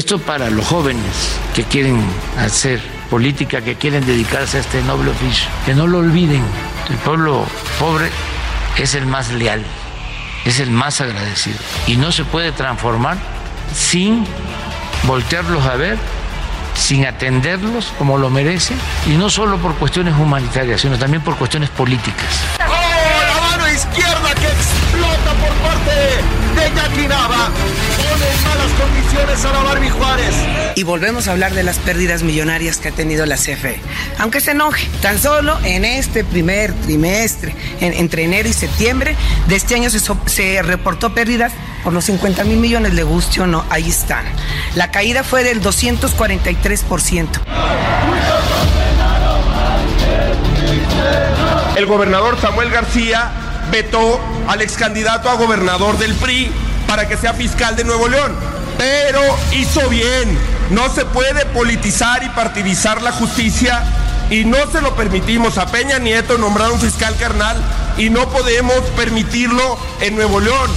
Esto para los jóvenes que quieren hacer política, que quieren dedicarse a este noble oficio, que no lo olviden. El pueblo pobre es el más leal, es el más agradecido y no se puede transformar sin voltearlos a ver, sin atenderlos como lo merecen y no solo por cuestiones humanitarias, sino también por cuestiones políticas. ¡Oh, la mano izquierda que explota por parte de Yaquinaba! En malas condiciones a la Barbie Juárez. Y volvemos a hablar de las pérdidas millonarias que ha tenido la CFE. Aunque se enoje, tan solo en este primer trimestre, entre enero y septiembre de este año se, se reportó pérdidas por los 50 mil millones, le guste o no, ahí están. La caída fue del 243%. El gobernador Samuel García vetó al ex candidato a gobernador del PRI para que sea fiscal de Nuevo León. Pero hizo bien. No se puede politizar y partidizar la justicia y no se lo permitimos a Peña Nieto nombrar un fiscal carnal y no podemos permitirlo en Nuevo León.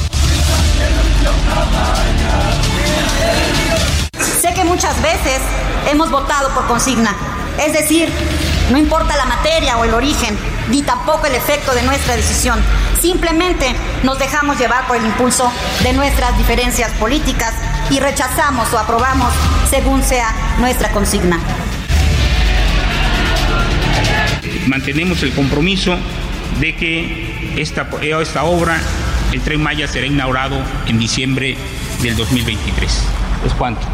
Sé que muchas veces hemos votado por consigna, es decir, no importa la materia o el origen, ni tampoco el efecto de nuestra decisión. Simplemente nos dejamos llevar por el impulso de nuestras diferencias políticas y rechazamos o aprobamos según sea nuestra consigna. Mantenemos el compromiso de que esta, esta obra, el tren Maya, será inaugurado en diciembre del 2023. ¿Es cuánto?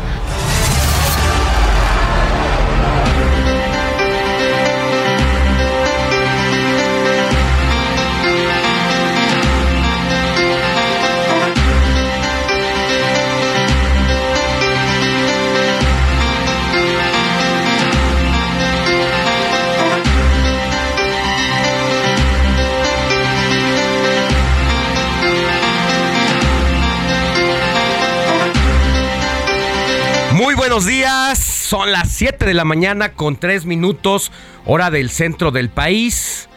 Buenos días. Son las 7 de la mañana con 3 minutos, hora del centro del país.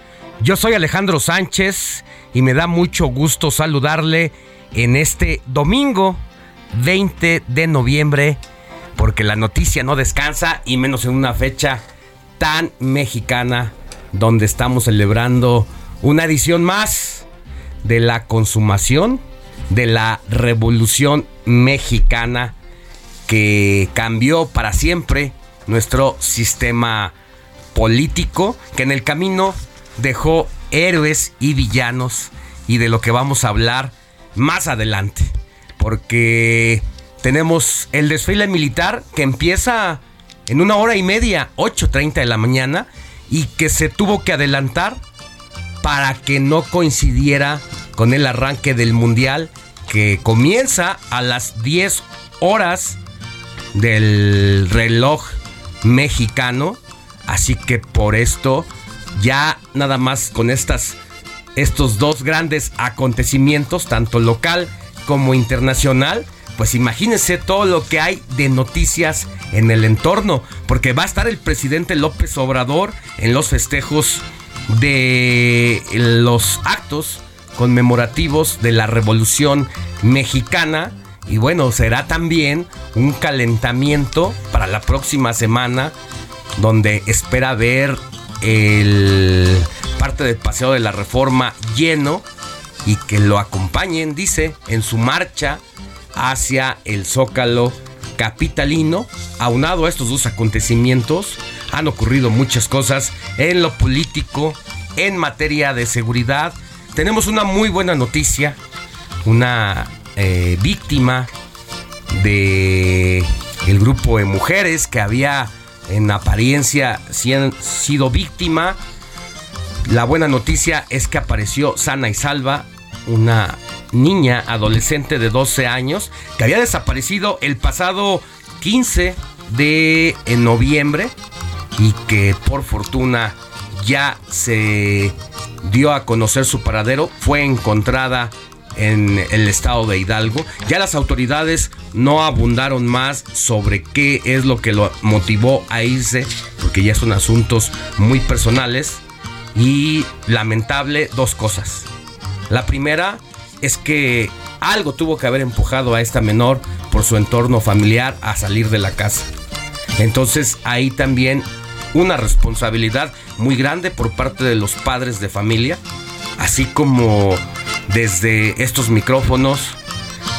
Yo soy Alejandro Sánchez y me da mucho gusto saludarle en este domingo 20 de noviembre, porque la noticia no descansa y menos en una fecha tan mexicana donde estamos celebrando una edición más de la consumación de la revolución mexicana que cambió para siempre nuestro sistema político, que en el camino dejó héroes y villanos y de lo que vamos a hablar más adelante. Porque tenemos el desfile militar que empieza en una hora y media, 8.30 de la mañana, y que se tuvo que adelantar para que no coincidiera con el arranque del Mundial que comienza a las 10 horas del reloj mexicano. Así que por esto, ya nada más con estas, estos dos grandes acontecimientos, tanto local como internacional, pues imagínense todo lo que hay de noticias en el entorno, porque va a estar el presidente López Obrador en los festejos de los actos conmemorativos de la Revolución Mexicana. Y bueno, será también un calentamiento para la próxima semana donde espera ver el parte del Paseo de la Reforma lleno y que lo acompañen, dice, en su marcha hacia el Zócalo capitalino. Aunado a estos dos acontecimientos, han ocurrido muchas cosas en lo político, en materia de seguridad. Tenemos una muy buena noticia, una eh, víctima de el grupo de mujeres que había en apariencia sido víctima. La buena noticia es que apareció sana y salva una niña adolescente de 12 años que había desaparecido el pasado 15 de noviembre y que por fortuna ya se dio a conocer su paradero, fue encontrada en el estado de Hidalgo. Ya las autoridades no abundaron más sobre qué es lo que lo motivó a irse, porque ya son asuntos muy personales. Y lamentable dos cosas. La primera es que algo tuvo que haber empujado a esta menor por su entorno familiar a salir de la casa. Entonces ahí también una responsabilidad muy grande por parte de los padres de familia, así como desde estos micrófonos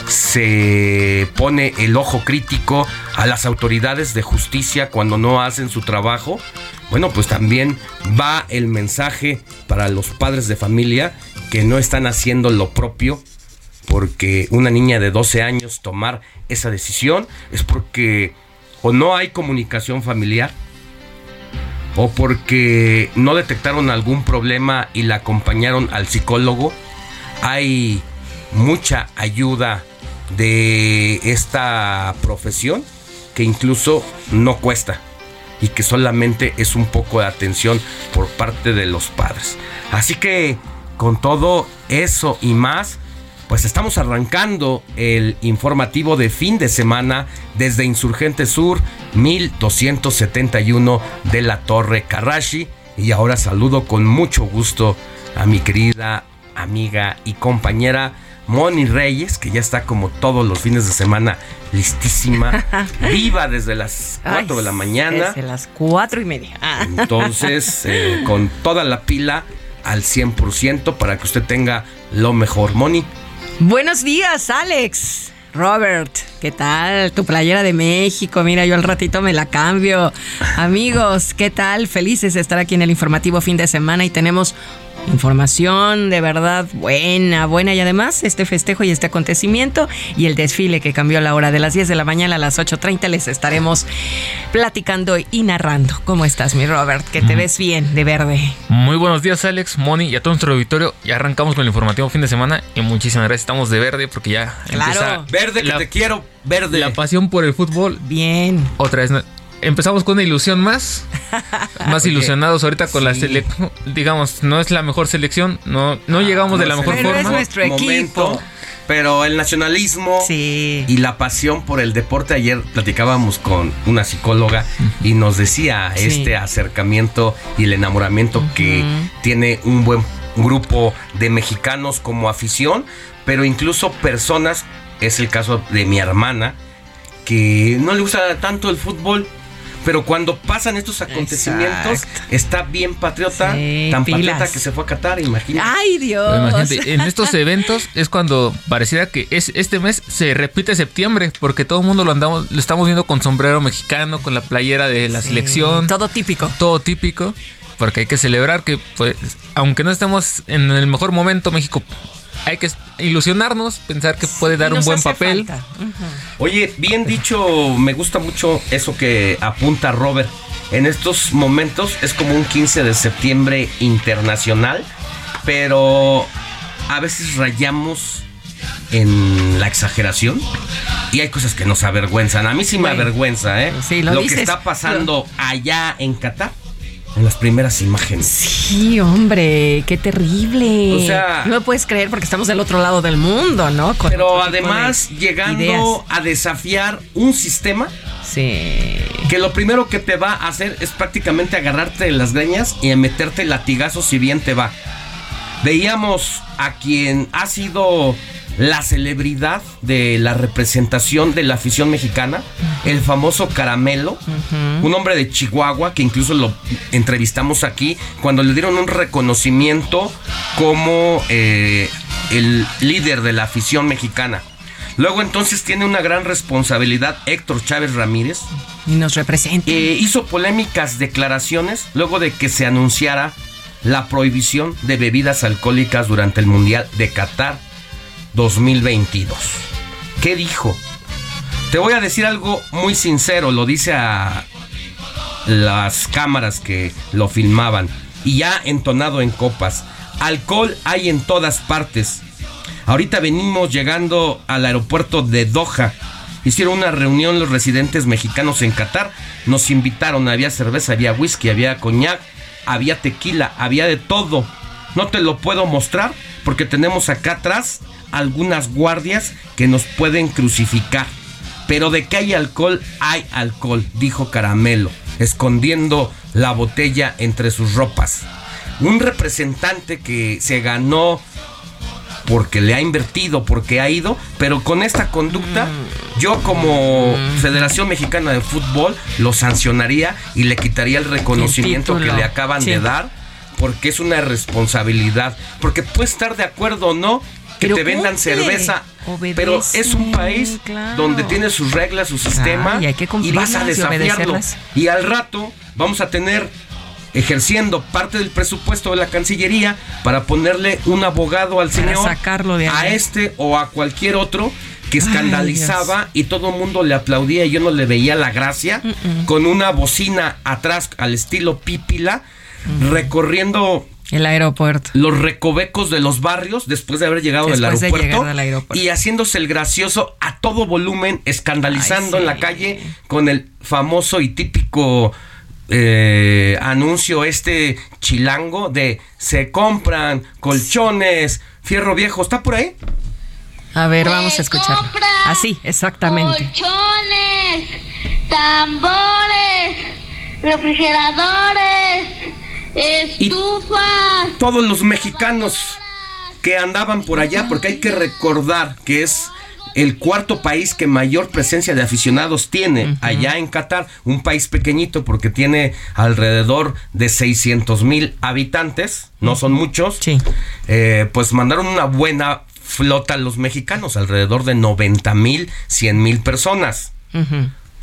se pone el ojo crítico a las autoridades de justicia cuando no hacen su trabajo. Bueno, pues también va el mensaje para los padres de familia que no están haciendo lo propio porque una niña de 12 años tomar esa decisión es porque o no hay comunicación familiar o porque no detectaron algún problema y la acompañaron al psicólogo. Hay mucha ayuda de esta profesión que incluso no cuesta y que solamente es un poco de atención por parte de los padres. Así que con todo eso y más, pues estamos arrancando el informativo de fin de semana desde Insurgente Sur 1271 de la Torre Karashi. Y ahora saludo con mucho gusto a mi querida amiga y compañera Moni Reyes, que ya está como todos los fines de semana listísima, viva desde las 4 de la mañana. Desde las 4 y media. Entonces, eh, con toda la pila al 100% para que usted tenga lo mejor. Moni. Buenos días, Alex. Robert, ¿qué tal? Tu playera de México, mira, yo al ratito me la cambio. Amigos, ¿qué tal? Felices de estar aquí en el informativo fin de semana y tenemos Información de verdad buena, buena y además este festejo y este acontecimiento y el desfile que cambió la hora de las 10 de la mañana a las 8.30 les estaremos platicando y narrando. ¿Cómo estás, mi Robert? Que te ves bien de verde. Muy buenos días, Alex, Moni y a todo nuestro auditorio. Ya arrancamos con el informativo fin de semana y muchísimas gracias. Estamos de verde porque ya claro. verde que te quiero, verde. La pasión por el fútbol. Bien. Otra vez empezamos con una ilusión más. Más ilusionados ahorita con la selección. Digamos, no es la mejor selección. No, no ah, llegamos de la mejor forma. Es nuestro equipo. Pero el nacionalismo y la pasión por el deporte. Ayer platicábamos con una psicóloga y nos decía este acercamiento y el enamoramiento que tiene un buen grupo de mexicanos como afición, pero incluso personas, es el caso de mi hermana, que no le gusta tanto el fútbol, pero cuando pasan estos acontecimientos, está bien patriota, tan patriota que se fue a Qatar, imagínate. ¡Ay, Dios! Imagínate, en estos eventos es cuando pareciera que es, este mes se repite septiembre, porque todo el mundo lo andamos, lo estamos viendo con sombrero mexicano, con la playera de la selección. Todo típico. Todo típico, porque hay que celebrar que, pues, aunque no estemos en el mejor momento, México hay que ilusionarnos, pensar que puede dar un buen papel. Oye, bien dicho, me gusta mucho eso que apunta Robert. En estos momentos es como un 15 de septiembre internacional, pero a veces rayamos en la exageración y hay cosas que nos avergüenzan. A mí sí me avergüenza, ¿eh? lo, que está pasando allá en Qatar en las primeras imágenes. Sí, hombre, qué terrible. O sea- no lo puedes creer porque estamos del otro lado del mundo, ¿no? Con Pero además de llegando ideas. a desafiar un sistema Sí. que lo primero que te va a hacer es prácticamente agarrarte de las greñas y a meterte latigazos si bien te va. Veíamos a quien ha sido la celebridad de la representación de la afición mexicana, el famoso Caramelo, un hombre de Chihuahua que incluso lo entrevistamos aquí cuando le dieron un reconocimiento como eh, el líder de la afición mexicana. Luego entonces tiene una gran responsabilidad Héctor Chávez Ramírez, Y nos representa. eh, hizo polémicas declaraciones luego de que se anunciara la prohibición de bebidas alcohólicas durante el Mundial de Qatar 2022. ¿Qué dijo? Te voy a decir algo muy sincero, lo dice a las cámaras que lo filmaban y ya entonado en copas. Alcohol hay en todas partes. Ahorita venimos llegando al aeropuerto de Doha. Hicieron una reunión los residentes mexicanos en Qatar. Nos invitaron, había cerveza, había whisky, había coñac, había tequila, había de todo. No te lo puedo mostrar porque tenemos acá atrás algunas guardias que nos pueden crucificar. Pero de que hay alcohol, hay alcohol, dijo Caramelo, escondiendo la botella entre sus ropas. Un representante que se ganó porque le ha invertido, porque ha ido, pero con esta conducta, yo como Federación Mexicana de Fútbol lo sancionaría y le quitaría el reconocimiento El que le acaban Sí. de dar, porque es una responsabilidad, porque puede estar de acuerdo o no que Pero te vendan cumple, cerveza, obedece, pero es un país claro. donde tiene sus reglas, su sistema, y hay que y vas a y desafiarlo. Y al rato vamos a tener ejerciendo parte del presupuesto de la Cancillería para ponerle un abogado al Para señor, sacarlo de a este o a cualquier otro que Ay, escandalizaba y todo el mundo le aplaudía y yo no le veía la gracia con una bocina atrás al estilo pípila recorriendo El aeropuerto. los recovecos de los barrios después de haber llegado del Después de aeropuerto, aeropuerto. y haciéndose el gracioso a todo volumen, escandalizando Ay, en la calle con el famoso y típico eh, anuncio este chilango de se compran colchones, fierro viejo, ¿está por ahí? A ver, vamos a escucharlo. Así, exactamente. colchones, tambores, refrigeradores, estufas. todos los mexicanos que andaban por allá, porque hay que recordar que es el cuarto país que mayor presencia de aficionados tiene allá en Qatar, un país pequeñito porque tiene alrededor de 600 mil habitantes, no son muchos, Sí. eh, pues mandaron una buena flota a los mexicanos, alrededor de 90 mil, 100 mil personas.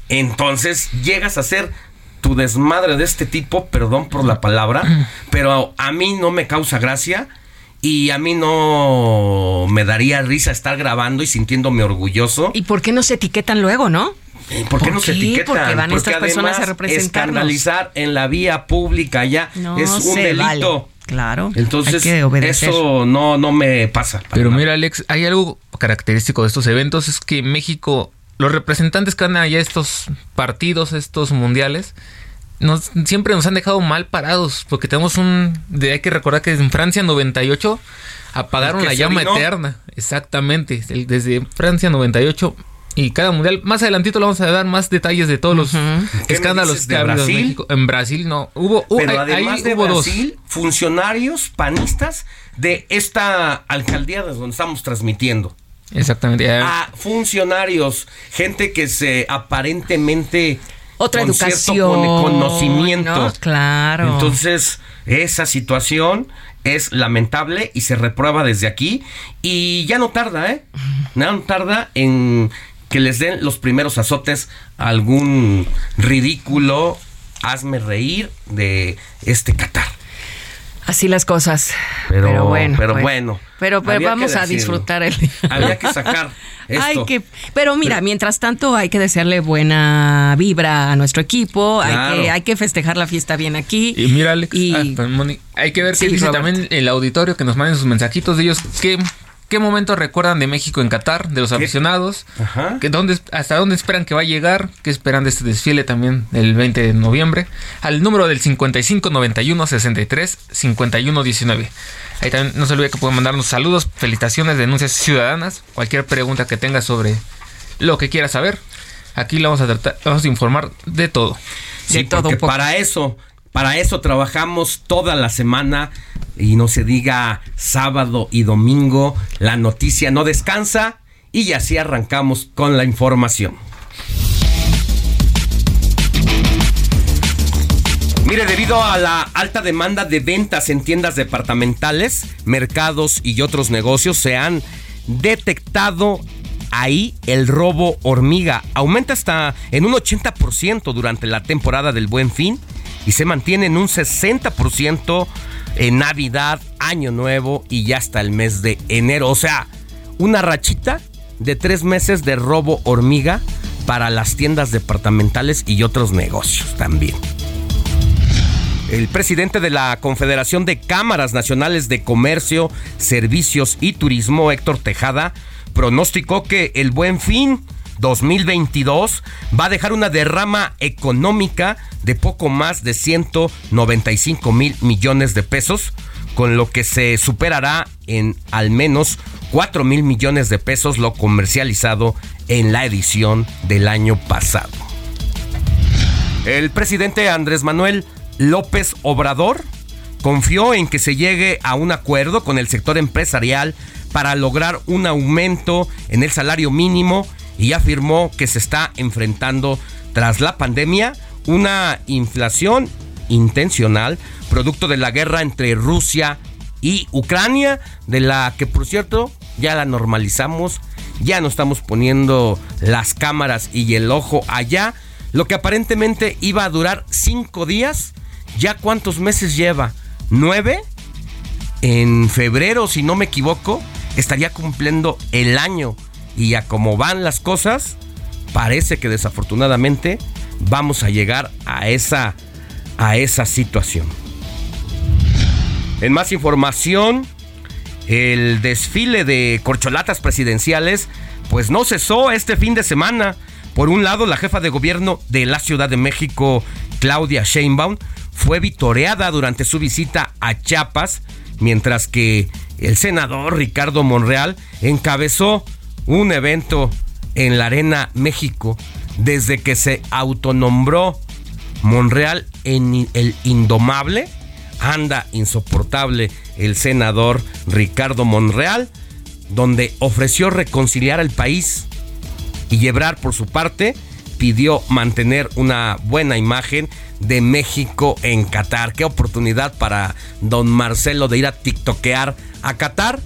Entonces llegas a hacer tu desmadre de este tipo, perdón por la palabra, pero a mí no me causa gracia y a mí no me daría risa estar grabando y sintiéndome orgulloso. ¿Y por qué no se etiquetan luego, no? ¿Por qué ¿por no se etiquetan? Porque van estas personas a representarnos. escandalizar en la vía pública ya No es un se delito. vale. Claro. Entonces, hay que obedecer. eso no, no me pasa. Pero nada. mira, Alex, hay algo característico de estos eventos, es que México, los representantes que andan allá a estos partidos, estos mundiales, nos, siempre nos han dejado mal parados, porque tenemos un... De, hay que recordar que en Francia 98 apagaron la llama eterna, exactamente, el- desde Francia 98. Y cada mundial, más adelantito le vamos a dar más detalles de todos los ¿Qué me escándalos que de ha habido en Brasil? México. En Brasil no, hubo, Pero además ahí de hubo dos. Brasil, funcionarios panistas de esta alcaldía donde estamos transmitiendo. Exactamente. ah, a funcionarios, gente que se aparentemente Otra con cierto educación. con- conocimiento. ¿no? Claro. Entonces, esa situación es lamentable y se reprueba desde aquí y ya no tarda, ¿eh? Ya no tarda en que les den los primeros azotes a algún ridículo hazme reír de este Qatar. Así las cosas. Pero- Pero, bueno. pero pues. bueno, Pero, pero había que vamos a disfrutar el. Había que sacar esto. Hay que, pero mira, mientras tanto hay que desearle buena vibra a nuestro equipo, Claro. hay, que, hay que festejar la fiesta bien aquí. Y mira, Alex, Y- ah, hay que ver Sí, qué dice Robert. también el auditorio, que nos manden sus mensajitos de ellos, qué, ¿Qué momentos recuerdan de México en Qatar, de los aficionados? ¿Qué, dónde, ¿Hasta dónde esperan que va a llegar? ¿Qué esperan de este desfile también el 20 de noviembre? Al número del 55 91 63 51 19. Ahí también no se olvide que pueden mandarnos saludos, felicitaciones, denuncias ciudadanas, cualquier pregunta que tenga sobre lo que quiera saber. Aquí le vamos a tratar, vamos a informar de todo. Sí, porque para eso, para eso trabajamos toda la semana y no se diga sábado y domingo, la noticia no descansa y así arrancamos con la información. Mire, debido a la alta demanda de ventas en tiendas departamentales, mercados y otros negocios, se han detectado ahí el robo hormiga. Aumenta hasta en un 80% durante la temporada del buen fin y se mantiene en un 60% en Navidad, Año Nuevo y ya hasta el mes de enero. O sea, una rachita de tres meses de robo hormiga para las tiendas departamentales y otros negocios también. El presidente de la Confederación de Cámaras Nacionales de Comercio, Servicios y Turismo, Héctor Tejada, pronosticó que el buen fin 2022 va a dejar una derrama económica de poco más de 195 mil millones de pesos, con lo que se superará en al menos 4 mil millones de pesos lo comercializado en la edición del año pasado. El presidente Andrés Manuel López Obrador confió en que se llegue a un acuerdo con el sector empresarial para lograr un aumento en el salario mínimo y afirmó que se está enfrentando tras la pandemia una inflación intencional producto de la guerra entre Rusia y Ucrania, de la que por cierto ya la normalizamos, ya no estamos poniendo las cámaras y el ojo allá, lo que aparentemente iba a durar cinco días ¿Ya cuántos meses lleva? ¿Nueve? En febrero, si no me equivoco, estaría cumpliendo el año. Y a como van las cosas, parece que desafortunadamente vamos a llegar a esa, a esa situación. En más información, el desfile de corcholatas presidenciales pues no cesó este fin de semana. Por un lado, la jefa de gobierno de la Ciudad de México, Claudia Sheinbaum, fue vitoreada durante su visita a Chiapas, mientras que el senador Ricardo Monreal encabezó un evento en la Arena México desde que se autonombró Monreal en el indomable. Anda insoportable el senador Ricardo Monreal, donde ofreció reconciliar al país y llevar por su parte pidió mantener una buena imagen de México en Qatar. Qué oportunidad para don Marcelo de ir a tiktokear a Qatar.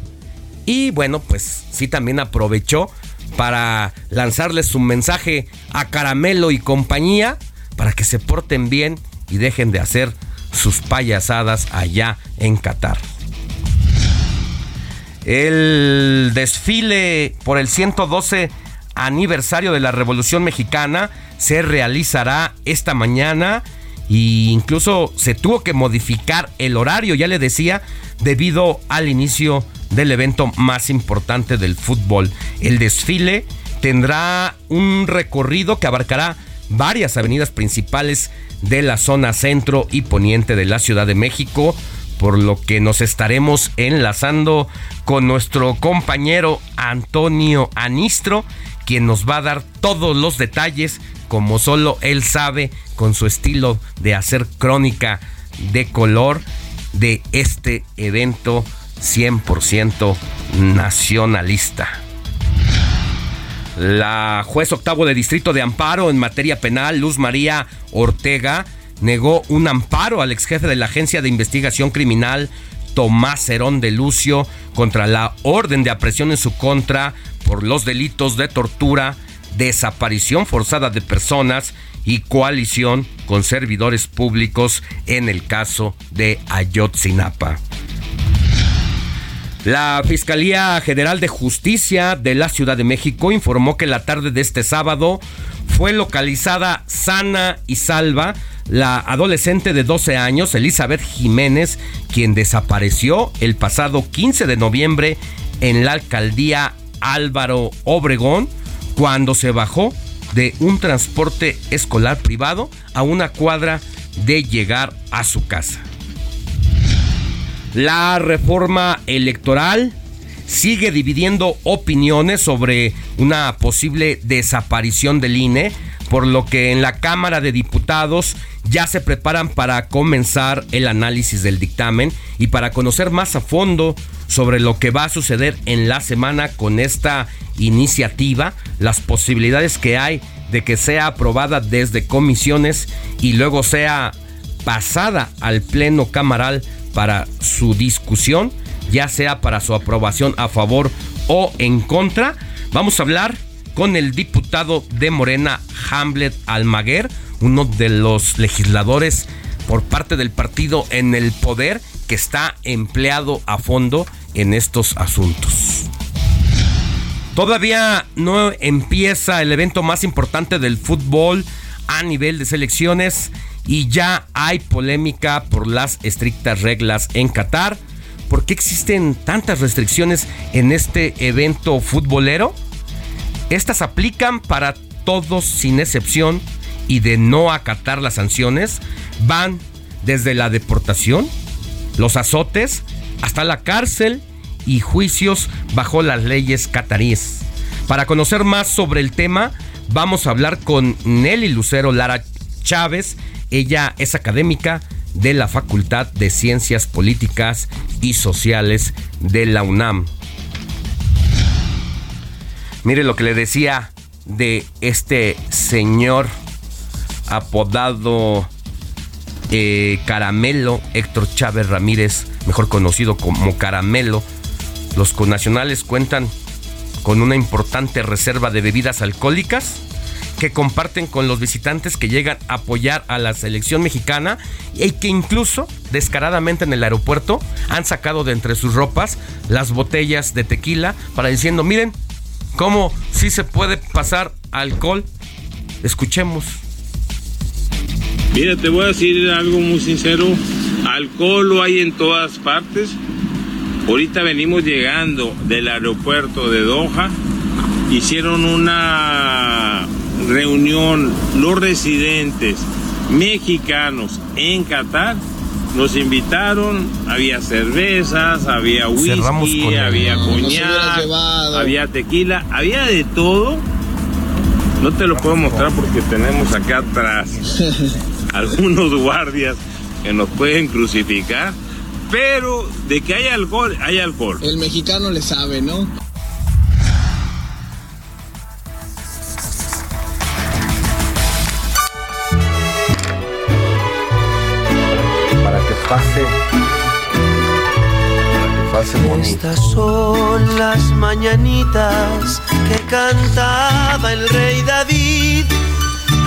Y bueno, pues sí también aprovechó para lanzarles un mensaje a Caramelo y compañía para que se porten bien y dejen de hacer sus payasadas allá en Qatar. El desfile por el 112 aniversario de la Revolución Mexicana se realizará esta mañana e incluso se tuvo que modificar el horario, ya le decía, debido al inicio del evento más importante del fútbol. El desfile tendrá un recorrido que abarcará varias avenidas principales de la zona centro y poniente de la Ciudad de México, por lo que nos estaremos enlazando con nuestro compañero Antonio Anistro, quien nos va a dar todos los detalles como solo él sabe con su estilo de hacer crónica de color de este evento 100% nacionalista. La juez octavo de distrito de amparo en materia penal, Luz María Ortega, negó un amparo al ex jefe de la Agencia de Investigación Criminal, Tomás Herón de Lucio, contra la orden de aprehensión en su contra por los delitos de tortura, desaparición forzada de personas y coalición con servidores públicos en el caso de Ayotzinapa. La Fiscalía General de Justicia de la Ciudad de México informó que la tarde de este sábado fue localizada sana y salva la adolescente de 12 años, Elizabeth Jiménez, quien desapareció el pasado 15 de noviembre en la alcaldía Álvaro Obregón cuando se bajó de un transporte escolar privado a una cuadra de llegar a su casa. La reforma electoral sigue dividiendo opiniones sobre una posible desaparición del INE, por lo que en la Cámara de Diputados ya se preparan para comenzar el análisis del dictamen y para conocer más a fondo sobre lo que va a suceder en la semana con esta iniciativa, las posibilidades que hay de que sea aprobada desde comisiones y luego sea pasada al Pleno Camaral para su discusión, ya sea para su aprobación a favor o en contra. Vamos a hablar con el diputado de Morena, Hamlet Almaguer, uno de los legisladores por parte del partido en el poder que está empleado a fondo en estos asuntos. Todavía no empieza el evento más importante del fútbol a nivel de selecciones y ya hay polémica por las estrictas reglas en Qatar. ¿Por qué existen tantas restricciones en este evento futbolero? Estas aplican para todos sin excepción y de no acatar las sanciones van desde la deportación, los azotes, hasta la cárcel y juicios bajo las leyes cataríes. Para conocer más sobre el tema, vamos a hablar con Nelly Lucero Lara Chávez. Ella es académica de la Facultad de Ciencias Políticas y Sociales de la UNAM. Mire lo que le decía de este señor apodado eh, Caramelo, Héctor Chávez Ramírez, mejor conocido como Caramelo. Los connacionales cuentan con una importante reserva de bebidas alcohólicas que comparten con los visitantes que llegan a apoyar a la selección mexicana y que incluso descaradamente en el aeropuerto han sacado de entre sus ropas las botellas de tequila para diciendo, miren, cómo sí se puede pasar alcohol. Escuchemos. Mira, te voy a decir algo muy sincero. Alcohol lo hay en todas partes. Ahorita venimos llegando del aeropuerto de Doha. Hicieron una reunión los residentes mexicanos en Qatar. Nos invitaron, había cervezas, había whisky, había coñac, había tequila, había de todo. No te lo puedo mostrar porque tenemos acá atrás algunos guardias que nos pueden crucificar, pero de que hay alcohol, hay alcohol. El mexicano le sabe, ¿no? Pase. Que pase bonito. Estas son las mañanitas que cantaba el rey David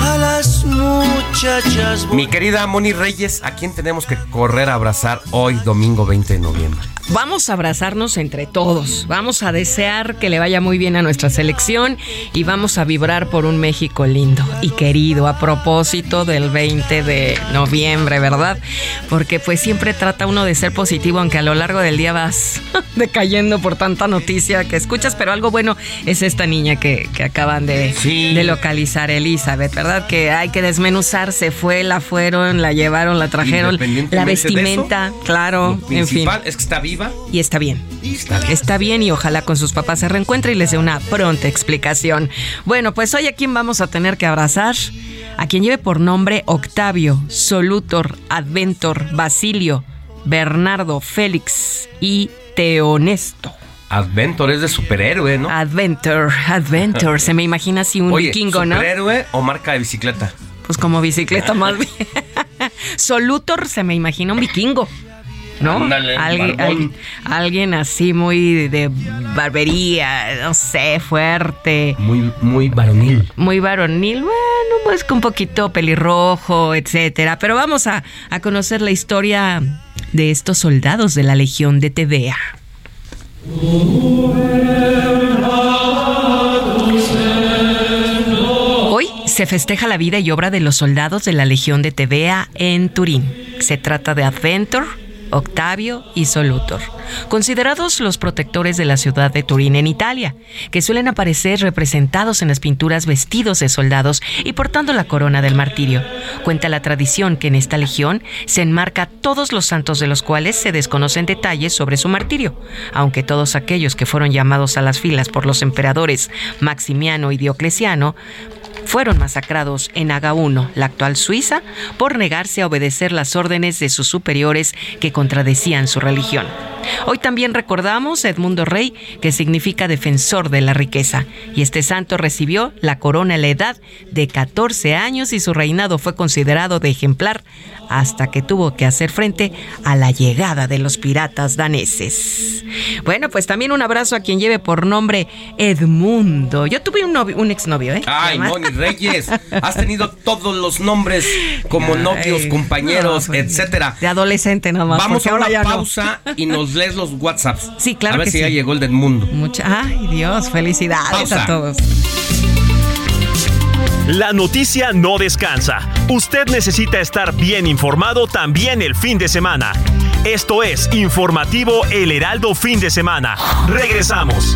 a las muchachas. Mi querida Moni Reyes, ¿a quién tenemos que correr a abrazar hoy, domingo 20 de noviembre? Vamos a abrazarnos entre todos, vamos a desear que le vaya muy bien a nuestra selección y vamos a vibrar por un México lindo y querido a propósito del 20 de noviembre, ¿verdad? Porque pues siempre trata uno de ser positivo, aunque a lo largo del día vas decayendo por tanta noticia que escuchas, pero algo bueno es esta niña que, que acaban de, de localizar, Elizabeth, ¿verdad? Que hay que desmenuzar, se fue, la fueron, la llevaron, la trajeron, la vestimenta, claro, en fin. es que está viva y está bien. Está bien. y ojalá con sus papás se reencuentre y les dé una pronta explicación. Bueno, pues hoy a quién vamos a tener que abrazar. A quien lleve por nombre Octavio, Solutor, Adventor, Basilio, Bernardo, Félix y Teonesto. Adventor es de superhéroe, ¿no? Adventor, Adventor. Se me imagina así un vikingo, ¿no? ¿Superhéroe o marca de bicicleta? Pues como bicicleta más bien. Solutor se me imagina un vikingo. ¿No? alguien, alguien, así muy de barbería, no sé, fuerte. Muy, muy varonil. Muy varonil, bueno, pues con un poquito pelirrojo, etcétera. Pero vamos a, a conocer la historia de estos soldados de la Legión de Tebea. Hoy se festeja la vida y obra de los soldados de la Legión de Tebea en Turín. Se trata de Adventure Octavio y Solutor. considerados los protectores de la ciudad de Turín en Italia, que suelen aparecer representados en las pinturas vestidos de soldados y portando la corona del martirio. Cuenta la tradición que en esta legión se enmarca todos los santos de los cuales se desconocen detalles sobre su martirio, aunque todos aquellos que fueron llamados a las filas por los emperadores Maximiano y Diocleciano fueron masacrados en Agaúno, la actual Suiza, por negarse a obedecer las órdenes de sus superiores que contradecían su religión. Hoy también recordamos a Edmundo Rey, que significa defensor de la riqueza, y este santo recibió la corona a la edad de 14 años y su reinado fue considerado de ejemplar hasta que tuvo que hacer frente a la llegada de los piratas daneses. Bueno, pues también un abrazo a quien lleve por nombre Edmundo. Yo tuve un, novio, un exnovio, ¿eh? Ay, Moni Reyes, has tenido todos los nombres como novios, compañeros, pues, etcétera. De adolescente nomás. Vamos a una no. pausa y nos lees los WhatsApps. Sí, claro A ver que si sí. ya llegó el del mundo. Mucha, ay, Dios, felicidades Pausa. a todos. La noticia no descansa. Usted necesita estar bien informado también el fin de semana. Esto es Informativo El Heraldo Fin de Semana. Regresamos.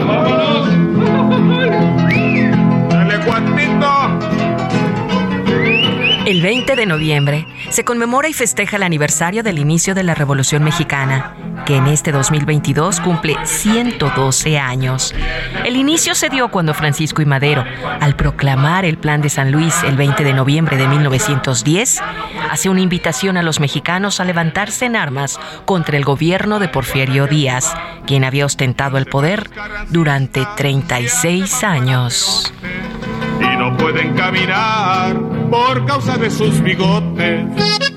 Buongiorno. El 20 de noviembre se conmemora y festeja el aniversario del inicio de la Revolución Mexicana, que en este 2022 cumple 112 años. El inicio se dio cuando Francisco y Madero, al proclamar el Plan de San Luis el 20 de noviembre de 1910, hace una invitación a los mexicanos a levantarse en armas contra el gobierno de Porfirio Díaz, quien había ostentado el poder durante 36 años. Pueden caminar por causa de sus bigotes.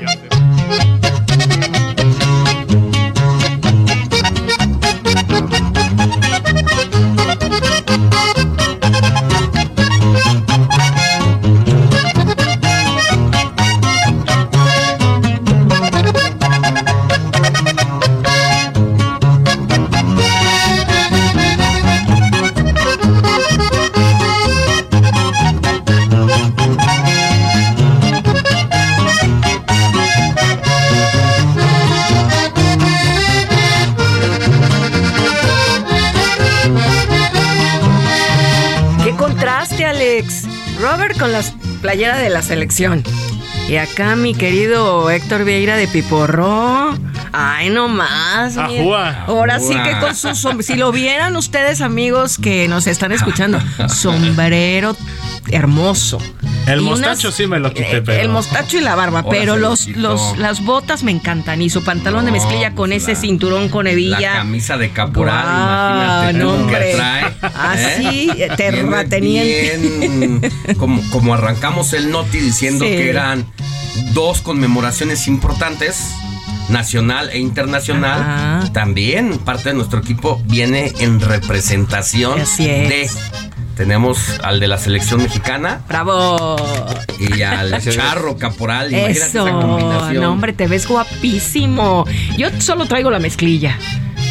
Playera de la selección. Y acá mi querido Héctor Vieira de Piporro. Ay, no más. Ajúa. Ahora sí que con su sombrero. Si lo vieran ustedes, amigos que nos están escuchando, sombrero hermoso. El Y mostacho unas- sí me lo quité, eh, pero. El mostacho y la barba, Ahora pero lo los, los, las botas me encantan. Y su pantalón de mezclilla con ese cinturón con hebilla. La camisa de caporal, Guau, imagínate no, hombre. trae. Así, ¿eh? terrateniente. Bien, bien, como, como arrancamos el noti diciendo Sí. que eran dos conmemoraciones importantes, nacional e internacional. Ajá. También parte de nuestro equipo viene en representación de. Tenemos al de la selección mexicana ¡Bravo! y al Charro Caporal. Imagínate Eso, esa combinación. no hombre, te ves guapísimo. Yo solo traigo la mezclilla.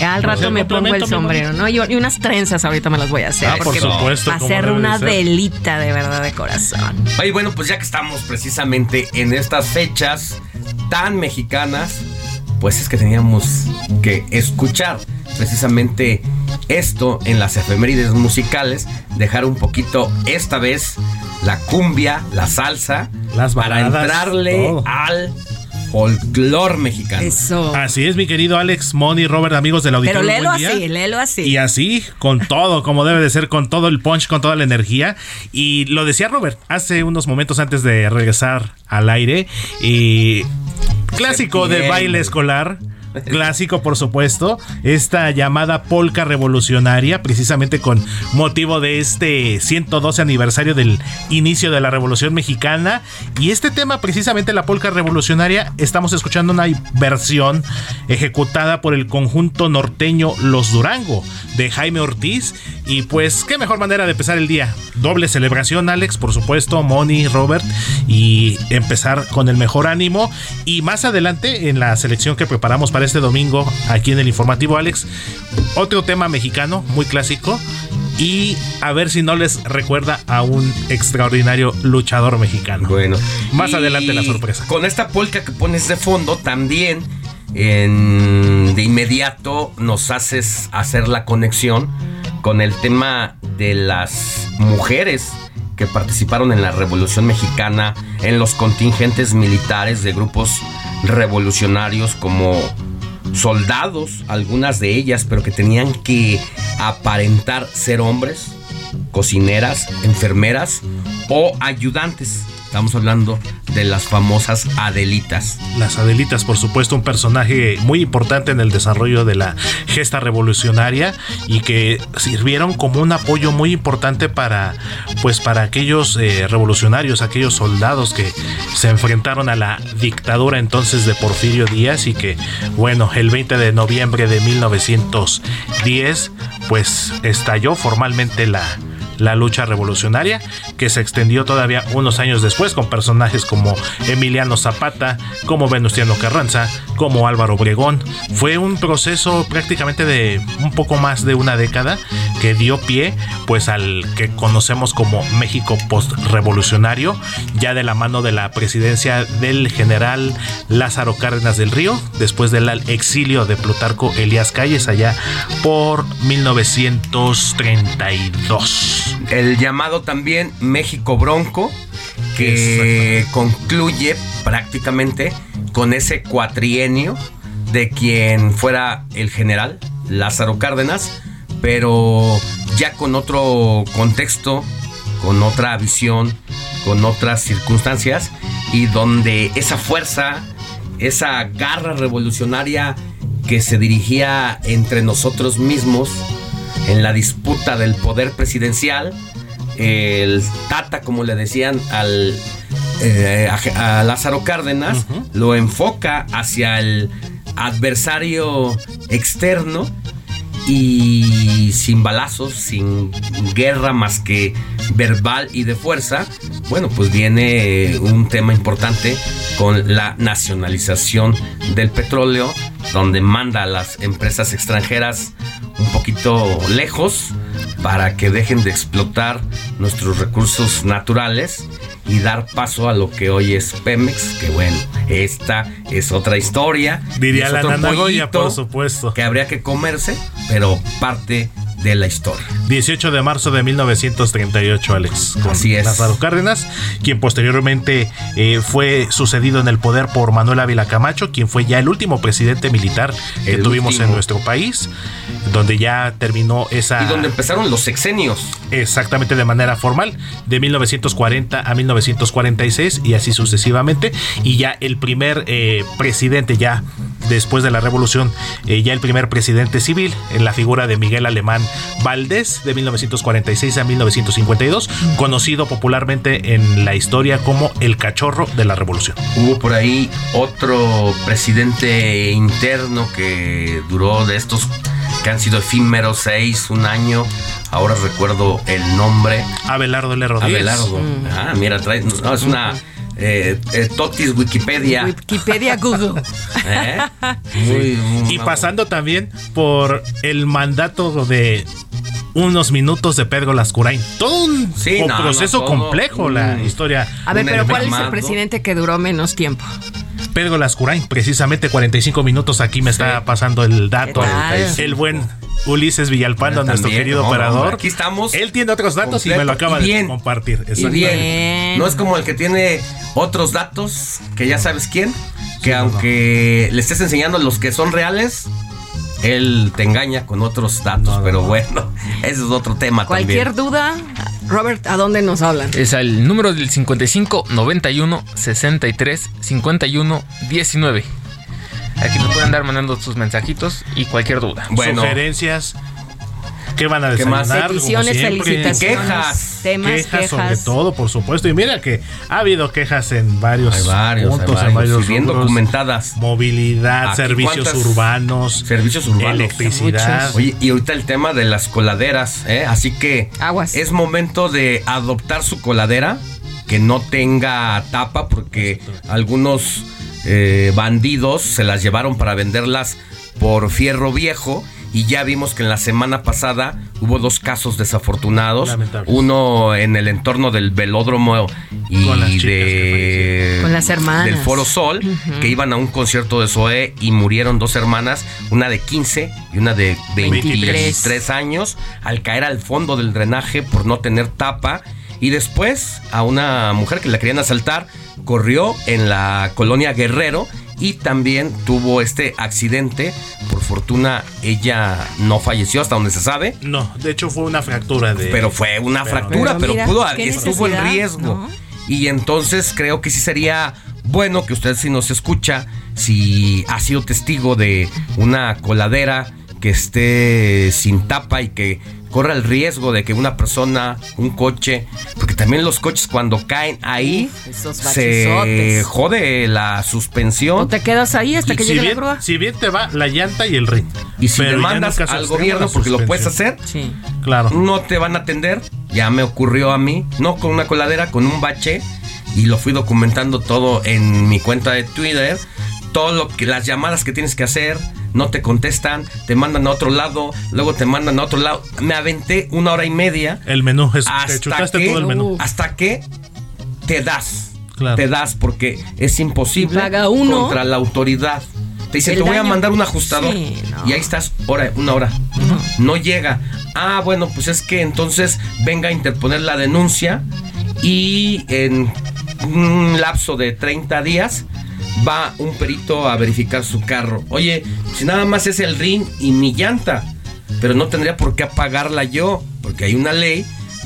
Ya Al rato me pongo el sombrero, ¿no? Y, y unas trenzas ahorita me las voy a hacer. Ah, por supuesto, Va a ser una ser. velita de verdad de corazón. Oye, bueno, pues ya que estamos precisamente en estas fechas tan mexicanas, pues es que teníamos que escuchar precisamente esto en las efemérides musicales, dejar un poquito esta vez la cumbia, la salsa, Las para baladas, entrarle todo. al folclor mexicano. Eso. Así es, mi querido Alex, Moni, Robert, amigos del auditorio. Pero léelo buen día. así, léelo así. Y así, con todo, como debe de ser, con todo el punch, con toda la energía. Y lo decía Robert hace unos momentos antes de regresar al aire. Y clásico de baile escolar. Clásico, por supuesto. Esta llamada polca revolucionaria, precisamente con motivo de este 112 aniversario del inicio de la Revolución Mexicana. Y este tema, precisamente la polca revolucionaria, estamos escuchando una versión ejecutada por el conjunto norteño Los Durango de Jaime Ortiz. Y pues, qué mejor manera de empezar el día. Doble celebración, Alex, por supuesto, Moni, Robert. Y empezar con el mejor ánimo. Y más adelante, en la selección que preparamos para este domingo, aquí en el informativo, Alex, otro tema mexicano muy clásico. Y a ver si no les recuerda a un extraordinario luchador mexicano. Bueno, más adelante la sorpresa. Con esta polka que pones de fondo, también en- de inmediato nos haces hacer la conexión con el tema de las mujeres que participaron en la Revolución Mexicana, en los contingentes militares de grupos revolucionarios como soldados, algunas de ellas, pero que tenían que aparentar ser hombres, cocineras, enfermeras o ayudantes. Estamos hablando de las famosas Adelitas. Las Adelitas, por supuesto, un personaje muy importante en el desarrollo de la gesta revolucionaria y que sirvieron como un apoyo muy importante para, pues, para aquellos eh, revolucionarios, aquellos soldados que se enfrentaron a la dictadura entonces de Porfirio Díaz y que, bueno, el 20 de noviembre de 1910, pues estalló formalmente la la lucha revolucionaria que se extendió todavía unos años después con personajes como Emiliano Zapata, como Venustiano Carranza, como Álvaro Obregón. Fue un proceso prácticamente de un poco más de una década que dio pie pues al que conocemos como México postrevolucionario, ya de la mano de la presidencia del general Lázaro Cárdenas del Río, después del exilio de Plutarco Elías Calles allá por 1932. El llamado también México Bronco, que concluye prácticamente con ese cuatrienio de quien fuera el general Lázaro Cárdenas, pero ya con otro contexto, con otra visión, con otras circunstancias, y donde esa fuerza, esa garra revolucionaria que se dirigía entre nosotros mismos, en la disputa del poder presidencial. El Tata, como le decían al, eh, a, a Lázaro Cárdenas, lo enfoca hacia el adversario externo y sin balazos, sin guerra más que verbal y de fuerza, bueno, pues viene un tema importante con la nacionalización del petróleo, donde manda a las empresas extranjeras un poquito lejos para que dejen de explotar nuestros recursos naturales y dar paso a lo que hoy es Pemex, que bueno, esta es otra historia. Diría la otro Nana Goya, pollito por supuesto. Que habría que comerse, pero parte de la historia. 18 de marzo de 1938, Alex. Con Así es. Lázaro Cárdenas, quien posteriormente eh, fue sucedido en el poder por Manuel Ávila Camacho, quien fue ya el último presidente militar que El tuvimos último. en nuestro país, donde ya terminó esa... Y donde empezaron los sexenios. Exactamente de manera formal, de 1940 a 1946 y así sucesivamente. Y ya el primer eh, presidente, ya después de la revolución, eh, ya el primer presidente civil, en la figura de Miguel Alemán Valdés, de 1946 a 1952, conocido popularmente en la historia como el cachorro de la revolución. Hubo por ahí otro presidente interno que duró de estos que han sido efímeros, seis, un año. Ahora recuerdo el nombre. Abelardo L. Rodríguez. Abelardo. Ah, mira, trae, no, es una eh, eh, Totis Wikipedia. Wikipedia Google. ¿Eh? Muy- muy- Y pasando también por el mandato de unos minutos de Pedro Lascurain. Todo un Sí, no, proceso todo complejo la historia. A ver, pero ¿cuál es el presidente que duró menos tiempo? Pedro Lascurain, precisamente 45 minutos. Aquí me está pasando el dato. El buen Ulises Villalpando, nuestro también, querido no, no, operador. aquí estamos. Él tiene otros datos y me lo acaba bien. de compartir. Y Exactamente. bien. No es como el que tiene otros datos, que ya sabes quién, que Sí, no, aunque le estés enseñando los que son reales, él te engaña con otros datos. pero bueno, ese es otro tema Cualquier también. duda, Robert, ¿a dónde nos hablan? Es el número del 55 91 63 51 19. Aquí nos pueden andar mandando sus mensajitos y cualquier duda. Bueno. Sugerencias. ¿Qué van a ¿Qué más? desayunar? Peticiones, felicitaciones, Quejas. temas, quejas. sobre quejas. todo, por supuesto. Y mira que ha habido quejas en varios, Hay varios, hay puntos, en varios, bien rubros. documentadas. Movilidad, Aquí, servicios urbanos, Servicios urbanos. electricidad. Oye, y ahorita el tema de las coladeras, ¿eh? Así que es momento de adoptar su coladera que no tenga tapa porque algunos eh, bandidos se las llevaron para venderlas por fierro viejo. Y ya vimos que en la semana pasada hubo dos casos desafortunados. Lamentables. Uno en el entorno del velódromo y Con las chicas de Con las hermanas. del Foro Sol, que iban a un concierto de Zoé y murieron dos hermanas, una de 15 y una de 23, años, al caer al fondo del drenaje por no tener tapa. Y después a una mujer que la querían asaltar, corrió en la colonia Guerrero y también tuvo este accidente. Por fortuna ella no falleció hasta donde se sabe. No, de hecho fue una fractura de. Pero fue una Pero- fractura, Pero pero, mira, pudo, estuvo en riesgo. ¿no? Y entonces creo que sí sería bueno que usted si nos escucha, si ha sido testigo de una coladera que esté sin tapa y que corra el riesgo de que una persona, un coche, porque también los coches cuando caen ahí se jode la suspensión. O te quedas ahí hasta Y que si llegue la grúa. si bien te va la llanta y el ring. Y si Pero demandas al gobierno porque lo puedes hacer, Sí. Claro. no te van a atender. Ya me ocurrió a mí, no con una coladera, con un bache. Y lo fui documentando todo en mi cuenta de Twitter. Todo lo que las llamadas que tienes que hacer, no te contestan, te mandan a otro lado, luego te mandan a otro lado. Me aventé una hora y media. El menú, es, te hasta chutaste que, todo el menú. Hasta que te das. Claro. Te das porque es imposible uno. contra la autoridad. Te dicen, El te voy a mandar un ajustador. Sí, no. Y ahí estás, hora, una hora. No llega. Ah, bueno, pues es que entonces venga a interponer la denuncia y en un lapso de 30 días va un perito a verificar su carro. Oye, si nada más es el ring y mi llanta, pero no tendría por qué apagarla yo, porque hay una ley,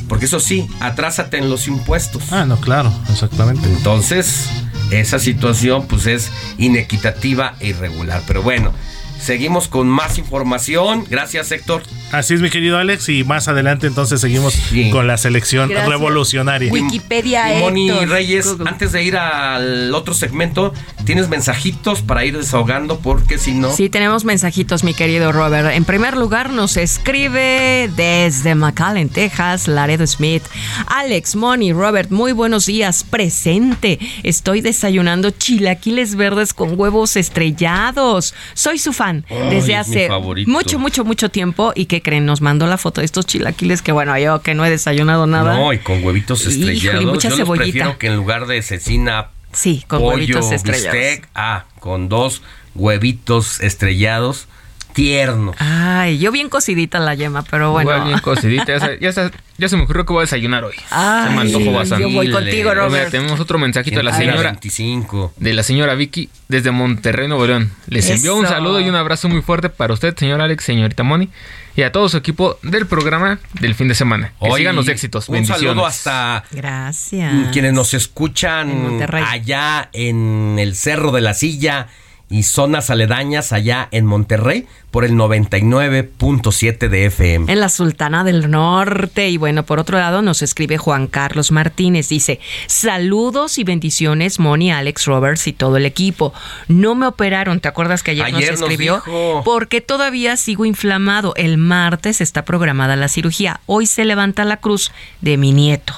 porque eso sí, atrásate en los impuestos. Ah, no, claro, exactamente. Entonces, esa situación pues es inequitativa e irregular. Pero bueno, seguimos con más información. Gracias, Héctor. Así es, mi querido Alex, y más adelante entonces seguimos con la selección Gracias. revolucionaria. Wikipedia Y Moni Héctor. Reyes, Google. antes de ir al otro segmento, ¿tienes mensajitos para ir desahogando? Porque si no... Sí, tenemos mensajitos, mi querido Robert. En primer lugar, nos escribe desde McAllen, Texas, Laredo Smith. Alex, Moni, Robert, muy buenos días. Presente. Estoy desayunando chilaquiles verdes con huevos estrellados. Soy su fan Desde hace mucho, mucho, mucho tiempo. ¿Y qué creen? Nos mandó la foto de estos chilaquiles que, bueno, yo que no he desayunado nada. No, y con huevitos Híjole, estrellados. mucha Yo los cebollita. prefiero que en lugar de cecina, Sí, con pollo, huevitos estrellados. bistec, ah, con dos huevitos estrellados tiernos. Ay, yo bien cocidita la yema, pero bueno. Igual bien cocidita. Ya, se- ya se- ya se me ocurrió que voy a desayunar hoy. Ay, se me antojó yo bastante. voy contigo, Robert. tenemos otro mensajito de la señora 25. de la señora Vicky desde Monterrey, Nuevo León. Les envió un Eso. saludo y un abrazo muy fuerte para usted, señor Alex, señorita Moni, y a todo su equipo del programa del fin de semana. Que sigan los éxitos. Un Bendiciones. saludo hasta Gracias. quienes nos escuchan allá en el Cerro de la Silla y zonas aledañas allá en Monterrey por el 99.7 de FM. En la Sultana del Norte. Y bueno, por otro lado nos escribe Juan Carlos Martínez. Dice, saludos y bendiciones, Moni, Alex Roberts y todo el equipo. No me operaron, ¿te acuerdas que ayer, Ayer nos nos escribió? dijo. Porque todavía sigo inflamado. El martes está programada la cirugía. Hoy se levanta la cruz de mi nieto.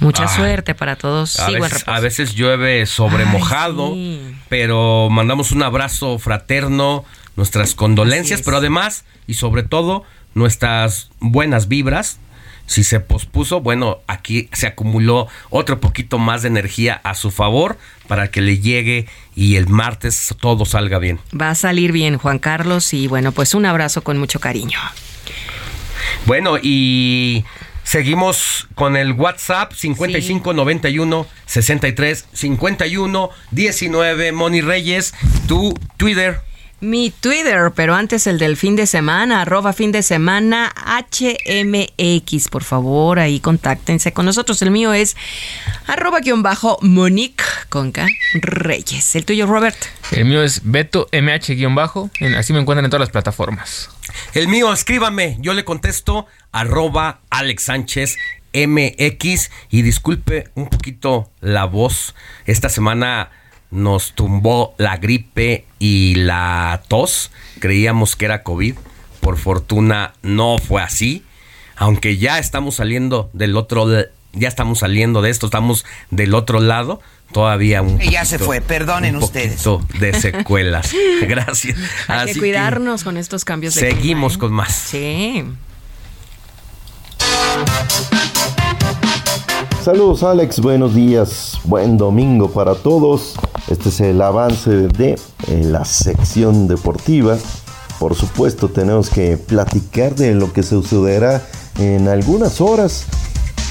Mucha suerte para todos. A Sigo veces, reposo. a veces llueve sobre Ay, mojado, sí. pero mandamos un abrazo fraterno, nuestras condolencias, pero además y sobre todo nuestras buenas vibras. Si se pospuso, bueno, aquí se acumuló otro poquito más de energía a su favor para que le llegue y el martes todo salga bien. Va a salir bien, Juan Carlos. Y bueno, pues un abrazo con mucho cariño. Bueno, y seguimos con el WhatsApp 5591 63 51 19 Moni Reyes, tu Twitter. Mi Twitter, pero antes el del fin de semana, arroba fin de semana HMX. Por favor, ahí contáctense con nosotros. El mío es arroba guion bajo Monique Conca Reyes. El tuyo, Robert. El mío es Beto MH guion bajo. Así me encuentran en todas las plataformas. El mío, escríbame. Yo le contesto arroba Alex Sánchez MX. Y disculpe un poquito la voz. Esta semana nos tumbó la gripe y la tos. Creíamos que era COVID. Por fortuna no fue así. Aunque ya estamos saliendo del otro ya estamos saliendo de esto, estamos del otro lado. Todavía un Ya se fue, perdonen un ustedes. de secuelas. Gracias. Hay que cuidarnos con estos cambios de Seguimos ¿eh? con más. Sí. Saludos Alex, buenos días, buen domingo para todos. Este es el avance de eh, la sección deportiva. Por supuesto tenemos que platicar de lo que sucederá en algunas horas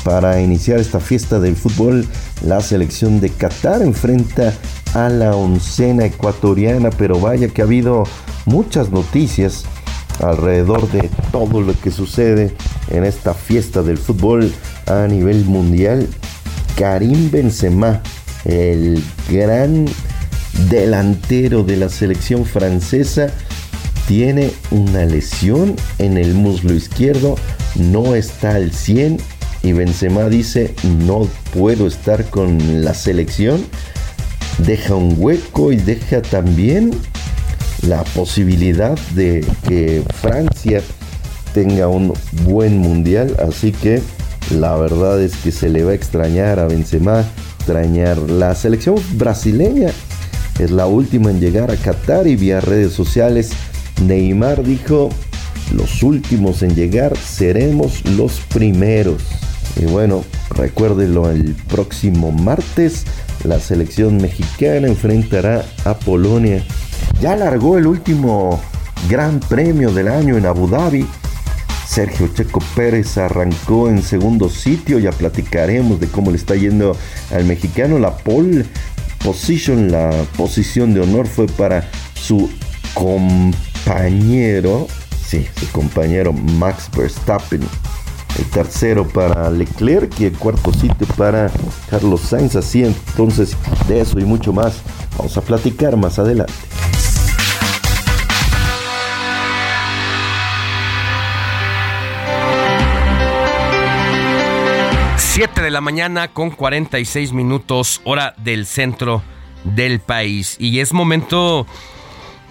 para iniciar esta fiesta del fútbol. La selección de Qatar enfrenta a la oncena ecuatoriana, pero vaya que ha habido muchas noticias alrededor de todo lo que sucede en esta fiesta del fútbol a nivel mundial. Karim Benzema, el gran delantero de la selección francesa, tiene una lesión en el muslo izquierdo, no está al 100 y Benzema dice no puedo estar con la selección. Deja un hueco y deja también la posibilidad de que Francia tenga un buen mundial, así que la verdad es que se le va a extrañar a Benzema, extrañar la selección brasileña. Es la última en llegar a Qatar y vía redes sociales Neymar dijo, los últimos en llegar seremos los primeros. Y bueno, recuérdenlo el próximo martes, la selección mexicana enfrentará a Polonia. Ya largó el último gran premio del año en Abu Dhabi. Sergio Checo Pérez arrancó en segundo sitio, ya platicaremos de cómo le está yendo al mexicano. La pole position, la posición de honor fue para su compañero, sí, su compañero Max Verstappen. El tercero para Leclerc y el cuarto sitio para Carlos Sainz. Así entonces, de eso y mucho más, vamos a platicar más adelante. 7 de la mañana con 46 minutos hora del centro del país. Y es momento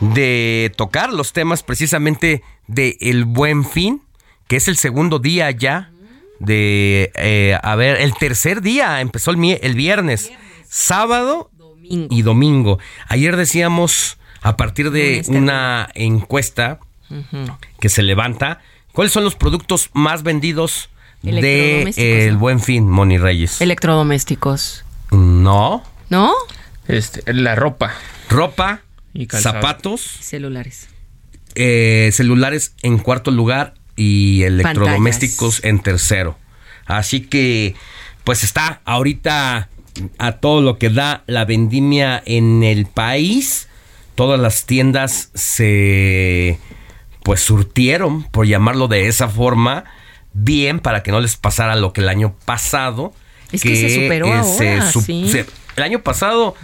de tocar los temas precisamente de El Buen Fin, que es el segundo día ya de, eh, a ver, el tercer día, empezó el, el viernes, sábado y domingo. Ayer decíamos, a partir de una encuesta que se levanta, ¿cuáles son los productos más vendidos de El Buen Fin, Moni Reyes? Electrodomésticos. No. ¿No? Este, la ropa. Ropa, zapatos. Celulares. Eh, celulares en cuarto lugar y electrodomésticos en tercero. Así que, pues está ahorita a todo lo que da la vendimia en el país. Todas las tiendas se, pues, surtieron, por llamarlo de esa forma, bien para que no les pasara lo que el año pasado. Es que, se superó ahora, el año pasado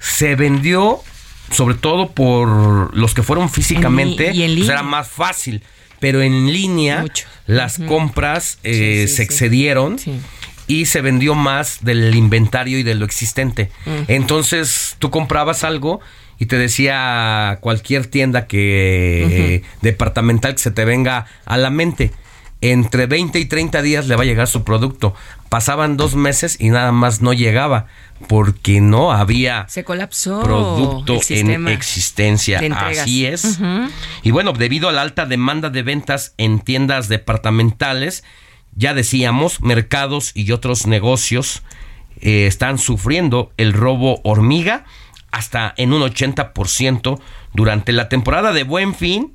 se vendió sobre todo por los que fueron físicamente, y en pues era más fácil. Pero en línea, las compras eh, se excedieron y se vendió más del inventario y de lo existente. Entonces, tú comprabas algo y te decía cualquier tienda que departamental que se te venga a la mente. Entre 20 y 30 días le va a llegar su producto. Pasaban dos meses y nada más no llegaba porque no había Se colapsó producto en existencia. Así es. Y bueno, debido a la alta demanda de ventas en tiendas departamentales, ya decíamos, mercados y otros negocios eh, están sufriendo el robo hormiga hasta en un 80% durante la temporada de Buen Fin,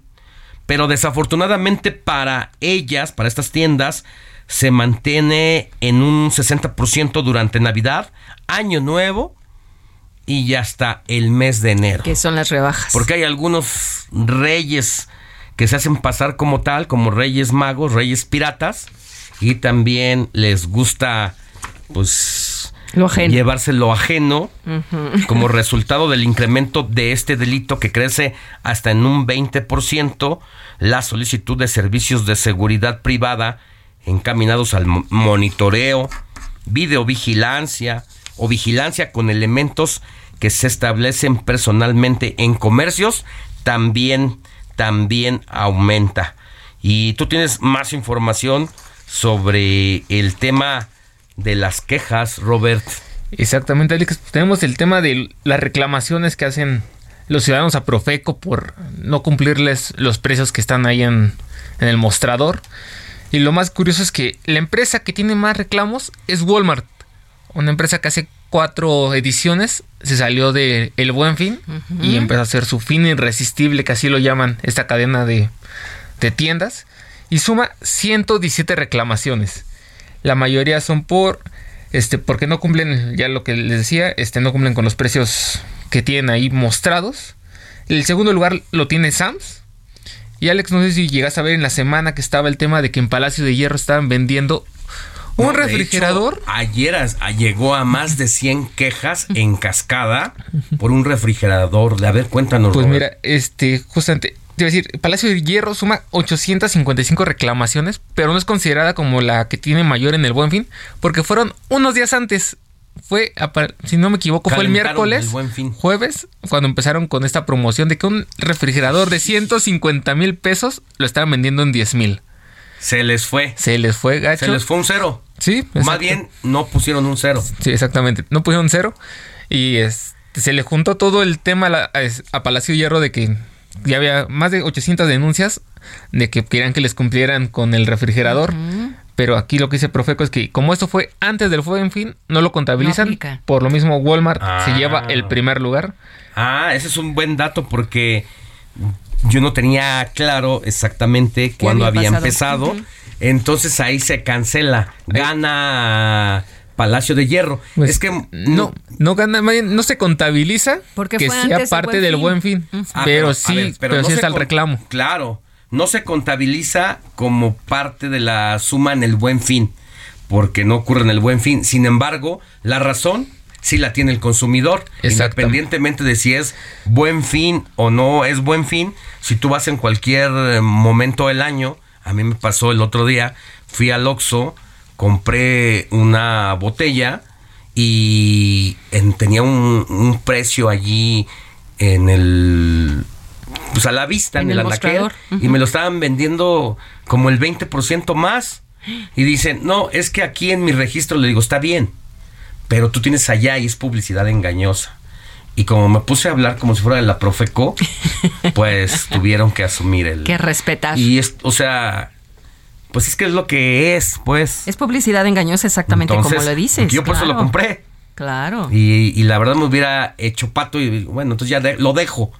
pero desafortunadamente para ellas, para estas tiendas, se mantiene en un 60% durante Navidad, Año Nuevo y ya hasta el mes de enero. Que son las rebajas. Porque hay algunos reyes que se hacen pasar como tal, como reyes magos, reyes piratas, y también les gusta, pues, Lo ajeno. llevarse lo ajeno como resultado del incremento de este delito que crece hasta en un 20%, la solicitud de servicios de seguridad privada encaminados al mo- monitoreo, videovigilancia o vigilancia con elementos que se establecen personalmente en comercios también también aumenta. Y tú tienes más información sobre el tema de las quejas, Robert. Exactamente, Alex. Tenemos el tema de las reclamaciones que hacen los ciudadanos a Profeco por no cumplirles los precios que están ahí en, en el mostrador. Y lo más curioso es que la empresa que tiene más reclamos es Walmart. Una empresa que hace cuatro ediciones se salió de El Buen Fin y empezó a hacer su fin irresistible, que así lo llaman esta cadena de, de tiendas. Y suma 117 reclamaciones. La mayoría son por este porque no cumplen ya lo que les decía, este no cumplen con los precios que tienen ahí mostrados. El segundo lugar lo tiene Sams. Y Alex, no sé si llegaste a ver en la semana que estaba el tema de que en Palacio de Hierro estaban vendiendo un No, refrigerador. hecho, ayer a- llegó a más de 100 quejas en cascada por un refrigerador. De, a ver, cuéntanos. Pues Robert. mira, este, justamente, te decir, Palacio de Hierro suma 855 reclamaciones, pero no es considerada como la que tiene mayor en el Buen Fin, porque fueron unos días antes. Fue, si no me equivoco, fue el miércoles, el Buen Fin. jueves, cuando empezaron con esta promoción de que un refrigerador de 150 mil pesos lo estaban vendiendo en 10 mil. Se les fue. Se les fue gacho. Se les fue un cero. Sí, Más bien, no pusieron un cero. Sí, exactamente. No pusieron cero. Y es- se le juntó todo el tema a, la- a Palacio Hierro de que ya había más de 800 denuncias de que querían que les cumplieran con el refrigerador. Pero aquí lo que dice Profeco es que como esto fue antes del Buen Fin, no lo contabilizan. por lo mismo Walmart se Ah. lleva el primer lugar. Ah, ese es un buen dato porque yo no tenía claro exactamente cuándo había empezado. Entonces ahí se cancela. Gana Palacio de Hierro. Pues, es que No, no bien, no se contabiliza Porque que fue sea del parte Buen del Fin. Buen Fin. Ah, pero, sí, ver, pero, no sí está el reclamo. Claro, no se contabiliza como parte de la suma en el buen fin, porque no ocurre en el buen fin. Sin embargo, la razón sí la tiene el consumidor, Exacto. independientemente de si es buen fin o no es buen fin. Si tú vas en cualquier eh, momento del año, a mí me pasó el otro día, fui al Oxxo, compré una botella y en- tenía un, un precio allí en el pues a la vista En en, el el y me lo estaban vendiendo como el 20% más y dicen, "No, es que aquí en mi registro le digo, está bien, pero tú tienes allá y es publicidad engañosa." Y como me puse a hablar como si fuera de la Profeco, pues tuvieron que asumir el Que respetar. y es, o sea, pues es que es lo que es, pues. Es publicidad engañosa exactamente como lo dices. Yo por eso lo compré. Claro. Y, y la verdad me hubiera hecho pato y bueno, entonces ya de- lo dejo.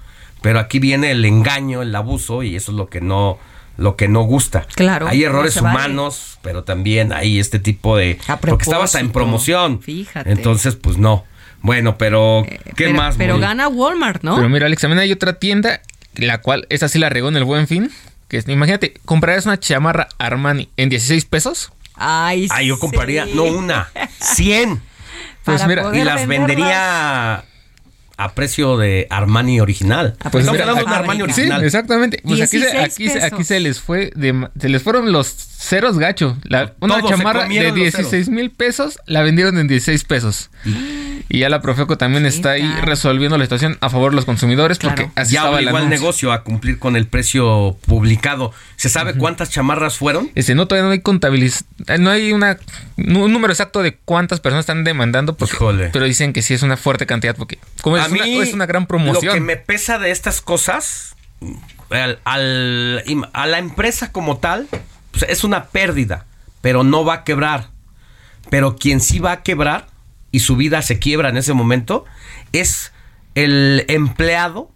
Pero aquí viene el engaño, el abuso y eso es lo que no lo que no gusta. Claro, Hay no errores vale. humanos, pero también hay este tipo de A porque estaba hasta en promoción. fíjate. Entonces, pues no. Bueno, pero ¿qué pero, más? Pero gana Walmart, ¿no? Pero mira, Alex, también hay otra tienda, la cual, esa sí la regó en el buen fin. Que es- imagínate, comprarías una chamarra Armani en 16 pesos. Ay, Ah, yo compraría sí. no una, 100 Pues Para mira, poder y las venderlas. vendería a precio de Armani original. Pues Estamos mira, hablando de. Armani Sí, original. exactamente. Pues aquí, se, 16 aquí, se- pesos. aquí se les fue de se les fueron los ceros gacho. La- una Todos chamarra de comieron los 16 mil pesos la vendieron en 16 pesos. Y ya la Profeco también está ahí resolviendo la situación a favor de los consumidores Claro. porque así ya estaba el obligó al negocio a cumplir con el precio publicado. ¿Se sabe cuántas chamarras fueron? Este, no, todavía no hay contabiliz... eh, No hay una, un número exacto de cuántas personas están demandando, porque- Híjole. pero dicen que sí es una fuerte cantidad, porque como es, a una, mí es una gran Lo promoción. que me pesa de estas cosas, al- al- im- a la empresa como tal, pues, es una pérdida, pero no va a quebrar. Pero quien sí va a quebrar y su vida se quiebra en ese momento es el empleado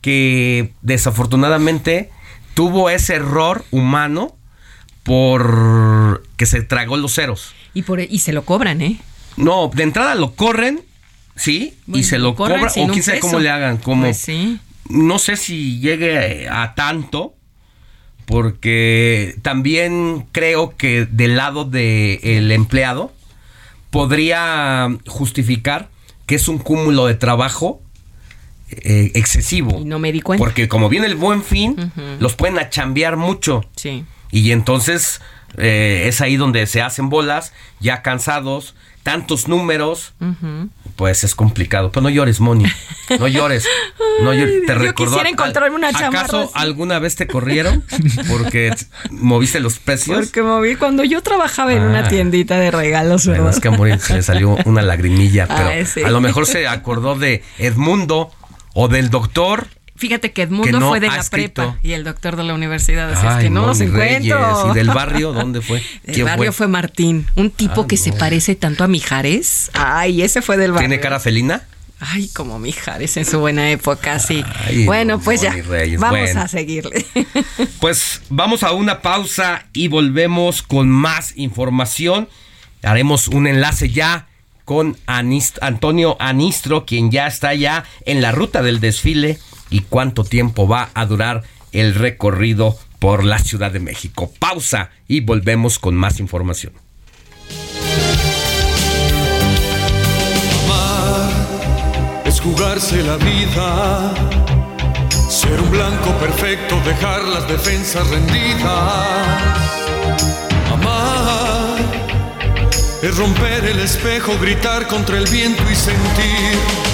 que desafortunadamente tuvo ese error humano por que se tragó los ceros. Y, por, y se lo cobran, ¿eh? No, de entrada lo corren sí, y se lo corran cobra, sin o quién sabe cómo le hagan, como, Pues sí. no sé si llegue a tanto, porque también creo que del lado del empleado podría justificar que es un cúmulo de trabajo eh, excesivo. Y no me di cuenta. Porque como viene el buen fin, los pueden achambear mucho. Sí. Y entonces eh, es ahí donde se hacen bolas, ya cansados, tantos números, Ujú. Pues es complicado. Pero no llores, Moni. No llores. No llores. Te Yo recordó. quisiera encontrarme una chamarra ¿Acaso así. alguna vez te corrieron? Porque moviste los precios. Porque moví cuando yo trabajaba en Ah. una tiendita de regalos, Bueno, es que a se le salió una lagrimilla, pero Ay, sí. a lo mejor se acordó de Edmundo o del doctor. Fíjate que Edmundo Que no fue de la escrito. prepa y el doctor de la universidad. Así es Ay, que no los Moni Reyes. encuentro. ¿Y del barrio dónde fue? El ¿Quién barrio fue? Martín, un tipo Ah, que se no. parece tanto a Mijares. Ay, ese fue del barrio. ¿Tiene cara felina? Ay, como Mijares en su buena época, sí. Ay, bueno, pues ya, vamos bueno. a seguirle. Pues vamos a una pausa y volvemos con más información. Haremos un enlace ya con Antonio Anistro, quien ya está ya en la ruta del desfile y cuánto tiempo va a durar el recorrido por la Ciudad de México. Pausa y volvemos con más información. Amar es jugarse la vida, ser un blanco perfecto, dejar las defensas rendidas. Amar es romper el espejo, gritar contra el viento y sentir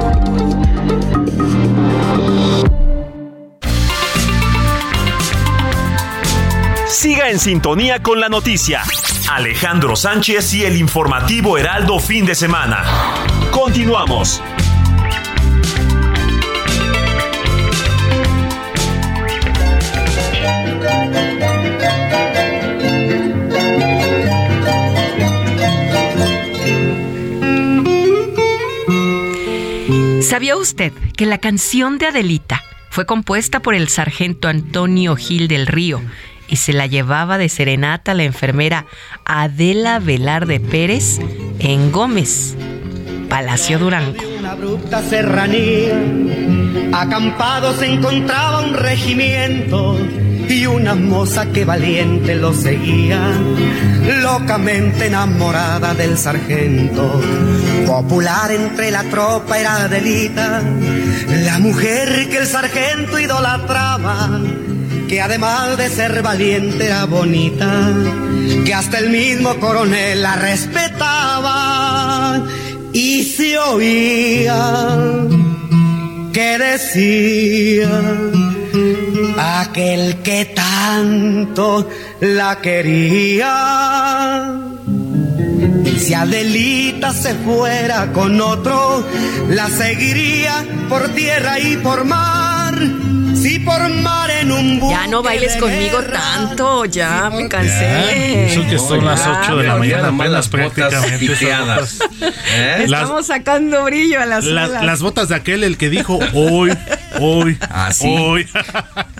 Siga en sintonía con la noticia. Alejandro Sánchez y el informativo Heraldo fin de semana. Continuamos. ¿Sabía usted que la canción de Adelita fue compuesta por el sargento Antonio Gil del Río y se la llevaba de serenata la enfermera Adela Velarde Pérez en Gómez, Palacio Durango? una abrupta serranía, acampado se encontraba un regimiento y una moza que valiente lo seguía, locamente enamorada del sargento. Popular entre la tropa era Adelita, la mujer que el sargento idolatraba, que además de ser valiente era bonita, que hasta el mismo coronel la respetaba y se oía que decía aquel que tanto la quería. Si Adelita se fuera con otro, la seguiría por tierra y por mar. Si por mar en un buque Ya no bailes conmigo tanto, ya me Ya, cansé. eso que son las Ya, 8 de la mañana, apenas las prácticamente. botas. ¿Eh? Las- Estamos sacando brillo a las La- olas. las botas de aquel, el que dijo hoy, hoy, Así. hoy.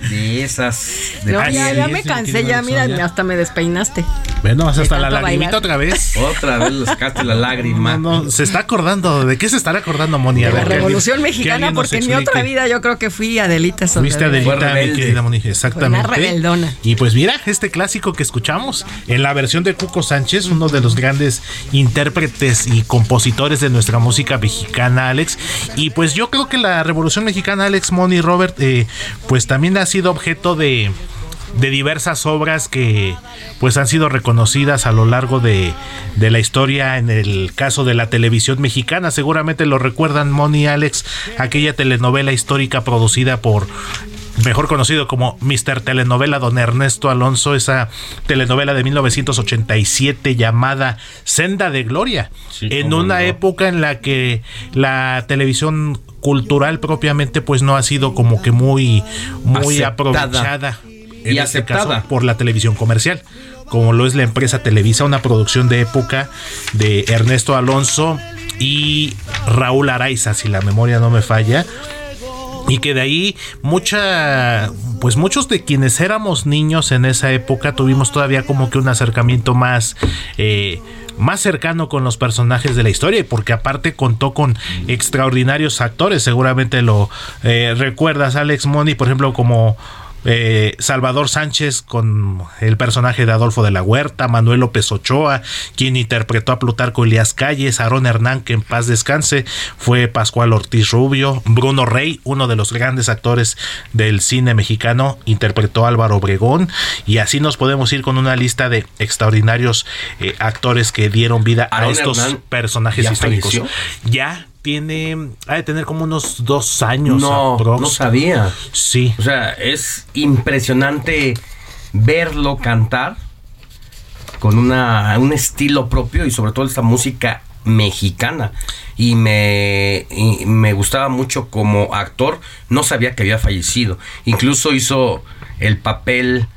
De esas. De No, ya, ya me cansé, ya, mira, ya. hasta me despeinaste. Bueno, vas hasta la lagrimita bailar. otra vez. Otra vez le sacaste la lágrima. No, no, se está acordando. ¿De qué se estará acordando, Moni? A De la ver, Revolución Mexicana, porque en mi otra vida yo creo que fui Adelita Fuiste Adelita, mi querida Moni, exactamente. Fue una rebeldona. Y pues mira, este clásico que escuchamos en la versión de Cuco Sánchez, uno de los grandes intérpretes y compositores de nuestra música mexicana, Alex. Y pues yo creo que la Revolución Mexicana, Alex, Moni, Robert, eh, pues también ha sido objeto de diversas obras que pues han sido reconocidas a lo largo de, de la historia en el caso de la televisión mexicana. Seguramente lo recuerdan Moni Alex aquella telenovela histórica producida por mejor conocido como Mr. Telenovela Don Ernesto Alonso, esa telenovela de 1987 llamada Senda de Gloria, en una época en la que la televisión cultural propiamente pues no ha sido como que muy muy aprovechada en y este aceptada caso, por la televisión comercial como lo es la empresa Televisa, una producción de época de Ernesto Alonso y Raúl Araiza, si la memoria no me falla. Y que de ahí mucha, pues muchos de quienes éramos niños en esa época tuvimos todavía como que un acercamiento más, eh, más cercano con los personajes de la historia, porque aparte contó con extraordinarios actores, seguramente lo eh, recuerdas, Alex Money, por ejemplo, como eh, Salvador Sánchez con el personaje de Adolfo de la Huerta, Manuel López Ochoa, quien interpretó a Plutarco Elías Calles, Aarón Hernán, que en paz descanse, fue Pascual Ortiz Rubio, Bruno Rey, uno de los grandes actores del cine mexicano, interpretó a Álvaro Obregón, y así nos podemos ir con una lista de extraordinarios eh, actores que dieron vida a estos Hernán personajes ya históricos. Ya tiene, ha de tener como unos dos años. No, aprox. no sabía. Sí. O sea, es impresionante verlo cantar con una, un estilo propio y sobre todo esta música mexicana. Y me, y me gustaba mucho como actor. No sabía que había fallecido. Incluso hizo el papel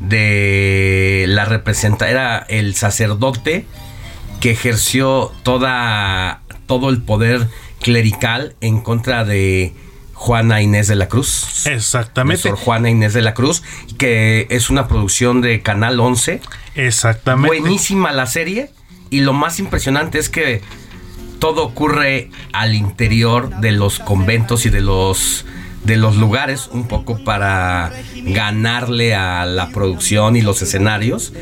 de la representa era el sacerdote que ejerció toda todo el poder clerical en contra de Juana Inés de la Cruz. Exactamente. Sor Juana Inés de la Cruz, que es una producción de Canal 11. Exactamente. Buenísima la serie y lo más impresionante es que todo ocurre al interior de los conventos y de los de los lugares un poco para ganarle a la producción y los escenarios.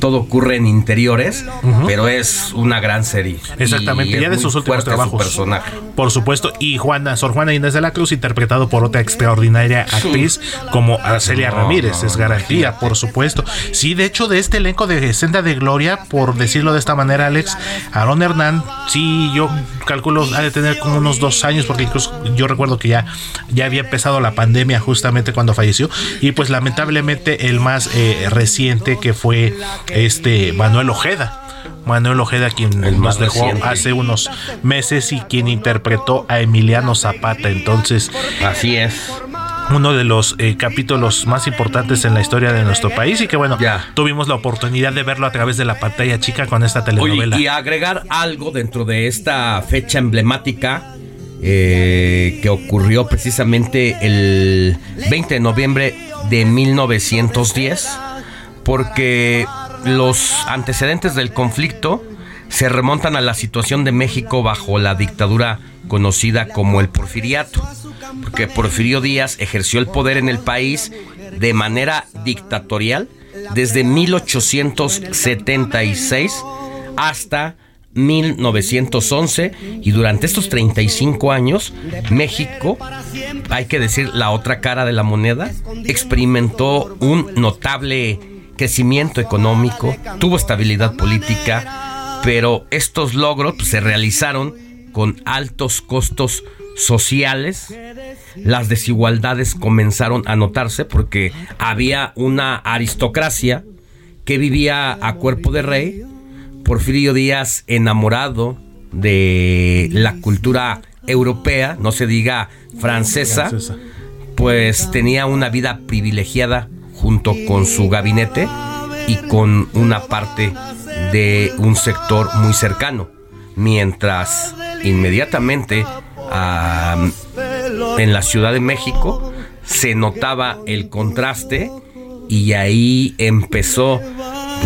Todo ocurre en interiores, pero es una gran serie. Exactamente, Y ya de sus últimos fuerte su trabajos. personaje. Por supuesto, y Juana, Sor Juana Inés de la Cruz, interpretado por otra extraordinaria actriz como Arcelia No, Ramírez, no, es garantía, por supuesto. Sí, de hecho, de este elenco de Senda de Gloria, por decirlo de esta manera, Alex, Aarón Hernán, sí, yo calculo, ha de tener como unos dos años, porque incluso yo recuerdo que ya, ya había empezado la pandemia justamente cuando falleció, y pues lamentablemente el más eh, reciente que fue este Manuel Ojeda. Manuel Ojeda, quien nos dejó reciente. hace unos meses y quien interpretó a Emiliano Zapata. Entonces, así es. Uno de los eh, capítulos más importantes en la historia de nuestro país y que bueno, tuvimos la oportunidad de verlo a través de la pantalla chica con esta telenovela. Oye, y agregar algo dentro de esta fecha emblemática eh, que ocurrió precisamente el 20 de noviembre de 1910, porque los antecedentes del conflicto se remontan a la situación de México bajo la dictadura conocida como el porfiriato, porque Porfirio Díaz ejerció el poder en el país de manera dictatorial desde 1876 hasta 1911 y durante estos 35 años México, hay que decir la otra cara de la moneda, experimentó un notable crecimiento económico, tuvo estabilidad política, pero estos logros pues, se realizaron con altos costos sociales, las desigualdades comenzaron a notarse porque había una aristocracia que vivía a cuerpo de rey, Porfirio Díaz enamorado de la cultura europea, no se diga francesa, pues tenía una vida privilegiada junto con su gabinete y con una parte de un sector muy cercano, mientras inmediatamente en la Ciudad de México se notaba el contraste y ahí empezó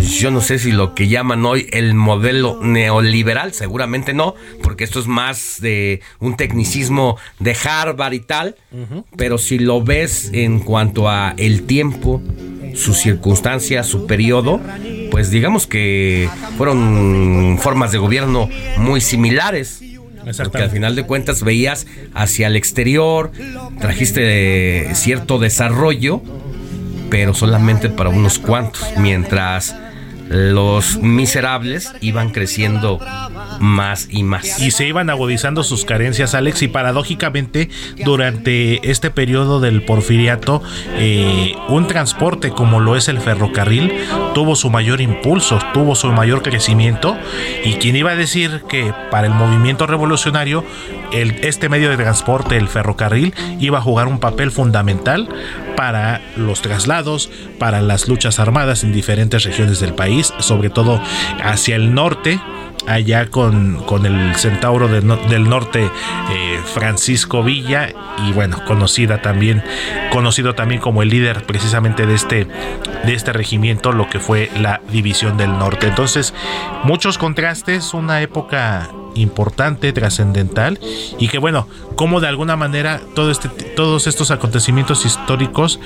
yo no sé si lo que llaman hoy el modelo neoliberal, seguramente no, porque esto es más de un tecnicismo de Harvard y tal, pero si lo ves en cuanto a el tiempo, su circunstancia, su periodo, pues digamos que fueron formas de gobierno muy similares. Porque al final de cuentas veías hacia el exterior, trajiste cierto desarrollo, pero solamente para unos cuantos, mientras los miserables iban creciendo más y más. Y se iban agudizando sus carencias, Alex, y paradójicamente durante este periodo del porfiriato, eh, un transporte como lo es el ferrocarril tuvo su mayor impulso, tuvo su mayor crecimiento, y quien iba a decir que para el movimiento revolucionario, el, este medio de transporte, el ferrocarril, iba a jugar un papel fundamental para los traslados, para las luchas armadas en diferentes regiones del país, sobre todo hacia el norte, allá con, con el centauro del norte eh, Francisco Villa y bueno conocida también conocido también como el líder precisamente de este de este regimiento lo que fue la división del norte entonces muchos contrastes una época importante, trascendental y que bueno, como de alguna manera todo este, todos estos acontecimientos históricos,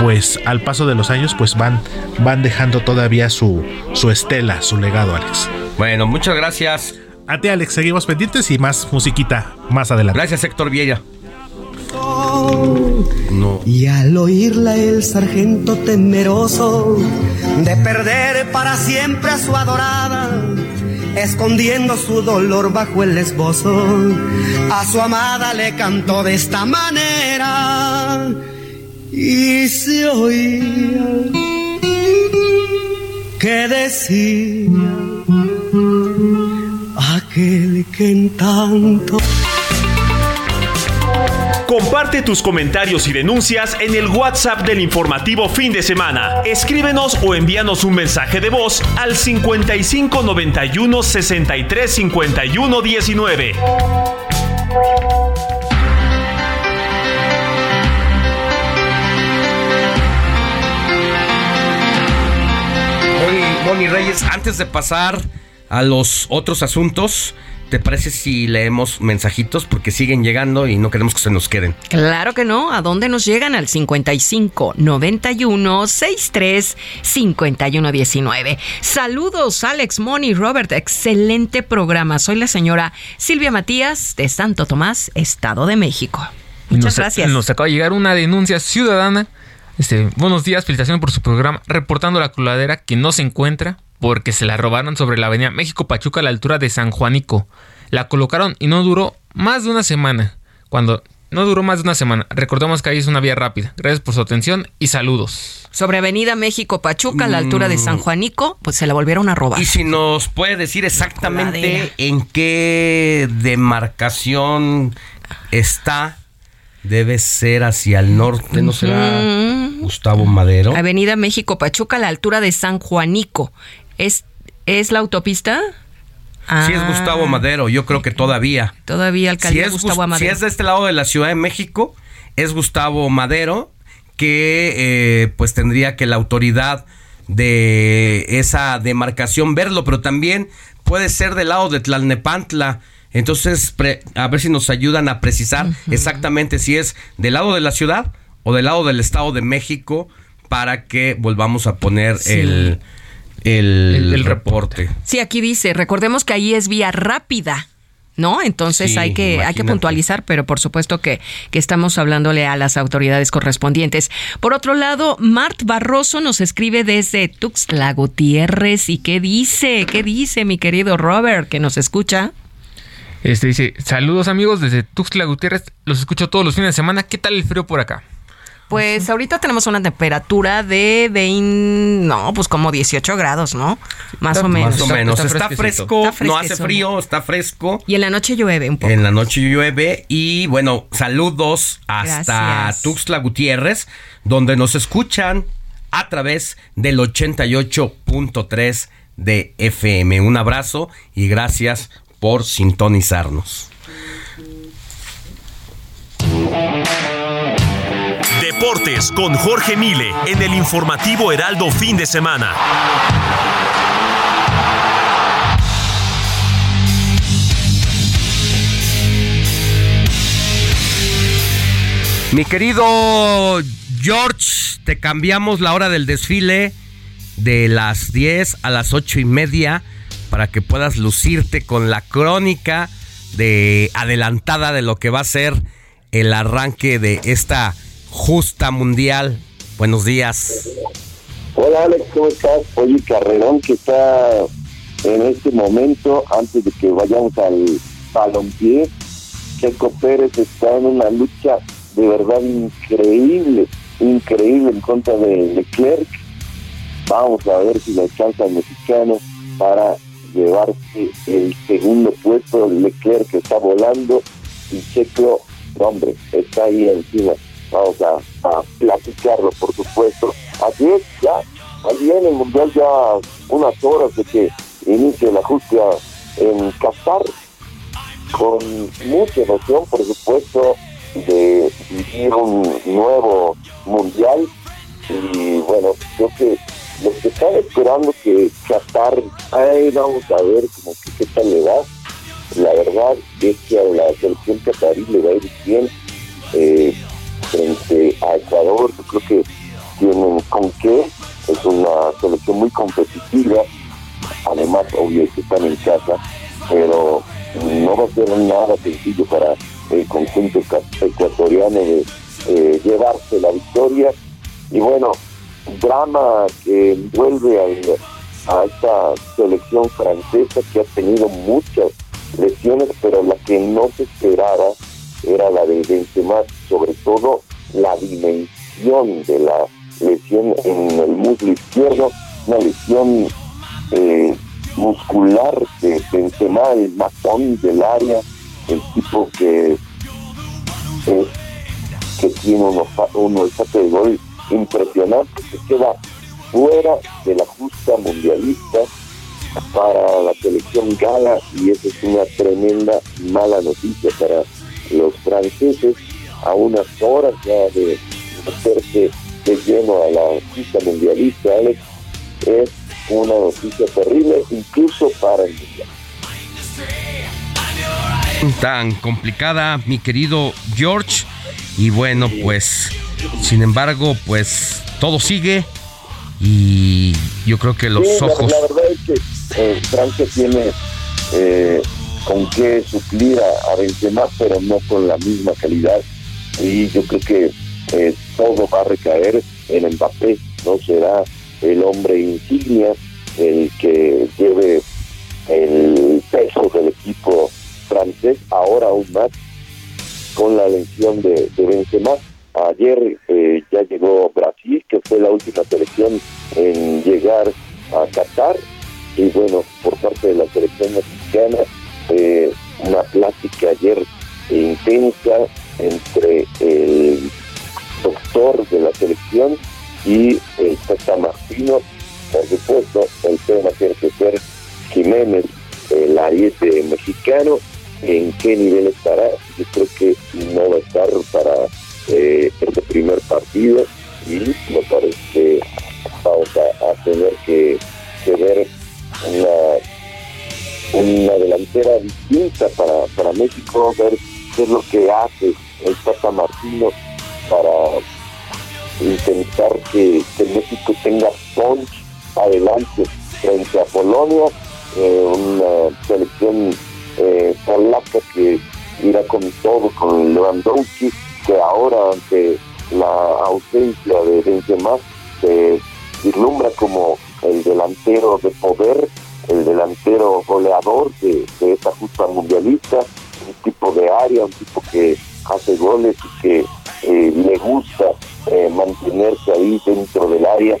pues al paso de los años, pues van, van dejando todavía su, su estela, su legado, Alex. Bueno, muchas gracias. A ti, Alex, seguimos pendientes y más musiquita más adelante. Gracias, Héctor Vieira. No. Y al oírla el sargento temeroso de perder para siempre a su adorada, escondiendo su dolor bajo el esbozo. A su amada le cantó de esta manera y se oía que decía aquel que en tanto Comparte tus comentarios y denuncias en el WhatsApp del informativo fin de semana. Escríbenos o envíanos un mensaje de voz al 55 91 63 51 19. Bonnie Reyes, antes de pasar a los otros asuntos, ¿Te parece si leemos mensajitos? Porque siguen llegando y no queremos que se nos queden. Claro que no. ¿A dónde nos llegan? Al 55 91 63 51 19. Saludos, Alex, Moni, Robert. Excelente programa. Soy la señora Silvia Matías de Santo Tomás, Estado de México. Muchas gracias. Nos acaba de llegar una denuncia ciudadana. Este, buenos días, felicitaciones por su programa. Reportando la coladera que no se encuentra porque se la robaron sobre la avenida México Pachuca a la altura de San Juanico. La colocaron y no duró más de una semana. Cuando no duró más de una semana. Recordemos que ahí es una vía rápida. Gracias por su atención y saludos. Sobre Avenida México Pachuca, a la altura de San mm. Juanico, pues se la volvieron a robar. Y si nos puede decir exactamente en qué demarcación está, debe ser hacia el norte, ¿no será Gustavo Madero? Avenida México Pachuca, a la altura de San Juanico. ¿Es, es la autopista? Si es Gustavo ah. Madero, yo creo que todavía. Todavía alcaldía si Gustavo Madero. Si es de este lado de la Ciudad de México, es Gustavo Madero, que eh, pues tendría que la autoridad de esa demarcación verlo, pero también puede ser del lado de Tlalnepantla. Entonces, a ver si nos ayudan a precisar exactamente si es del lado de la ciudad o del lado del Estado de México para que volvamos a poner el el, reporte. Sí, aquí dice, recordemos que ahí es vía rápida. ¿no? Entonces hay que hay que puntualizar, pero por supuesto que, que estamos hablándole a las autoridades correspondientes. Por otro lado, Mart Barroso nos escribe desde Tuxtla Gutiérrez y qué dice, qué dice mi querido Robert que nos escucha. Este dice, saludos amigos desde Tuxtla Gutiérrez, los escucho todos los fines de semana, ¿qué tal el frío por acá? Pues ahorita tenemos una temperatura de 20, no, pues como 18 grados, ¿no? Más o menos. Más o menos. Está, fresco, no hace frío, está fresco. Y en la noche llueve un poco. En la noche llueve y bueno, saludos hasta Tuxtla Gutiérrez, donde nos escuchan a través del 88.3 de FM. Un abrazo y gracias por sintonizarnos. Con Jorge Mile en el informativo Heraldo fin de semana. Mi querido George, te cambiamos la hora del desfile de las 10 a las 8 y media para que puedas lucirte con la crónica de adelantada de lo que va a ser el arranque de esta justa mundial. Buenos días. Hola Alex, ¿cómo estás? Oye, Carrerón que está en este momento, antes de que vayamos al balompié, Checo Pérez está en una lucha de verdad increíble, increíble en contra de Leclerc. Vamos a ver si le alcanza al mexicano para llevarse el segundo puesto. Leclerc está volando y Checo, hombre, está ahí encima. Vamos a, platicarlo, por supuesto. Así es, ya, allí en el Mundial ya unas horas de que inicie la justicia en Qatar, con mucha emoción, por supuesto, de vivir un nuevo Mundial. Y bueno, creo que los que están esperando que Qatar, ahí vamos a ver como que qué tal le va. La verdad es que a la selección qatarí le va a ir bien eh, frente a Ecuador. Yo creo que tienen con qué. Es una selección muy competitiva. Además, obvio que están en casa, pero no va a ser nada sencillo para el conjunto ecuatoriano de eh, llevarse la victoria. Y bueno, drama que envuelve a, a esta selección francesa que ha tenido muchas lesiones, pero la que no se esperaba era la de Benzema, sobre todo la dimensión de la lesión en el muslo izquierdo, una lesión eh, muscular de Benzema, el matón del área, el tipo que que tiene uno, uno el de gol impresionante, que queda fuera de la justa mundialista para la selección gala y esa es una tremenda mala noticia para los franceses a unas horas ya de meterse de lleno a la justa mundialista, Alex, es una noticia terrible incluso para el mundial. Tan complicada, mi querido George. Y bueno, pues, sin embargo, pues todo sigue y yo creo que los ojos... La, verdad es que eh, Francia tiene eh, con qué suplir a, a Benzema, pero no con la misma calidad. Y yo creo que eh, todo va a recaer en Mbappé, no será el hombre insignia el que lleve el peso del equipo francés, ahora aún más con la elección de, de Benzema. Ayer eh, ya llegó Brasil, que fue la última selección en llegar a Qatar, y bueno, por parte de la selección mexicana, eh, una plática ayer intensa entre el doctor de la selección y el Tata Martino. Por supuesto, el tema tiene que ser Jiménez, el ariete mexicano, en qué nivel estará. Yo creo que no va a estar para eh, este primer partido y me parece que vamos a, tener que, ver una, una delantera distinta para, para México, ver qué es lo que hace el Tata Martino para intentar que, México tenga punch adelante frente a Polonia, eh, una selección eh, polaca que irá con todo, con Lewandowski, que ahora ante la ausencia de Benzema se vislumbra como el delantero de poder, el delantero goleador de, de esta justa mundialista, un tipo de área, un tipo que hace goles y que eh, le gusta eh, mantenerse ahí dentro del área,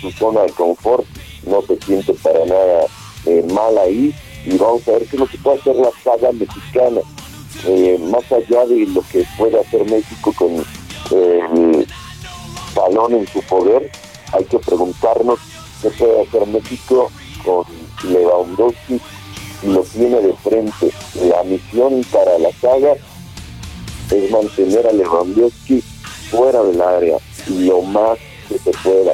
su zona de confort, no se siente para nada eh, mal ahí y vamos a ver qué es lo que puede hacer la saga mexicana, más allá de lo que puede hacer México con el balón en su poder, hay que preguntarnos qué puede hacer México con Lewandowski lo tiene de frente. La misión para la saga es mantener a Lewandowski fuera del área lo más que se pueda.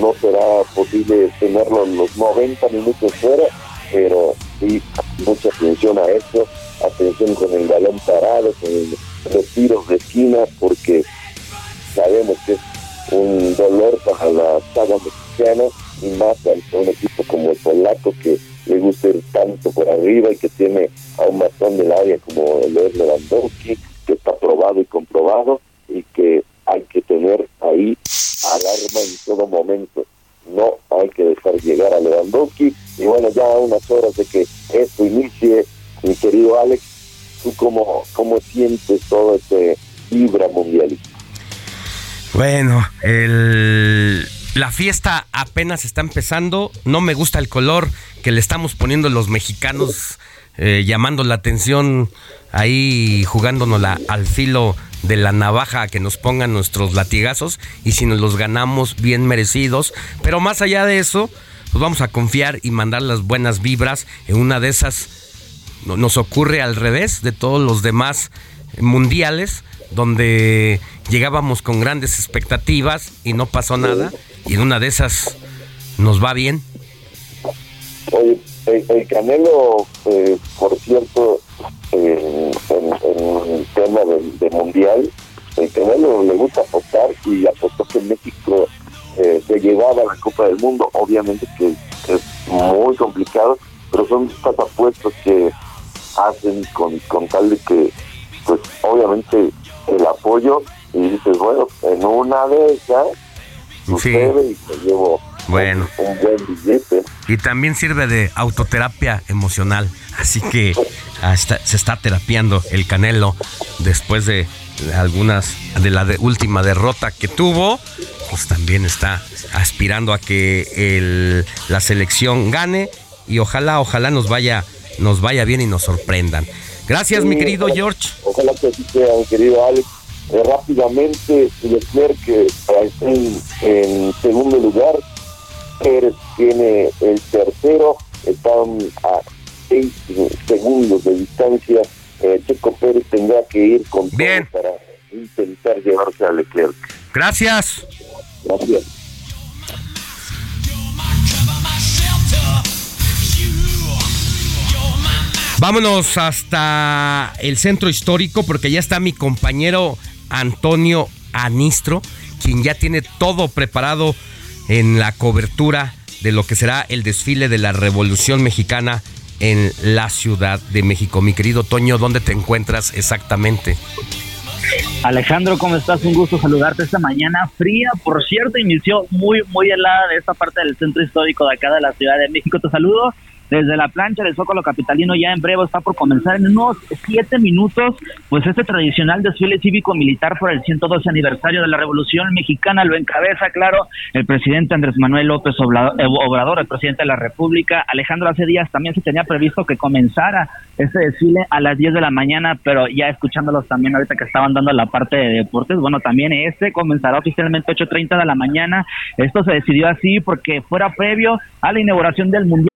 No será posible tenerlo en los 90 minutos fuera, pero sí, mucha atención a esto, atención con el balón parado, con los tiros de esquina, porque sabemos que es un dolor para la saga mexicana y más a un equipo como el polaco que le gusta ir tanto por arriba y que tiene a un matón del área como el Lewandowski que está probado y comprobado y que hay que tener ahí alarma en todo momento. y bueno, ya a unas horas de que esto inicie, mi querido Alex, ¿tú cómo, cómo sientes todo este vibra mundialista? Bueno, el, la fiesta apenas está empezando. No me gusta el color que le estamos poniendo los mexicanos, eh, llamando la atención ahí, jugándonos al filo de la navaja que nos pongan nuestros latigazos y si nos los ganamos bien merecidos. Pero más allá de eso, pues vamos a confiar y mandar las buenas vibras. En una de esas nos ocurre al revés de todos los demás mundiales, donde llegábamos con grandes expectativas y no pasó nada. Y en una de esas nos va bien. Oye, el, Canelo, eh, por cierto, en, el tema de, mundial, el Canelo le gusta apostar y apostó que México eh, se llevaba la Copa del Mundo. Obviamente que es muy complicado, pero son estas apuestas que hacen con, con tal de que, pues obviamente el apoyo y dices, bueno, en una de esas sucede y te llevo bueno. un, buen billete. Y también sirve de autoterapia emocional. Así que hasta se está terapiando el Canelo después de algunas de la última derrota que tuvo, pues también está aspirando a que el, la selección gane y ojalá, ojalá nos vaya, nos vaya bien y nos sorprendan. Gracias, mi querido George. Ojalá que así sea, mi querido Alex. Eh, rápidamente, Leclerc está en, segundo lugar, Pérez tiene el tercero, están a seis segundos de distancia. Eh, Checo Pérez tendrá que ir con Bien. para intentar llevarse a Leclerc. Gracias. Gracias. Vámonos hasta el centro histórico porque ya está mi compañero Antonio Anistro, quien ya tiene todo preparado en la cobertura de lo que será el desfile de la Revolución Mexicana en la Ciudad de México. Mi querido Toño, ¿dónde te encuentras exactamente? Alejandro, ¿cómo estás? Un gusto saludarte esta mañana fría. Por cierto, inició muy, muy helada de esta parte del centro histórico de acá de la Ciudad de México. Te saludo desde la plancha del Zócalo Capitalino ya en breve está por comenzar en unos siete minutos, pues este tradicional desfile cívico-militar por el 112 aniversario de la Revolución Mexicana lo encabeza, claro, el presidente Andrés Manuel López eh, Obrador, el presidente de la República. Alejandro, hace días también se tenía previsto que comenzara este desfile a las 10 de la mañana, pero ya escuchándolos también ahorita que estaban dando la parte de deportes, bueno, también este comenzará oficialmente 8.30 de la mañana. Esto se decidió así porque fuera previo a la inauguración del Mundial.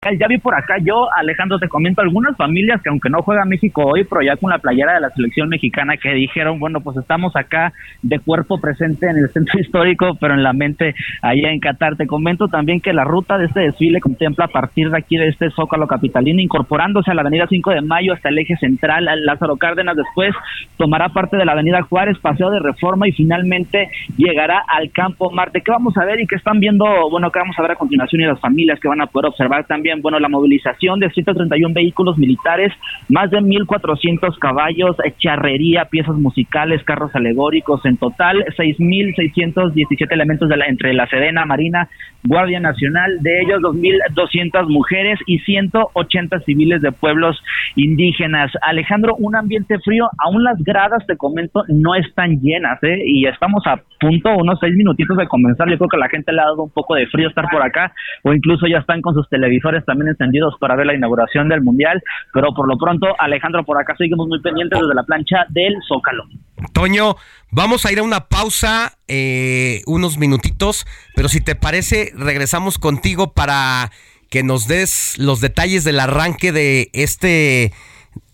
Ya vi por acá yo, Alejandro, te comento algunas familias que aunque no juega México hoy, pero ya con la playera de la selección mexicana que dijeron, bueno, pues estamos acá de cuerpo presente en el centro histórico, pero en la mente allá en Qatar. Te comento también que la ruta de este desfile contempla a partir de aquí de este Zócalo Capitalino, incorporándose a la avenida 5 de Mayo hasta el eje central, Lázaro Cárdenas, después tomará parte de la avenida Juárez, Paseo de Reforma y finalmente llegará al Campo Marte. ¿Qué vamos a ver y qué están viendo? Bueno, ¿qué vamos a ver a continuación y las familias que van a poder observar también? Bueno, la movilización de 131 vehículos militares, más de 1.400 caballos, charrería, piezas musicales, carros alegóricos, en total 6.617 elementos de la, entre la Sedena, Marina, Guardia Nacional, de ellos 2.200 mujeres y 180 civiles de pueblos indígenas. Alejandro, un ambiente frío, aún las gradas, te comento, no están llenas, ¿eh? Y estamos a punto, unos seis minutitos de comenzar. Yo creo que la gente le ha dado un poco de frío estar por acá, o incluso ya están con sus televisores también encendidos para ver la inauguración del Mundial. Pero por lo pronto, Alejandro, por acá seguimos muy pendientes desde la plancha del Zócalo. Toño, vamos a ir a una pausa, eh, unos minutitos, pero si te parece, regresamos contigo para que nos des los detalles del arranque de este,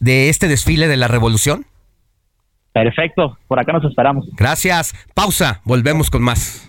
de este desfile de la revolución. Perfecto, por acá nos esperamos. Gracias. Pausa, volvemos con más.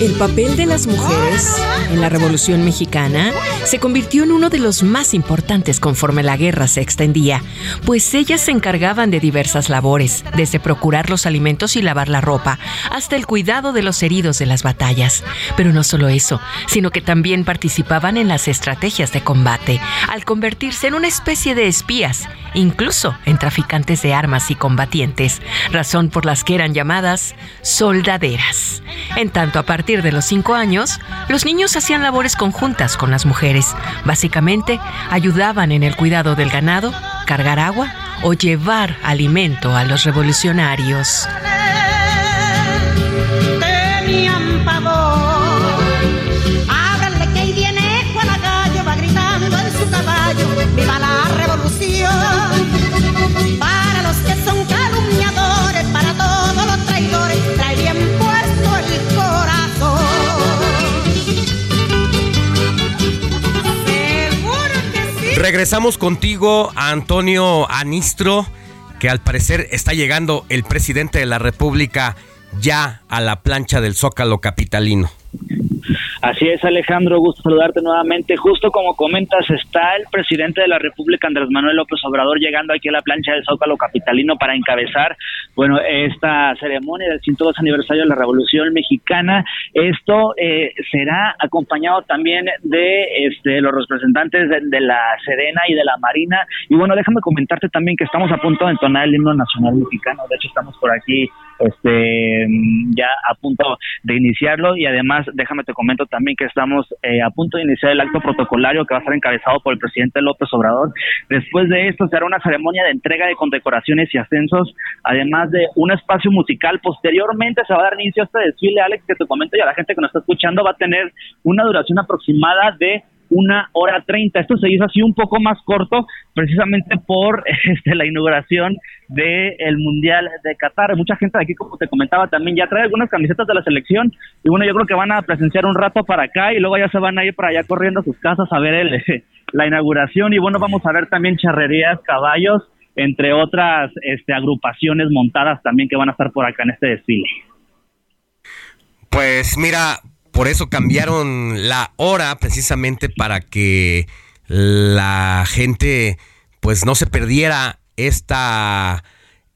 El papel de las mujeres en la Revolución Mexicana se convirtió en uno de los más importantes conforme la guerra se extendía, pues ellas se encargaban de diversas labores, desde procurar los alimentos y lavar la ropa, hasta el cuidado de los heridos de las batallas. Pero no solo eso, sino que también participaban en las estrategias de combate, al convertirse en una especie de espías, incluso en traficantes de armas y combatientes, razón por las que eran llamadas soldaderas. En tanto, a de los cinco años, los niños hacían labores conjuntas con las mujeres. Básicamente, ayudaban en el cuidado del ganado, cargar agua o llevar alimento a los revolucionarios. Regresamos contigo, Antonio Anistro, que al parecer está llegando el presidente de la República ya a la plancha del Zócalo Capitalino. Así es, Alejandro, gusto saludarte nuevamente. Justo como comentas, está el presidente de la República, Andrés Manuel López Obrador, llegando aquí a la plancha del Zócalo Capitalino para encabezar, bueno, esta ceremonia del 102 aniversario de la Revolución Mexicana. Esto eh, será acompañado también de este, los representantes de, de la Serena y de la Marina. Y bueno, déjame comentarte también que estamos a punto de entonar el himno nacional mexicano. De hecho, estamos por aquí este ya a punto de iniciarlo y además déjame te comento también que estamos eh, a punto de iniciar el acto protocolario que va a estar encabezado por el presidente López Obrador. Después de esto se hará una ceremonia de entrega de condecoraciones y ascensos, además de un espacio musical. Posteriormente se va a dar inicio a este desfile, Alex, que te comento y a la gente que nos está escuchando va a tener una duración aproximada de una hora treinta. Esto se hizo así un poco más corto, precisamente por este, la inauguración del Mundial de Qatar. Mucha gente de aquí, como te comentaba, también ya trae algunas camisetas de la selección y bueno, yo creo que van a presenciar un rato para acá y luego ya se van a ir para allá corriendo a sus casas a ver el, la inauguración y bueno, vamos a ver también charrerías, caballos, entre otras este, agrupaciones montadas también que van a estar por acá en este desfile. Pues mira, por eso cambiaron la hora precisamente para que la gente pues no se perdiera esta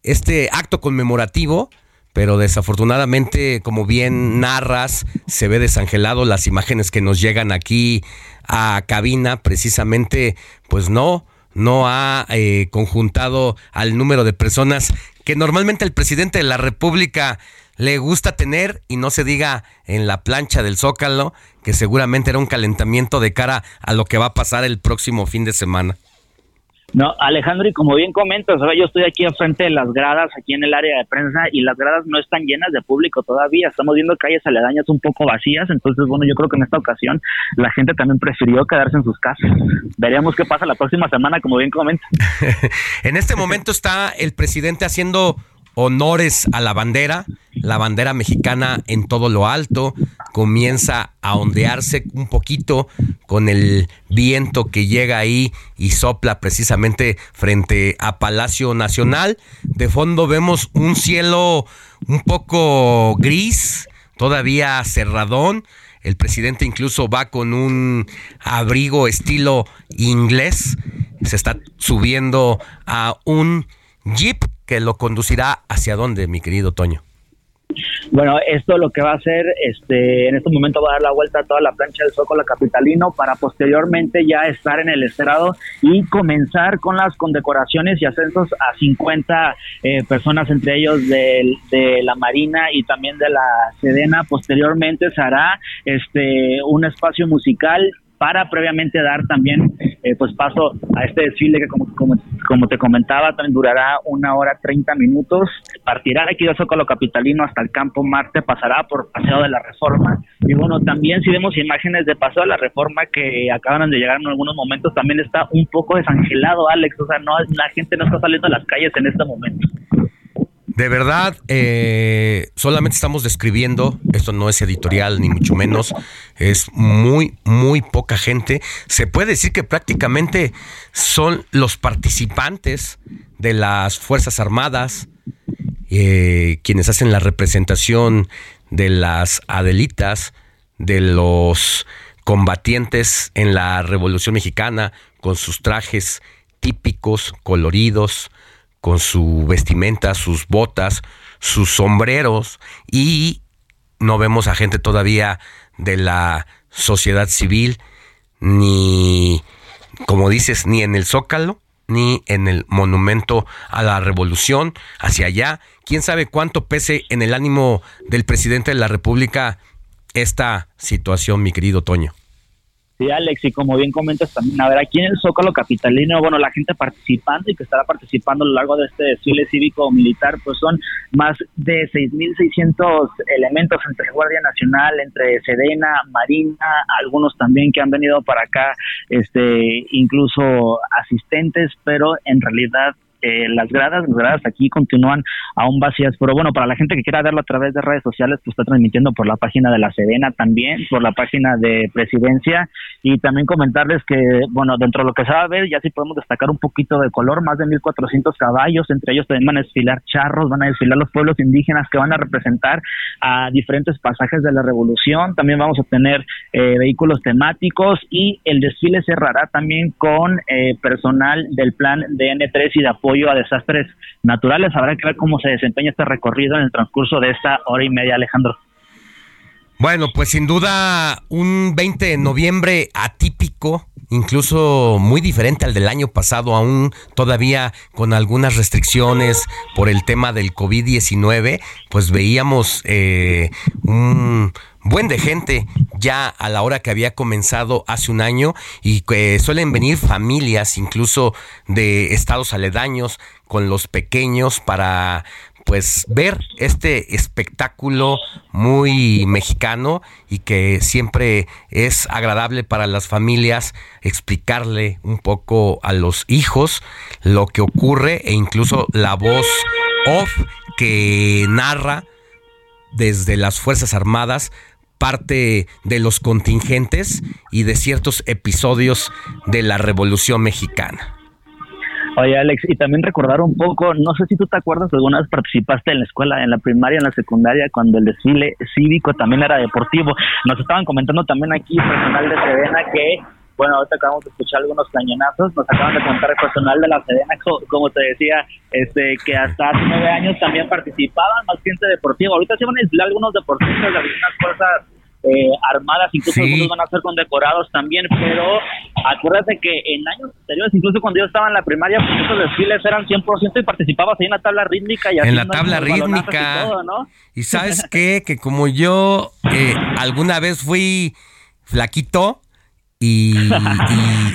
este acto conmemorativo, pero desafortunadamente, como bien narras, se ve desangelado las imágenes que nos llegan aquí a cabina, precisamente, pues no, no ha eh, conjuntado al número de personas que normalmente el presidente de la República le gusta tener y no se diga en la plancha del Zócalo, que seguramente era un calentamiento de cara a lo que va a pasar el próximo fin de semana. No, Alejandro, y como bien comentas, ahora yo estoy aquí enfrente de las gradas, aquí en el área de prensa, y las gradas no están llenas de público todavía. Estamos viendo calles aledañas un poco vacías, entonces, bueno, yo creo que en esta ocasión la gente también prefirió quedarse en sus casas. Veremos qué pasa la próxima semana, como bien comentas. en este momento está el presidente haciendo honores a la bandera, la bandera mexicana en todo lo alto, comienza a ondearse un poquito con el viento que llega ahí y sopla precisamente frente a Palacio Nacional. De fondo vemos un cielo un poco gris, todavía cerradón. El presidente incluso va con un abrigo estilo inglés. Se está subiendo a un jeep que lo conducirá hacia dónde, mi querido Toño. Bueno, esto lo que va a hacer, este, en este momento va a dar la vuelta a toda la plancha del Zócalo Capitalino para posteriormente ya estar en el estrado y comenzar con las condecoraciones y ascensos a 50 eh, personas, entre ellos de, de la Marina y también de la Sedena. Posteriormente se hará este, un espacio musical para previamente dar también eh, pues paso a este desfile que como, como, como, te comentaba también durará una hora 30 minutos, partirá aquí del Zócalo Capitalino hasta el Campo Marte, pasará por Paseo de la Reforma. Y bueno, también si vemos imágenes de Paseo de la Reforma que acaban de llegar en algunos momentos, también está un poco desangelado Alex, o sea, no la gente no está saliendo a las calles en este momento. De verdad, eh, solamente estamos describiendo, esto no es editorial ni mucho menos, es muy, muy poca gente. Se puede decir que prácticamente son los participantes de las Fuerzas Armadas, eh, quienes hacen la representación de las Adelitas, de los combatientes en la Revolución Mexicana, con sus trajes típicos, coloridos, con su vestimenta, sus botas, sus sombreros y no vemos a gente todavía de la sociedad civil ni, como dices, ni en el Zócalo ni en el monumento a la revolución hacia allá. ¿Quién sabe cuánto pese en el ánimo del presidente de la República esta situación, mi querido Toño? Sí, Alex, y como bien comentas también, a ver, aquí en el Zócalo Capitalino, bueno, la gente participando y que estará participando a lo largo de este desfile cívico-militar, pues son más de 6.600 elementos entre Guardia Nacional, entre Sedena, Marina, algunos también que han venido para acá, este, incluso asistentes, pero en realidad eh, las gradas, las gradas aquí continúan aún vacías, pero bueno, para la gente que quiera verlo a través de redes sociales, pues está transmitiendo por la página de la Sedena también, por la página de Presidencia y también comentarles que, bueno, dentro de lo que se va a ver, ya sí podemos destacar un poquito de color, más de 1.400 caballos, entre ellos también van a desfilar charros, van a desfilar los pueblos indígenas que van a representar a diferentes pasajes de la revolución, también vamos a tener eh, vehículos temáticos y el desfile cerrará también con eh, personal del plan DN3 y de apoyo a desastres naturales. Habrá que ver cómo se desempeña este recorrido en el transcurso de esta hora y media, Alejandro. Bueno, pues sin duda un 20 de noviembre atípico, incluso muy diferente al del año pasado, aún todavía con algunas restricciones por el tema del COVID-19, pues veíamos eh, un buen de gente ya a la hora que había comenzado hace un año y que suelen venir familias incluso de estados aledaños con los pequeños para pues ver este espectáculo muy mexicano y que siempre es agradable para las familias explicarle un poco a los hijos lo que ocurre e incluso la voz off que narra desde las Fuerzas Armadas parte de los contingentes y de ciertos episodios de la Revolución Mexicana. Oye, Alex, y también recordar un poco, no sé si tú te acuerdas, alguna vez participaste en la escuela, en la primaria, en la secundaria, cuando el desfile cívico también era deportivo. Nos estaban comentando también aquí, personal de Sedena, que, bueno, ahorita acabamos de escuchar algunos cañonazos, nos acaban de contar el personal de la Sedena, como te decía, este que hasta hace nueve años también participaban, más gente deportiva. Ahorita se van a desfilar algunos deportistas de algunas fuerzas eh, armadas, incluso algunos van a ser condecorados también, pero acuérdate que en años anteriores, incluso cuando yo estaba en la primaria, pues esos desfiles eran 100% y participabas ahí en la tabla rítmica. Y en la tabla rítmica. Y, sabes qué, que como yo eh, alguna vez fui flaquito y,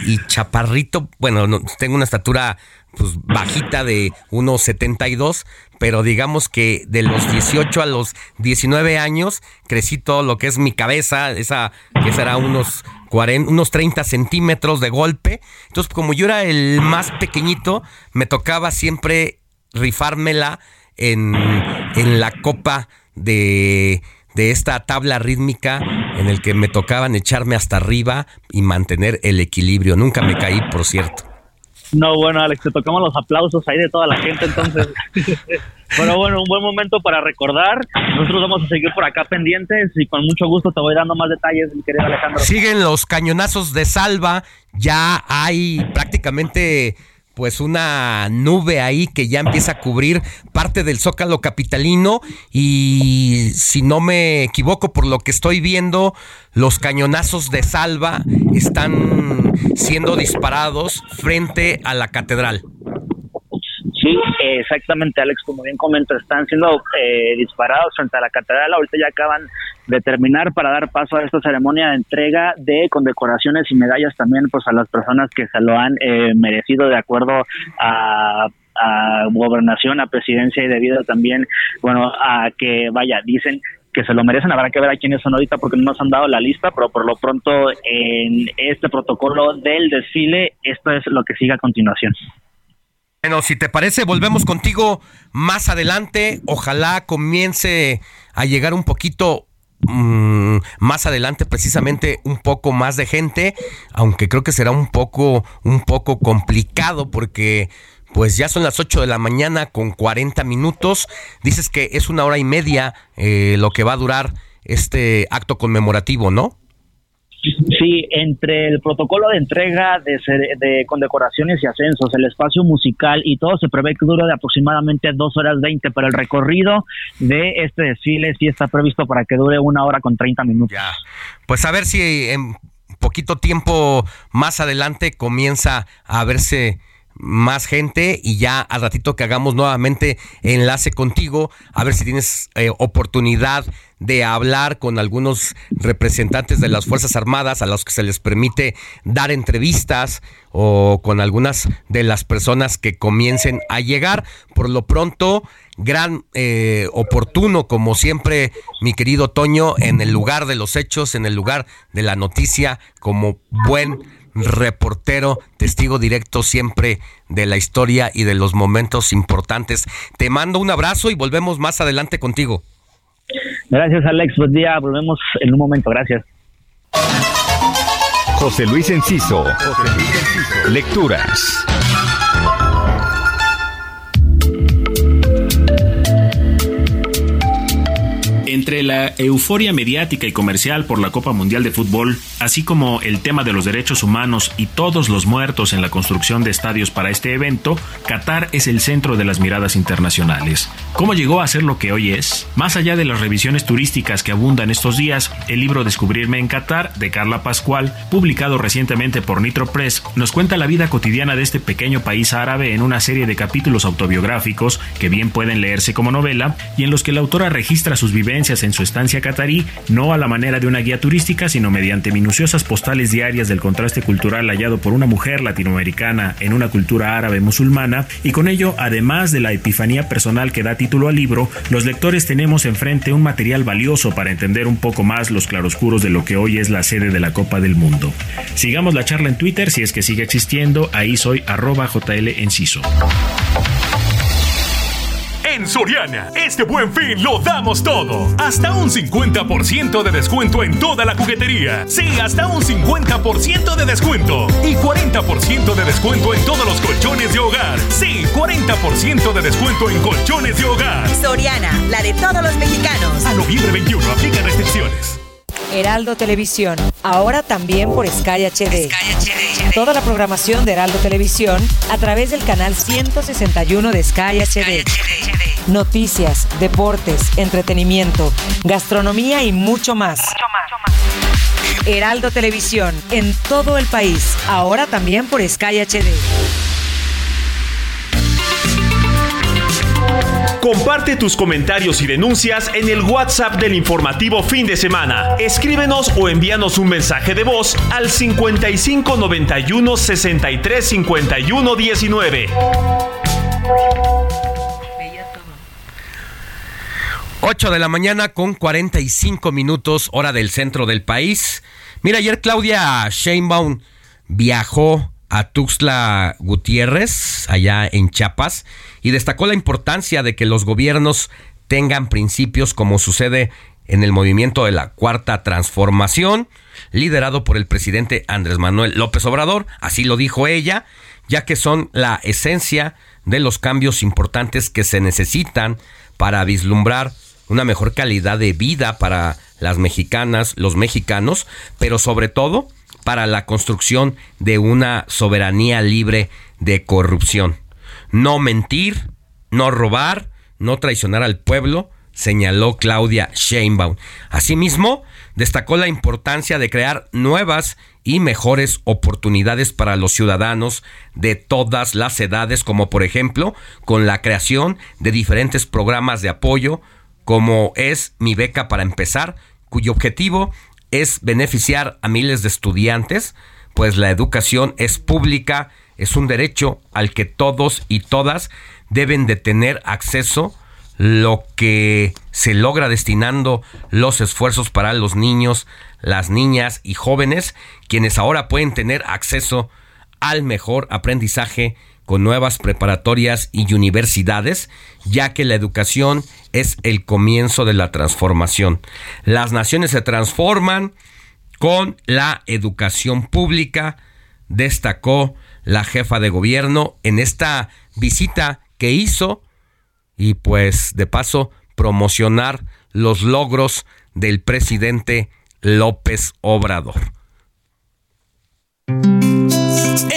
y, chaparrito, bueno, tengo una estatura pues bajita de 1,72, pero digamos que de los 18 a los 19 años crecí todo lo que es mi cabeza, esa que será unos 40, unos 30 centímetros de golpe. Entonces, como yo era el más pequeñito, me tocaba siempre rifármela en, en la copa de, de esta tabla rítmica en el que me tocaban echarme hasta arriba y mantener el equilibrio. Nunca me caí, por cierto. No, bueno, Alex, te tocamos los aplausos ahí de toda la gente, entonces. Pero bueno, un buen momento para recordar. Nosotros vamos a seguir por acá pendientes y con mucho gusto te voy dando más detalles, mi querido Alejandro. Siguen los cañonazos de salva. Ya hay prácticamente pues una nube ahí que ya empieza a cubrir parte del zócalo capitalino y si no me equivoco por lo que estoy viendo, los cañonazos de salva están siendo disparados frente a la catedral. Sí, exactamente, Alex, como bien comenta, están siendo eh, disparados frente a la catedral. Ahorita ya acaban de terminar para dar paso a esta ceremonia de entrega de condecoraciones y medallas también pues a las personas que se lo han eh, merecido de acuerdo a a gobernación, a presidencia y debido también, bueno, a que, vaya, dicen que se lo merecen, habrá que ver a quiénes son ahorita porque no nos han dado la lista, pero por lo pronto en este protocolo del desfile, esto es lo que sigue a continuación. Bueno, si te parece, volvemos contigo más adelante. Ojalá comience a llegar un poquito mm, más adelante, precisamente un poco más de gente, aunque creo que será un poco, un poco complicado porque pues ya son las 8 de la mañana con 40 minutos. Dices que es una hora y media eh, lo que va a durar este acto conmemorativo, ¿no? Sí, entre el protocolo de entrega de, de, condecoraciones y ascensos, el espacio musical y todo se prevé que dure de aproximadamente dos horas 20, pero el recorrido de este desfile sí está previsto para que dure una hora con 30 minutos. Pues a ver si en poquito tiempo más adelante comienza a verse más gente y ya al ratito que hagamos nuevamente enlace contigo, a ver si tienes eh, oportunidad de hablar con algunos representantes de las Fuerzas Armadas a los que se les permite dar entrevistas o con algunas de las personas que comiencen a llegar. Por lo pronto, gran eh, oportuno, como siempre, mi querido Toño, en el lugar de los hechos, en el lugar de la noticia, como buen reportero, testigo directo siempre de la historia y de los momentos importantes. Te mando un abrazo y volvemos más adelante contigo. Gracias Alex, buen día, volvemos en un momento, gracias. José Luis Enciso, José Luis Enciso. Lecturas. Entre la euforia mediática y comercial por la Copa Mundial de Fútbol, así como el tema de los derechos humanos y todos los muertos en la construcción de estadios para este evento, Qatar es el centro de las miradas internacionales. ¿Cómo llegó a ser lo que hoy es? Más allá de las revisiones turísticas que abundan estos días, el libro Descubrirme en Qatar de Carla Pascual, publicado recientemente por Nitro Press, nos cuenta la vida cotidiana de este pequeño país árabe en una serie de capítulos autobiográficos que bien pueden leerse como novela y en los que la autora registra sus vivencias en su estancia catarí, no a la manera de una guía turística, sino mediante minuciosas postales diarias del contraste cultural hallado por una mujer latinoamericana en una cultura árabe musulmana, y con ello, además de la epifanía personal que da título al libro, los lectores tenemos enfrente un material valioso para entender un poco más los claroscuros de lo que hoy es la sede de la Copa del Mundo. Sigamos la charla en Twitter si es que sigue existiendo, ahí soy arroba JL Enciso. En Soriana, este buen fin lo damos todo. Hasta un 50% de descuento en toda la juguetería. Sí, hasta un 50% de descuento. Y 40% de descuento en todos los colchones de hogar. Sí, 40% de descuento en colchones de hogar. Soriana, la de todos los mexicanos. A noviembre 21, aplica restricciones. Heraldo Televisión, ahora también por Sky HD. Toda la programación de Heraldo Televisión a través del canal 161 de Sky HD. Noticias, deportes, entretenimiento, gastronomía y mucho más. Heraldo Televisión, en todo el país, ahora también por Sky HD. Comparte tus comentarios y denuncias en el WhatsApp del informativo fin de semana. Escríbenos o envíanos un mensaje de voz al 55 91 63 51 19. 8 de la mañana con 45 minutos, hora del centro del país. Mira, ayer Claudia Sheinbaum viajó a Tuxtla Gutiérrez, allá en Chiapas, y destacó la importancia de que los gobiernos tengan principios como sucede en el movimiento de la Cuarta Transformación, liderado por el presidente Andrés Manuel López Obrador, así lo dijo ella, ya que son la esencia de los cambios importantes que se necesitan para vislumbrar una mejor calidad de vida para las mexicanas, los mexicanos, pero sobre todo para la construcción de una soberanía libre de corrupción. No mentir, no robar, no traicionar al pueblo, señaló Claudia Sheinbaum. Asimismo, destacó la importancia de crear nuevas y mejores oportunidades para los ciudadanos de todas las edades, como por ejemplo con la creación de diferentes programas de apoyo, como es Mi Beca para Empezar, cuyo objetivo es beneficiar a miles de estudiantes, pues la educación es pública, es un derecho al que todos y todas deben de tener acceso lo que se logra destinando los esfuerzos para los niños, las niñas y jóvenes, quienes ahora pueden tener acceso al mejor aprendizaje con nuevas preparatorias y universidades, ya que la educación es el comienzo de la transformación. Las naciones se transforman con la educación pública, destacó la jefa de gobierno en esta visita que hizo y pues de paso promocionar los logros del presidente López Obrador.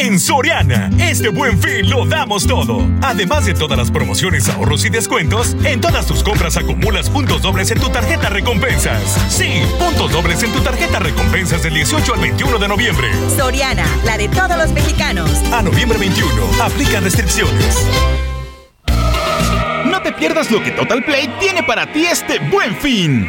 En Soriana, este buen fin lo damos todo. Además de todas las promociones, ahorros y descuentos, en todas tus compras acumulas puntos dobles en tu tarjeta recompensas. Sí, puntos dobles en tu tarjeta recompensas del 18 al 21 de noviembre. Soriana, la de todos los mexicanos. A noviembre 21, aplica restricciones. No te pierdas lo que Total Play tiene para ti este buen fin.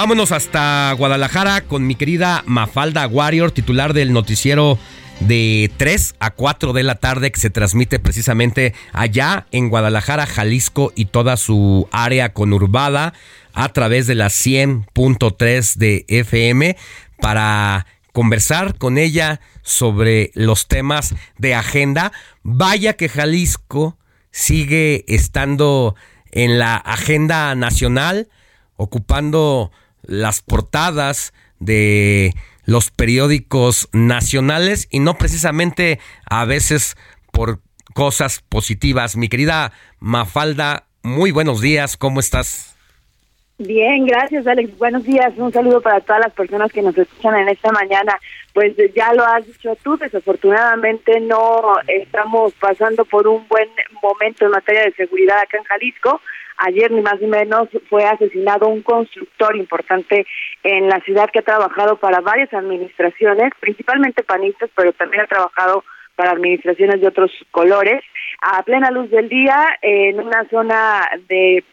Vámonos hasta Guadalajara con mi querida Mafalda Warrior, titular del noticiero de 3 a 4 de la tarde que se transmite precisamente allá en Guadalajara, Jalisco y toda su área conurbada a través de la 100.3 de FM para conversar con ella sobre los temas de agenda. Vaya que Jalisco sigue estando en la agenda nacional, ocupando las portadas de los periódicos nacionales y no precisamente a veces por cosas positivas. Mi querida Mafalda, muy buenos días, ¿cómo estás? Bien, gracias Alex. Buenos días. Un saludo para todas las personas que nos escuchan en esta mañana. Pues ya lo has dicho tú, desafortunadamente no estamos pasando por un buen momento en materia de seguridad acá en Jalisco. Ayer, ni más ni menos, fue asesinado un constructor importante en la ciudad que ha trabajado para varias administraciones, principalmente panistas, pero también ha trabajado para administraciones de otros colores, a plena luz del día, en una zona de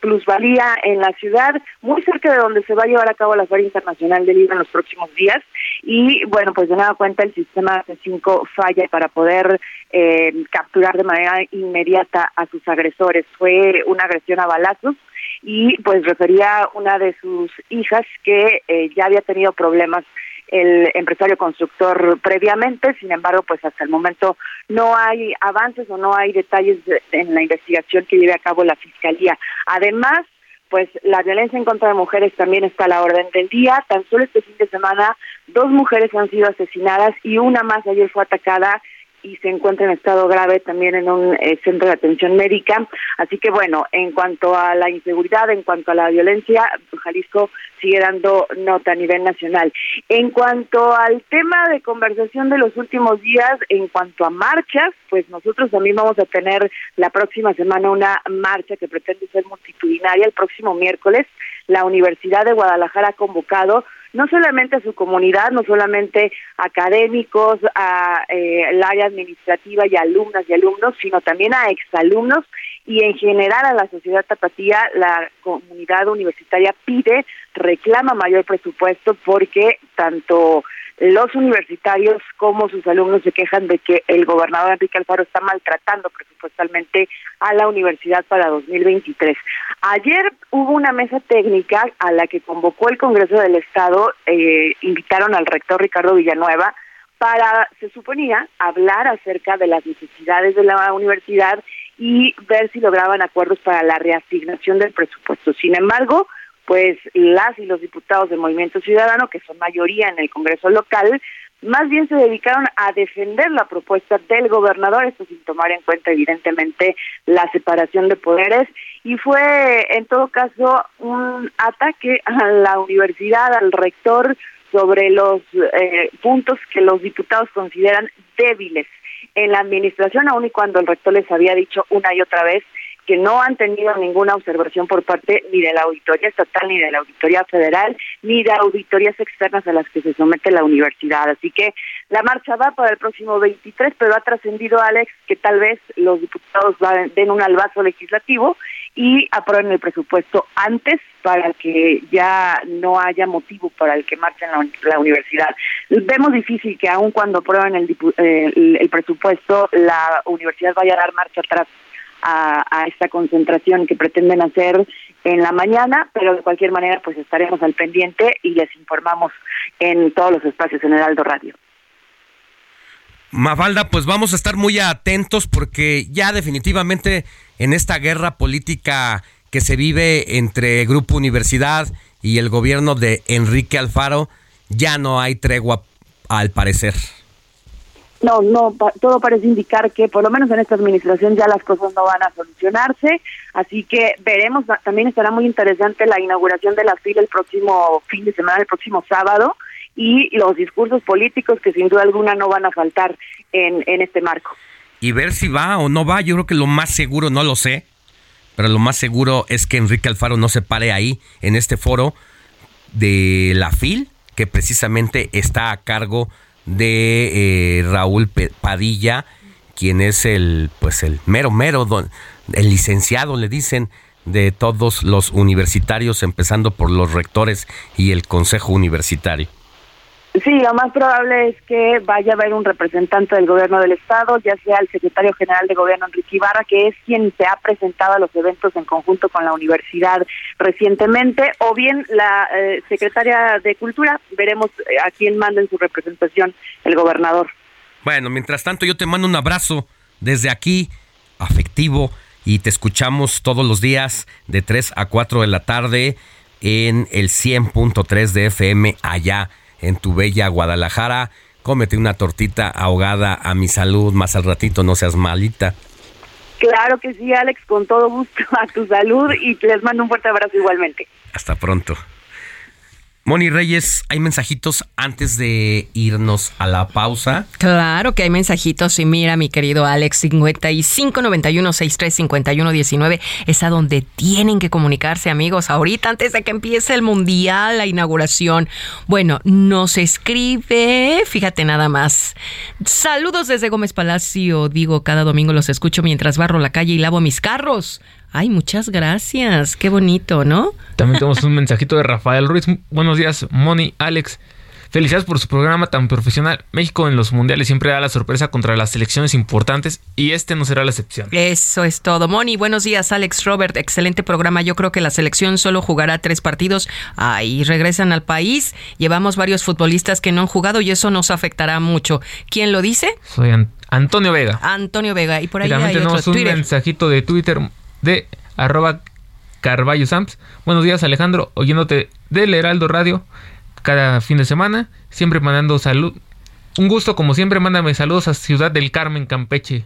plusvalía en la ciudad, muy cerca de donde se va a llevar a cabo la Feria Internacional del Libro en los próximos días. Y bueno, pues de nueva cuenta el sistema C5 falla para poder eh, capturar de manera inmediata a sus agresores. Fue una agresión a balazos y pues refería una de sus hijas que eh, ya había tenido problemas el empresario constructor previamente, sin embargo, pues hasta el momento no hay avances o no hay detalles en la investigación que lleve a cabo la Fiscalía. Además, pues la violencia en contra de mujeres también está a la orden del día. Tan solo este fin de semana, dos mujeres han sido asesinadas y una más ayer fue atacada y se encuentra en estado grave también en un eh, centro de atención médica. Así que bueno, en cuanto a la inseguridad, en cuanto a la violencia, Jalisco sigue dando nota a nivel nacional. En cuanto al tema de conversación de los últimos días, en cuanto a marchas, pues nosotros también vamos a tener la próxima semana una marcha que pretende ser multitudinaria el próximo miércoles. La Universidad de Guadalajara ha convocado no solamente a su comunidad, no solamente académicos, a eh, el área administrativa y alumnas y alumnos, sino también a exalumnos y en general a la sociedad tapatía, la comunidad universitaria pide, reclama mayor presupuesto porque tanto los universitarios como sus alumnos se quejan de que el gobernador Enrique Alfaro está maltratando presupuestalmente a la universidad para 2023. Ayer hubo una mesa técnica a la que convocó el Congreso del Estado, eh, invitaron al rector Ricardo Villanueva para, se suponía, hablar acerca de las necesidades de la universidad y ver si lograban acuerdos para la reasignación del presupuesto. Sin embargo, pues las y los diputados del Movimiento Ciudadano, que son mayoría en el Congreso local, más bien se dedicaron a defender la propuesta del gobernador, esto sin tomar en cuenta evidentemente la separación de poderes, y fue en todo caso un ataque a la universidad, al rector, sobre los eh, puntos que los diputados consideran débiles en la administración, aun y cuando el rector les había dicho una y otra vez que no han tenido ninguna observación por parte ni de la auditoría estatal, ni de la auditoría federal, ni de auditorías externas a las que se somete la universidad. Así que la marcha va para el próximo 23, pero ha trascendido, Alex, que tal vez los diputados den un albazo legislativo y aprueben el presupuesto antes para que ya no haya motivo para el que marchen la, la universidad. Vemos difícil que aun cuando aprueben el, el, el presupuesto, la universidad vaya a dar marcha atrás a, esta concentración que pretenden hacer en la mañana, pero de cualquier manera pues estaremos al pendiente y les informamos en todos los espacios en Heraldo Radio. Mafalda, pues vamos a estar muy atentos porque ya definitivamente en esta guerra política que se vive entre Grupo Universidad y el gobierno de Enrique Alfaro, ya no hay tregua al parecer. No, no, todo parece indicar que por lo menos en esta administración ya las cosas no van a solucionarse, así que veremos, también estará muy interesante la inauguración de la fila el próximo fin de semana, el próximo sábado, y los discursos políticos que sin duda alguna no van a faltar en, en este marco. Y ver si va o no va, yo creo que lo más seguro, no lo sé, pero lo más seguro es que Enrique Alfaro no se pare ahí en este foro de la FIL, que precisamente está a cargo de eh, Raúl Padilla, quien es el, pues el mero mero, el licenciado, le dicen, de todos los universitarios, empezando por los rectores y el consejo universitario. Sí, lo más probable es que vaya a haber un representante del gobierno del estado, ya sea el secretario general de gobierno Enrique Ibarra, que es quien se ha presentado a los eventos en conjunto con la universidad recientemente, o bien la eh, secretaria de cultura, veremos eh, a quién manda en su representación el gobernador. Bueno, mientras tanto yo te mando un abrazo desde aquí, afectivo, y te escuchamos todos los días de 3 a 4 de la tarde en el 100.3 de FM allá en tu bella Guadalajara. Cómete una tortita ahogada a mi salud, más al ratito no seas malita. Claro que sí, Alex, con todo gusto a tu salud y les mando un fuerte abrazo igualmente. Hasta pronto. Moni Reyes, ¿hay mensajitos antes de irnos a la pausa? Claro que hay mensajitos y mira, mi querido Alex, 5591 19 es a donde tienen que comunicarse, amigos, ahorita antes de que empiece el Mundial, la inauguración. Bueno, nos escribe, fíjate nada más. Saludos desde Gómez Palacio, digo, cada domingo los escucho mientras barro la calle y lavo mis carros. Ay, muchas gracias. Qué bonito, ¿no? También tenemos un mensajito de Rafael Ruiz. Buenos días, Moni, Alex. Felicidades por su programa tan profesional. México en los mundiales siempre da la sorpresa contra las selecciones importantes y este no será la excepción. Eso es todo. Moni, buenos días, Alex Robert. Excelente programa. Yo creo que la selección solo jugará tres partidos. Ahí regresan al país. Llevamos varios futbolistas que no han jugado y eso nos afectará mucho. ¿Quién lo dice? Soy Antonio Vega. Antonio Vega. Y por ahí hay tenemos un mensajito de Twitter de arroba Carballo Samps. Buenos días Alejandro, oyéndote del Heraldo Radio cada fin de semana, siempre mandando salud. Un gusto, como siempre, mándame saludos a Ciudad del Carmen, Campeche.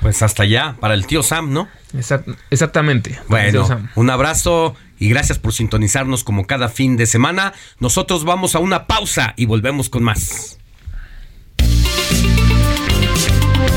Pues hasta allá, para el tío Sam, ¿no? exactamente. Bueno, un abrazo y gracias por sintonizarnos como cada fin de semana. Nosotros vamos a una pausa y volvemos con más.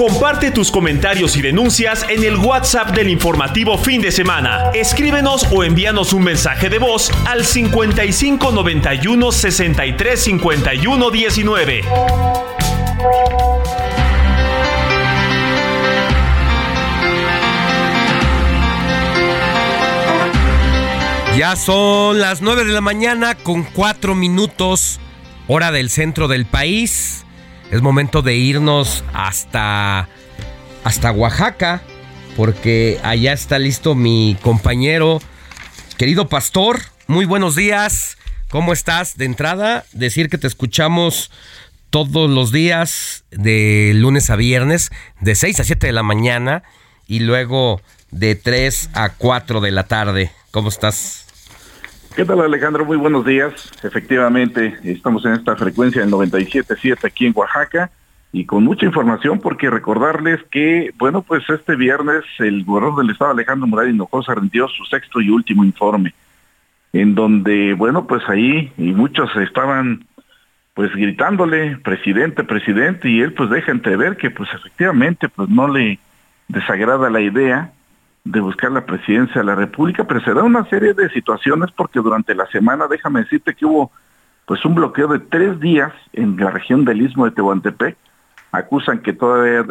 Comparte tus comentarios y denuncias en el WhatsApp del informativo fin de semana. Escríbenos o envíanos un mensaje de voz al 55 91 63 51 19. Ya son las 9 de la mañana con 4 minutos, hora del centro del país. Es momento de irnos hasta, hasta Oaxaca, porque allá está listo mi compañero, querido pastor. Muy buenos días. ¿Cómo estás? De entrada, decir que te escuchamos todos los días de lunes a viernes, de 6 a 7 de la mañana y luego de 3 a 4 de la tarde. ¿Cómo estás? ¿Qué tal Alejandro? Muy buenos días. Efectivamente, estamos en esta frecuencia del 97.7 aquí en Oaxaca y con mucha información porque recordarles que, bueno, pues este viernes el gobernador del estado Alejandro Morales Hinojosa rindió su sexto y último informe, en donde, bueno, pues ahí y muchos estaban pues gritándole, presidente, presidente, y él pues deja entrever que pues efectivamente pues no le desagrada la idea de buscar la presidencia de la República, pero se da una serie de situaciones porque durante la semana, déjame decirte que hubo pues un bloqueo de tres días en la región del Istmo de Tehuantepec. Acusan que todavía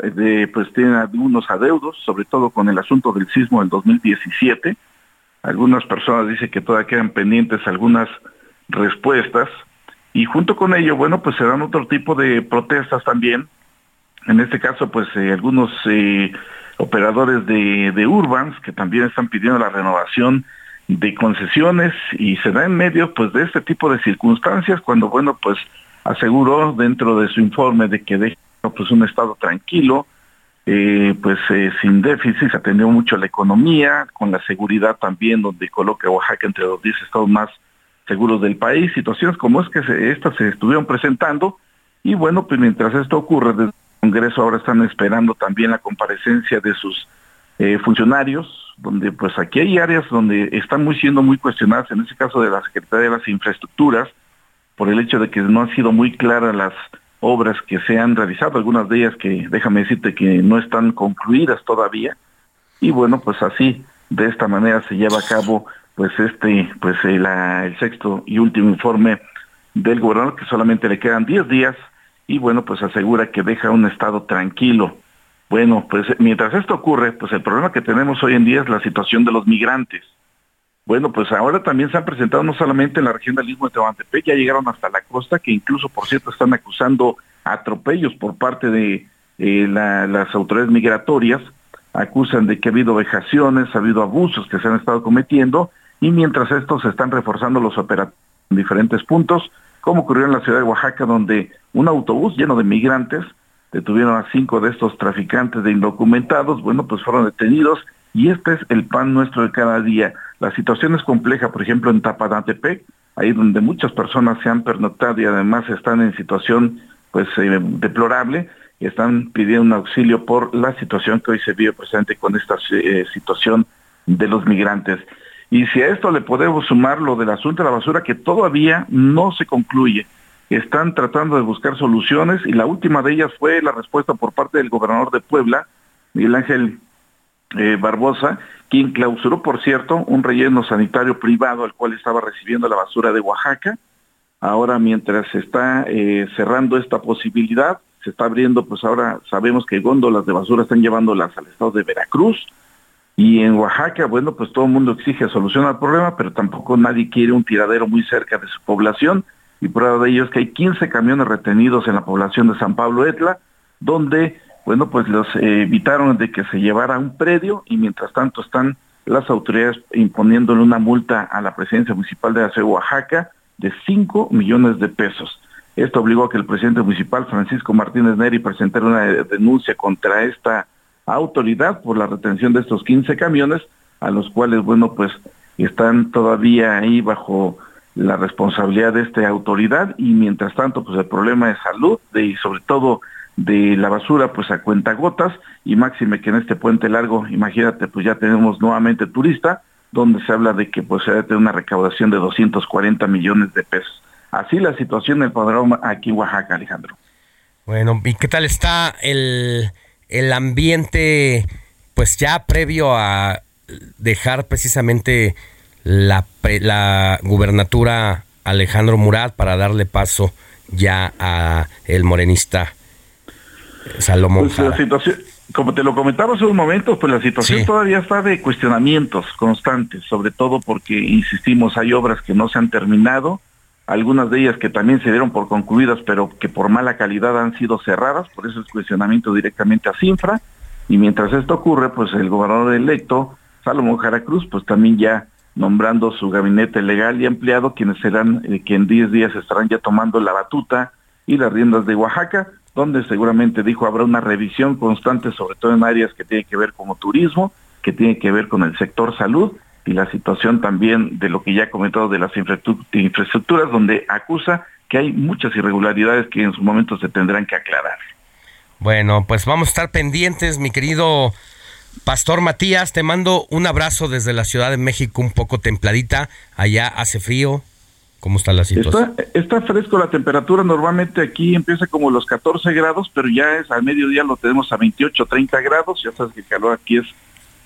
pues tienen algunos adeudos, sobre todo con el asunto del sismo del 2017. Algunas personas dicen que todavía quedan pendientes algunas respuestas. Y junto con ello, bueno, pues se dan otro tipo de protestas también. En este caso, pues eh, algunos eh, operadores de, de Urbans que también están pidiendo la renovación de concesiones y se da en medio pues de este tipo de circunstancias cuando bueno pues aseguró dentro de su informe de que deja pues un estado tranquilo eh, pues eh, sin déficit se atendió mucho la economía con la seguridad también donde coloca Oaxaca entre los 10 estados más seguros del país situaciones como es que estas se estuvieron presentando y bueno pues mientras esto ocurre Congreso ahora están esperando también la comparecencia de sus eh, funcionarios, donde pues aquí hay áreas donde están muy siendo muy cuestionadas, en este caso de la Secretaría de las Infraestructuras, por el hecho de que no han sido muy claras las obras que se han realizado, algunas de ellas que déjame decirte que no están concluidas todavía, y bueno, pues así, de esta manera se lleva a cabo pues este, pues el, el sexto y último informe del gobernador, que solamente le quedan 10 días y bueno, pues asegura que deja un estado tranquilo. Bueno, pues mientras esto ocurre, pues el problema que tenemos hoy en día es la situación de los migrantes. Bueno, pues ahora también se han presentado no solamente en la región del Istmo de Tehuantepec, ya llegaron hasta la costa, que incluso, por cierto, están acusando atropellos por parte de eh, las autoridades migratorias, acusan de que ha habido vejaciones, ha habido abusos que se han estado cometiendo, y mientras estos se están reforzando los operativos en diferentes puntos, como ocurrió en la ciudad de Oaxaca, donde un autobús lleno de migrantes detuvieron a cinco de estos traficantes de indocumentados, bueno, pues fueron detenidos y este es el pan nuestro de cada día. La situación es compleja, por ejemplo, en Tapadatepec, ahí donde muchas personas se han pernoctado y además están en situación pues eh, deplorable, y están pidiendo un auxilio por la situación que hoy se vive presente con esta eh, situación de los migrantes. Y si a esto le podemos sumar lo del asunto de la basura que todavía no se concluye, están tratando de buscar soluciones y la última de ellas fue la respuesta por parte del gobernador de Puebla, Miguel Ángel eh, Barbosa, quien clausuró, por cierto, un relleno sanitario privado al cual estaba recibiendo la basura de Oaxaca. Ahora, mientras se está eh, cerrando esta posibilidad, se está abriendo, pues ahora sabemos que góndolas de basura están llevándolas al estado de Veracruz. Y en Oaxaca, bueno, pues todo el mundo exige solución al problema, pero tampoco nadie quiere un tiradero muy cerca de su población y prueba de ello es que hay 15 camiones retenidos en la población de San Pablo Etla, donde, bueno, pues los evitaron de que se llevara un predio y mientras tanto están las autoridades imponiéndole una multa a la presidencia municipal de la Oaxaca de 5 millones de pesos. Esto obligó a que el presidente municipal, Francisco Martínez Neri, presentara una denuncia contra esta autoridad por la retención de estos 15 camiones, a los cuales, bueno, pues están todavía ahí bajo la responsabilidad de esta autoridad y mientras tanto pues el problema de salud y sobre todo de la basura pues a cuenta gotas y máxime que en este puente largo imagínate pues ya tenemos nuevamente turista donde se habla de que pues se debe una recaudación de 240 millones de pesos. Así la situación del panorama aquí en Oaxaca, Alejandro. Bueno, ¿y qué tal está el, el ambiente, pues ya previo a dejar precisamente la, la gubernatura Alejandro Murat para darle paso ya a el morenista Salomón pues la situación, como te lo comentaba hace un momento, pues la situación todavía está de cuestionamientos constantes, sobre todo porque, insistimos, hay obras que no se han terminado, algunas de ellas que también se dieron por concluidas, pero que por mala calidad han sido cerradas, por eso es cuestionamiento directamente a Cinfra, y mientras esto ocurre, pues el gobernador electo, Salomón Jara Cruz, pues también ya nombrando su gabinete legal y empleado, quienes serán, eh, que en 10 días estarán ya tomando la batuta y las riendas de Oaxaca, donde seguramente dijo habrá una revisión constante, sobre todo en áreas que tienen que ver como turismo, que tiene que ver con el sector salud y la situación también de lo que ya he comentado de las infraestructuras, donde acusa que hay muchas irregularidades que en su momento se tendrán que aclarar. Bueno, pues vamos a estar pendientes, mi querido Pastor Matías, te mando un abrazo desde la Ciudad de México, un poco templadita. Allá hace frío. ¿Cómo está la situación? Está, fresco la temperatura. Normalmente aquí empieza como los 14 grados, pero ya es al mediodía lo tenemos a 28, 30 grados. Ya sabes que el calor aquí es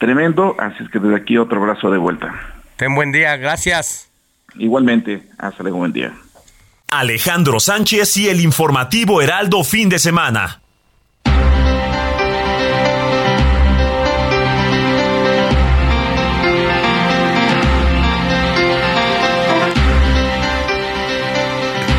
tremendo. Así es que desde aquí otro abrazo de vuelta. Ten buen día. Gracias. Igualmente. Hasta luego. Buen día. Alejandro Sánchez y el informativo Heraldo fin de semana.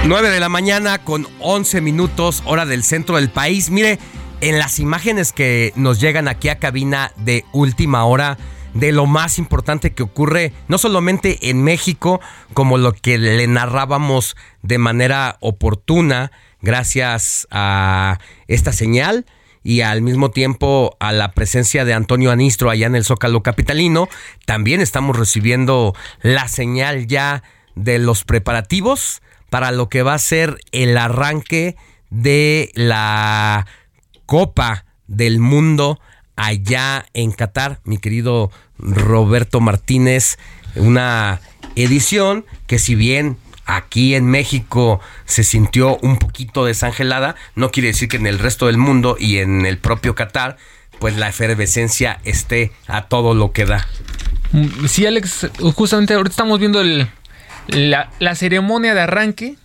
9 de la mañana con 11 minutos, hora del centro del país. Mire, en las imágenes que nos llegan aquí a cabina de última hora, de lo más importante que ocurre, no solamente en México, como lo que le narrábamos de manera oportuna, gracias a esta señal y al mismo tiempo a la presencia de Antonio Anistro allá en el Zócalo Capitalino, también estamos recibiendo la señal ya de los preparativos para lo que va a ser el arranque de la Copa del Mundo allá en Qatar, mi querido Roberto Martínez, una edición que si bien aquí en México se sintió un poquito desangelada, no quiere decir que en el resto del mundo y en el propio Qatar, pues la efervescencia esté a todo lo que da. Sí, Alex, justamente ahorita estamos viendo la, ceremonia de arranque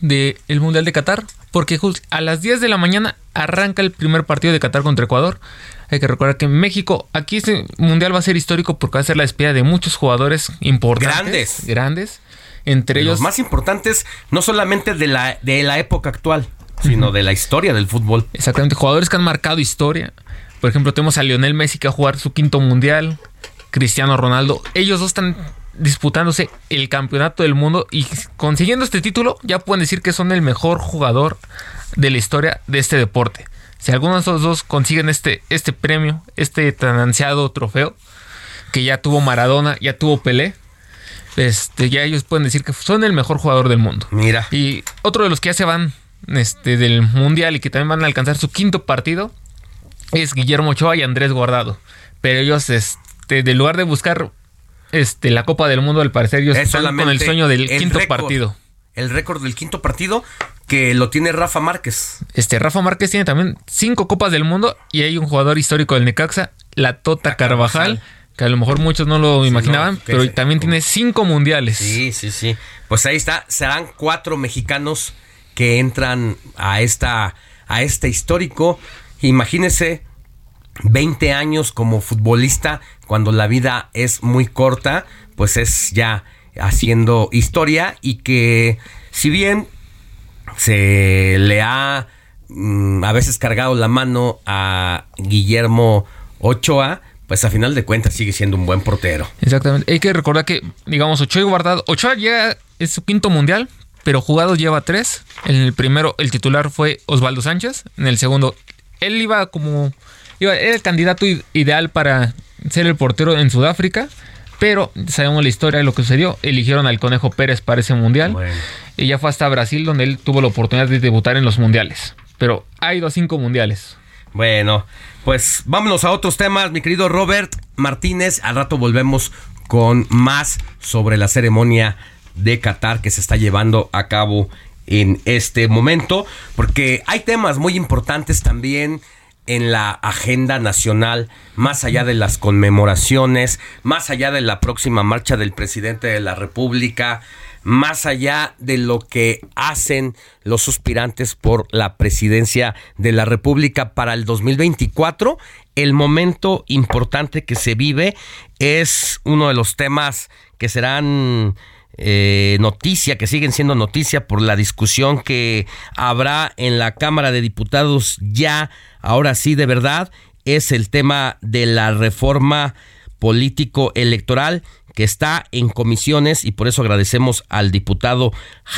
del Mundial de Qatar, porque a las 10 de la mañana arranca el primer partido de Qatar contra Ecuador. Hay que recordar que en México, aquí este mundial va a ser histórico porque va a ser la despedida de muchos jugadores importantes. Grandes. Grandes. Entre ellos. Los más importantes, no solamente de la, de la época actual, sino de la historia del fútbol. Exactamente. Jugadores que han marcado historia. Por ejemplo, tenemos a Lionel Messi que va a jugar su quinto mundial. Cristiano Ronaldo. Ellos dos están disputándose el campeonato del mundo y consiguiendo este título ya pueden decir que son el mejor jugador de la historia de este deporte. Si alguno de esos dos consiguen este, este premio, este tan ansiado trofeo, que ya tuvo Maradona, ya tuvo Pelé, este, ya ellos pueden decir que son el mejor jugador del mundo. Mira. Y otro de los que ya se van este, del Mundial y que también van a alcanzar su quinto partido es Guillermo Ochoa y Andrés Guardado. Pero ellos, este, de lugar de buscar este, la Copa del Mundo, al parecer, ellos están con el sueño del quinto partido. El récord del quinto partido que lo tiene Rafa Márquez. Este, Rafa Márquez tiene también cinco Copas del Mundo y hay un jugador histórico del Necaxa, la Tota Carvajal, que a lo mejor muchos no lo imaginaban, pero también tiene cinco mundiales. Sí, sí, sí. Pues ahí está, serán cuatro mexicanos que entran a esta a este histórico. Imagínese 20 años como futbolista, cuando la vida es muy corta, pues es ya haciendo historia y que si bien se le ha mm, a veces cargado la mano a Guillermo Ochoa, pues a final de cuentas sigue siendo un buen portero. Exactamente. Hay que recordar que, digamos, Ochoa y Guardado. Ochoa llega, es su quinto mundial, pero jugado lleva tres. En el primero, el titular fue Osvaldo Sánchez. En el segundo, él iba como era el candidato ideal para ser el portero en Sudáfrica. Pero sabemos la historia de lo que sucedió. Eligieron al Conejo Pérez para ese mundial. Y ya fue hasta Brasil donde él tuvo la oportunidad de debutar en los mundiales. Pero ha ido a cinco mundiales. Bueno, pues vámonos a otros temas, mi querido Robert Martínez. Al rato volvemos con más sobre la ceremonia de Qatar que se está llevando a cabo en este momento, porque hay temas muy importantes también en la agenda nacional, más allá de las conmemoraciones, más allá de la próxima marcha del presidente de la República, más allá de lo que hacen los suspirantes por la presidencia de la República para el 2024, el momento importante que se vive es uno de los temas que serán eh, noticia, que siguen siendo noticia por la discusión que habrá en la Cámara de Diputados ya, ahora sí de verdad, es el tema de la reforma político electoral que está en comisiones y por eso agradecemos al diputado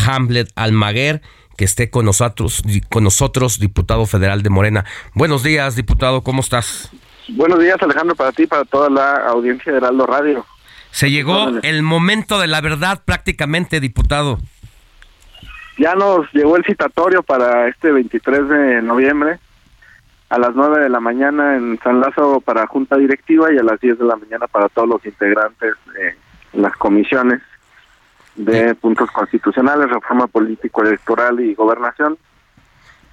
Hamlet Almaguer que esté con nosotros, con nosotros, diputado federal de Morena. Buenos días, diputado, ¿cómo estás? Buenos días, Alejandro, para ti, para toda la audiencia de Heraldo Radio. Se llegó el momento de la verdad prácticamente, diputado. Ya nos llegó el citatorio para este 23 de noviembre a las 9 de la mañana en San Lázaro para junta directiva y a las 10 de la mañana para todos los integrantes de las comisiones de puntos constitucionales, reforma político electoral y gobernación.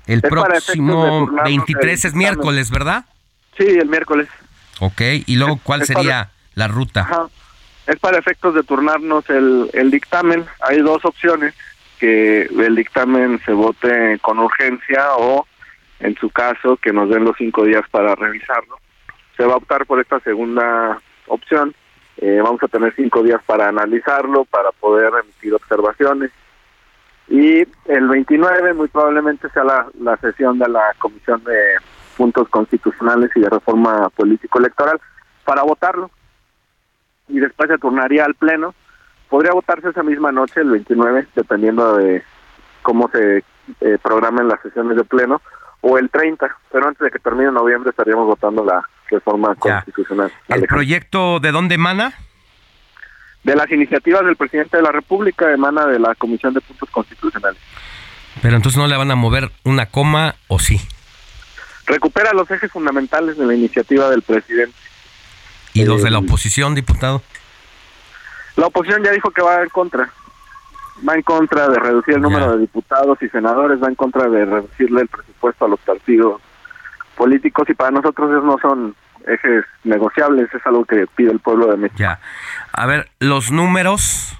El próximo 23 es miércoles, ¿verdad? Sí, el miércoles. Ok, y luego, ¿cuál sería la ruta? Ajá es para efectos de turnarnos el, el dictamen. Hay dos opciones, que el dictamen se vote con urgencia o, en su caso, que nos den los cinco días para revisarlo. Se va a optar por esta segunda opción. Eh, vamos a tener cinco días para analizarlo, para poder emitir observaciones. Y el 29 muy probablemente sea la, sesión de la Comisión de Puntos Constitucionales y de Reforma Político-Electoral para votarlo y después se turnaría al Pleno. Podría votarse esa misma noche, el 29, dependiendo de cómo se eh, programen las sesiones de Pleno, o el 30, pero antes de que termine noviembre estaríamos votando la reforma constitucional. ¿El proyecto de dónde emana? De las iniciativas del presidente de la República, emana de la Comisión de Puntos Constitucionales. Pero entonces no le van a mover una coma o sí. Recupera los ejes fundamentales de la iniciativa del presidente. ¿Y los de la oposición, diputado? La oposición ya dijo que va en contra. Va en contra de reducir el número de diputados y senadores, va en contra de reducirle el presupuesto a los partidos políticos y para nosotros esos no son ejes negociables, es algo que pide el pueblo de México. Ya. A ver, los números,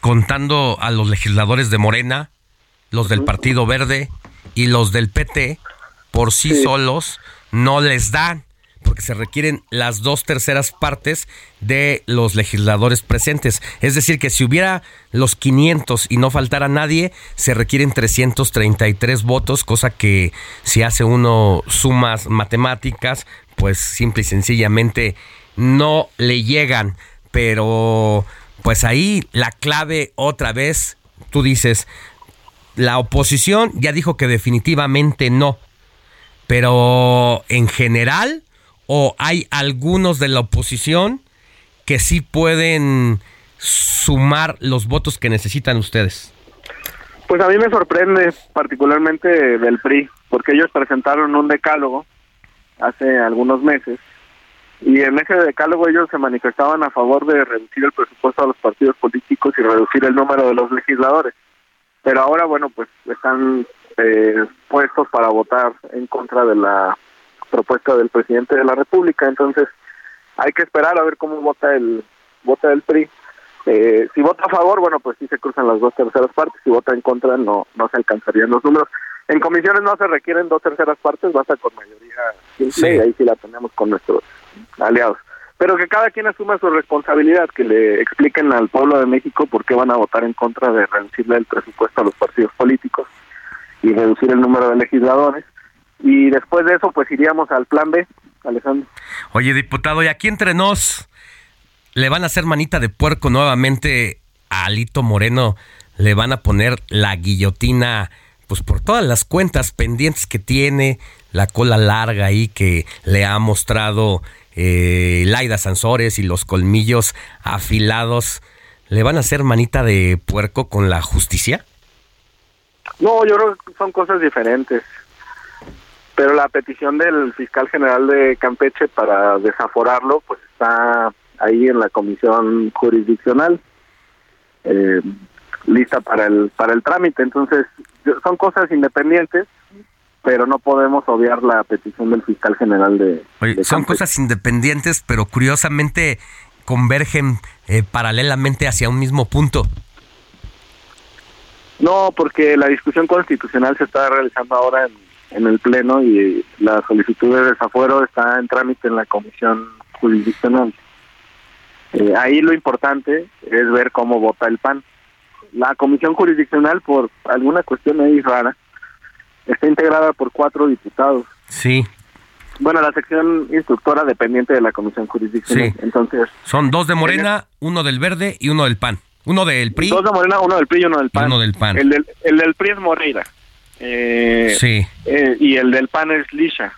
contando a los legisladores de Morena, los del Partido Verde y los del PT, por sí. solos, no les dan porque se requieren las dos terceras partes de los legisladores presentes. Es decir, que si hubiera los 500 y no faltara nadie, se requieren 333 votos, cosa que si hace uno sumas matemáticas, pues simple y sencillamente no le llegan. Pero pues ahí la clave otra vez, tú dices, la oposición ya dijo que definitivamente no. Pero en general, o hay algunos de la oposición que sí pueden sumar los votos que necesitan ustedes? Pues a mí me sorprende particularmente del PRI, porque ellos presentaron un decálogo hace algunos meses y en ese decálogo ellos se manifestaban a favor de reducir el presupuesto a los partidos políticos y reducir el número de los legisladores. Pero ahora, bueno, pues están eh, puestos para votar en contra de la propuesta del presidente de la República. Entonces, hay que esperar a ver cómo vota el vota el PRI. Eh, si vota a favor, bueno, pues sí se cruzan las dos terceras partes. Si vota en contra, no no se alcanzarían los números. En comisiones no se requieren dos terceras partes, basta con mayoría simple y ahí sí la tenemos con nuestros aliados. Pero que cada quien asuma su responsabilidad, que le expliquen al pueblo de México por qué van a votar en contra de reducirle el presupuesto a los partidos políticos y reducir el número de legisladores y después de eso pues iríamos al plan B, Alejandro. Oye, diputado, y aquí entre nos le van a hacer manita de puerco nuevamente a Alito Moreno, le van a poner la guillotina pues por todas las cuentas pendientes que tiene, la cola larga ahí que le ha mostrado eh, Laida Sansores y los colmillos afilados, ¿le van a hacer manita de puerco con la justicia? No, yo creo que son cosas diferentes pero la petición del fiscal general de Campeche para desaforarlo pues está ahí en la comisión jurisdiccional, eh, lista para el para el trámite. Entonces, son cosas independientes, pero no podemos obviar la petición del fiscal general de. Oye, de son cosas independientes, pero curiosamente convergen eh, paralelamente hacia un mismo punto. No, porque la discusión constitucional se está realizando ahora en, en el Pleno y la solicitud de desafuero está en trámite en la comisión jurisdiccional. Eh, ahí lo importante es ver cómo vota el PAN. La comisión jurisdiccional, por alguna cuestión ahí rara, está integrada por cuatro diputados. Sí, Bueno, la sección instructora dependiente de la comisión jurisdiccional. Sí. Entonces, son dos de Morena, uno del Verde y uno del PAN. Uno del PRI. dos de Morena, uno del PRI y uno del PAN. uno del PAN. El del, el del PRI es Moreira. Eh, Sí, eh, y el del PAN es Lisha.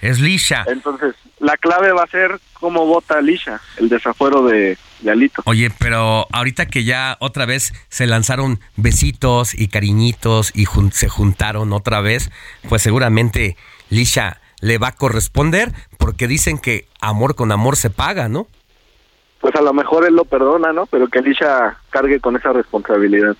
es Lisha. Entonces, la clave va a ser cómo vota Lisha, el desafuero de, de Alito. Oye, pero ahorita que ya otra vez se lanzaron besitos y cariñitos y jun- se juntaron otra vez, pues seguramente Lisha le va a corresponder porque dicen que amor con amor se paga, ¿no? Pues a lo mejor él lo perdona, ¿no? Pero que Lisha cargue con esa responsabilidad.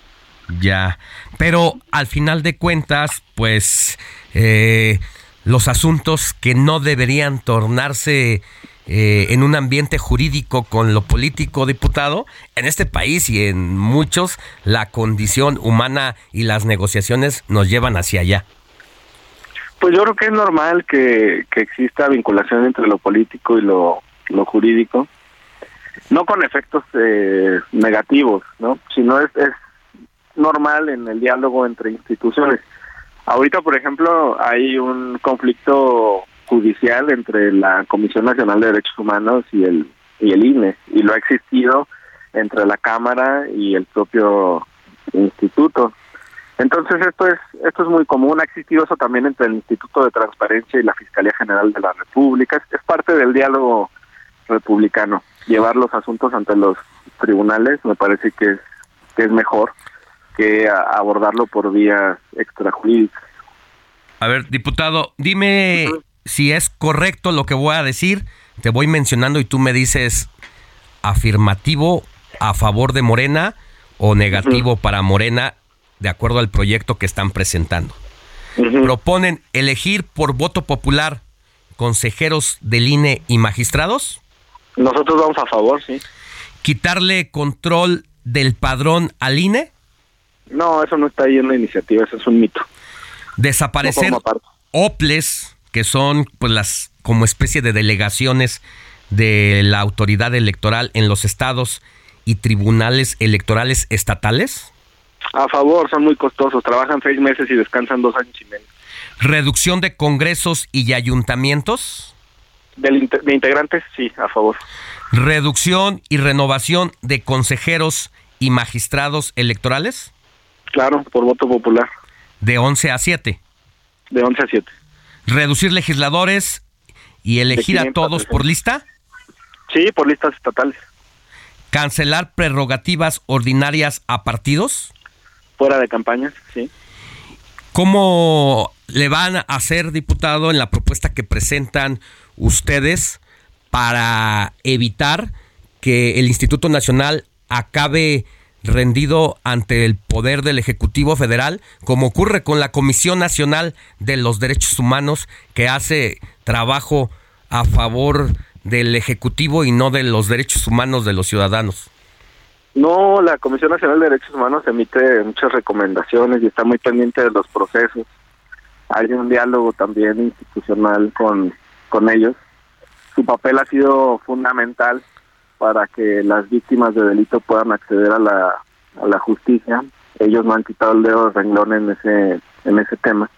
Ya, pero al final de cuentas, pues eh, los asuntos que no deberían tornarse eh, en un ambiente jurídico con lo político, diputado, en este país y en muchos, la condición humana y las negociaciones nos llevan hacia allá. Pues yo creo que es normal que, que exista vinculación entre lo político y lo, lo jurídico, no con efectos eh, negativos, ¿no? Sino es, es normal en el diálogo entre instituciones. Ahorita, por ejemplo, hay un conflicto judicial entre la Comisión Nacional de Derechos Humanos y el y el INE y lo ha existido entre la Cámara y el propio instituto. Entonces esto es esto es muy común, ha existido eso también entre el Instituto de Transparencia y la Fiscalía General de la República, es, parte del diálogo republicano. Llevar los asuntos ante los tribunales me parece que es que es mejor que abordarlo por vías extrajurídicas. A ver, diputado, dime si es correcto lo que voy a decir. Te voy mencionando y tú me dices afirmativo a favor de Morena o negativo para Morena de acuerdo al proyecto que están presentando. Proponen elegir por voto popular consejeros del INE y magistrados, Nosotros vamos a favor, sí. quitarle control del padrón al INE, No, eso no está ahí en la iniciativa, eso es un mito. desaparecer No. OPLES, que son pues las como especie de delegaciones de la autoridad electoral en los estados y tribunales electorales estatales, A favor, son muy costosos, trabajan seis meses y descansan dos años y medio. reducción de congresos y ayuntamientos, Del de integrantes, sí, a favor. reducción y renovación de consejeros y magistrados electorales Claro, por voto popular, de 11 a 7, de 11 a 7. reducir legisladores y elegir a 500 todos por lista, Sí, por listas estatales, cancelar prerrogativas ordinarias a partidos, fuera de campañas, sí. ¿Cómo le van a hacer, diputado, en la propuesta que presentan ustedes para evitar que el Instituto Nacional acabe rendido ante el poder del Ejecutivo Federal, como ocurre con la Comisión Nacional de los Derechos Humanos, que hace trabajo a favor del Ejecutivo y no de los derechos humanos de los ciudadanos? No, la Comisión Nacional de Derechos Humanos emite muchas recomendaciones y está muy pendiente de los procesos. Hay un diálogo también institucional con, con ellos. Su papel ha sido fundamental para que las víctimas de delito puedan acceder a la, justicia. Ellos no han quitado el dedo del renglón en ese, en ese tema.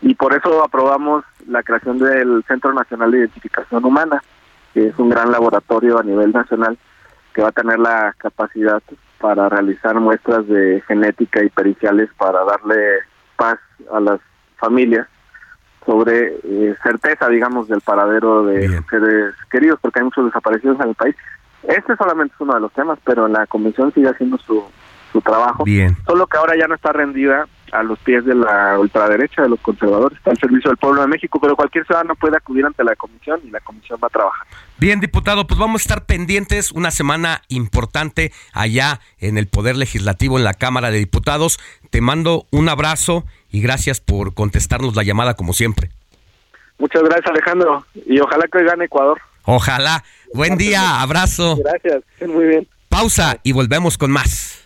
Y por eso aprobamos la creación del Centro Nacional de Identificación Humana, que es un gran laboratorio a nivel nacional que va a tener la capacidad para realizar muestras de genética y periciales para darle paz a las familias sobre eh, certeza, digamos, del paradero de seres queridos, porque hay muchos desaparecidos en el país. Este solamente es uno de los temas, pero la comisión sigue haciendo su, su trabajo. Bien. Solo que ahora ya no está rendida a los pies de la ultraderecha, de los conservadores, está al servicio del pueblo de México, pero cualquier ciudadano puede acudir ante la comisión y la comisión va a trabajar. Bien, diputado, pues vamos a estar pendientes una semana importante allá en el Poder Legislativo, en la Cámara de Diputados. Te mando un abrazo y gracias por contestarnos la llamada como siempre. Muchas gracias Alejandro y ojalá que hoy gane Ecuador. Ojalá. Buen día, abrazo. Gracias, muy bien. Pausa y volvemos con más.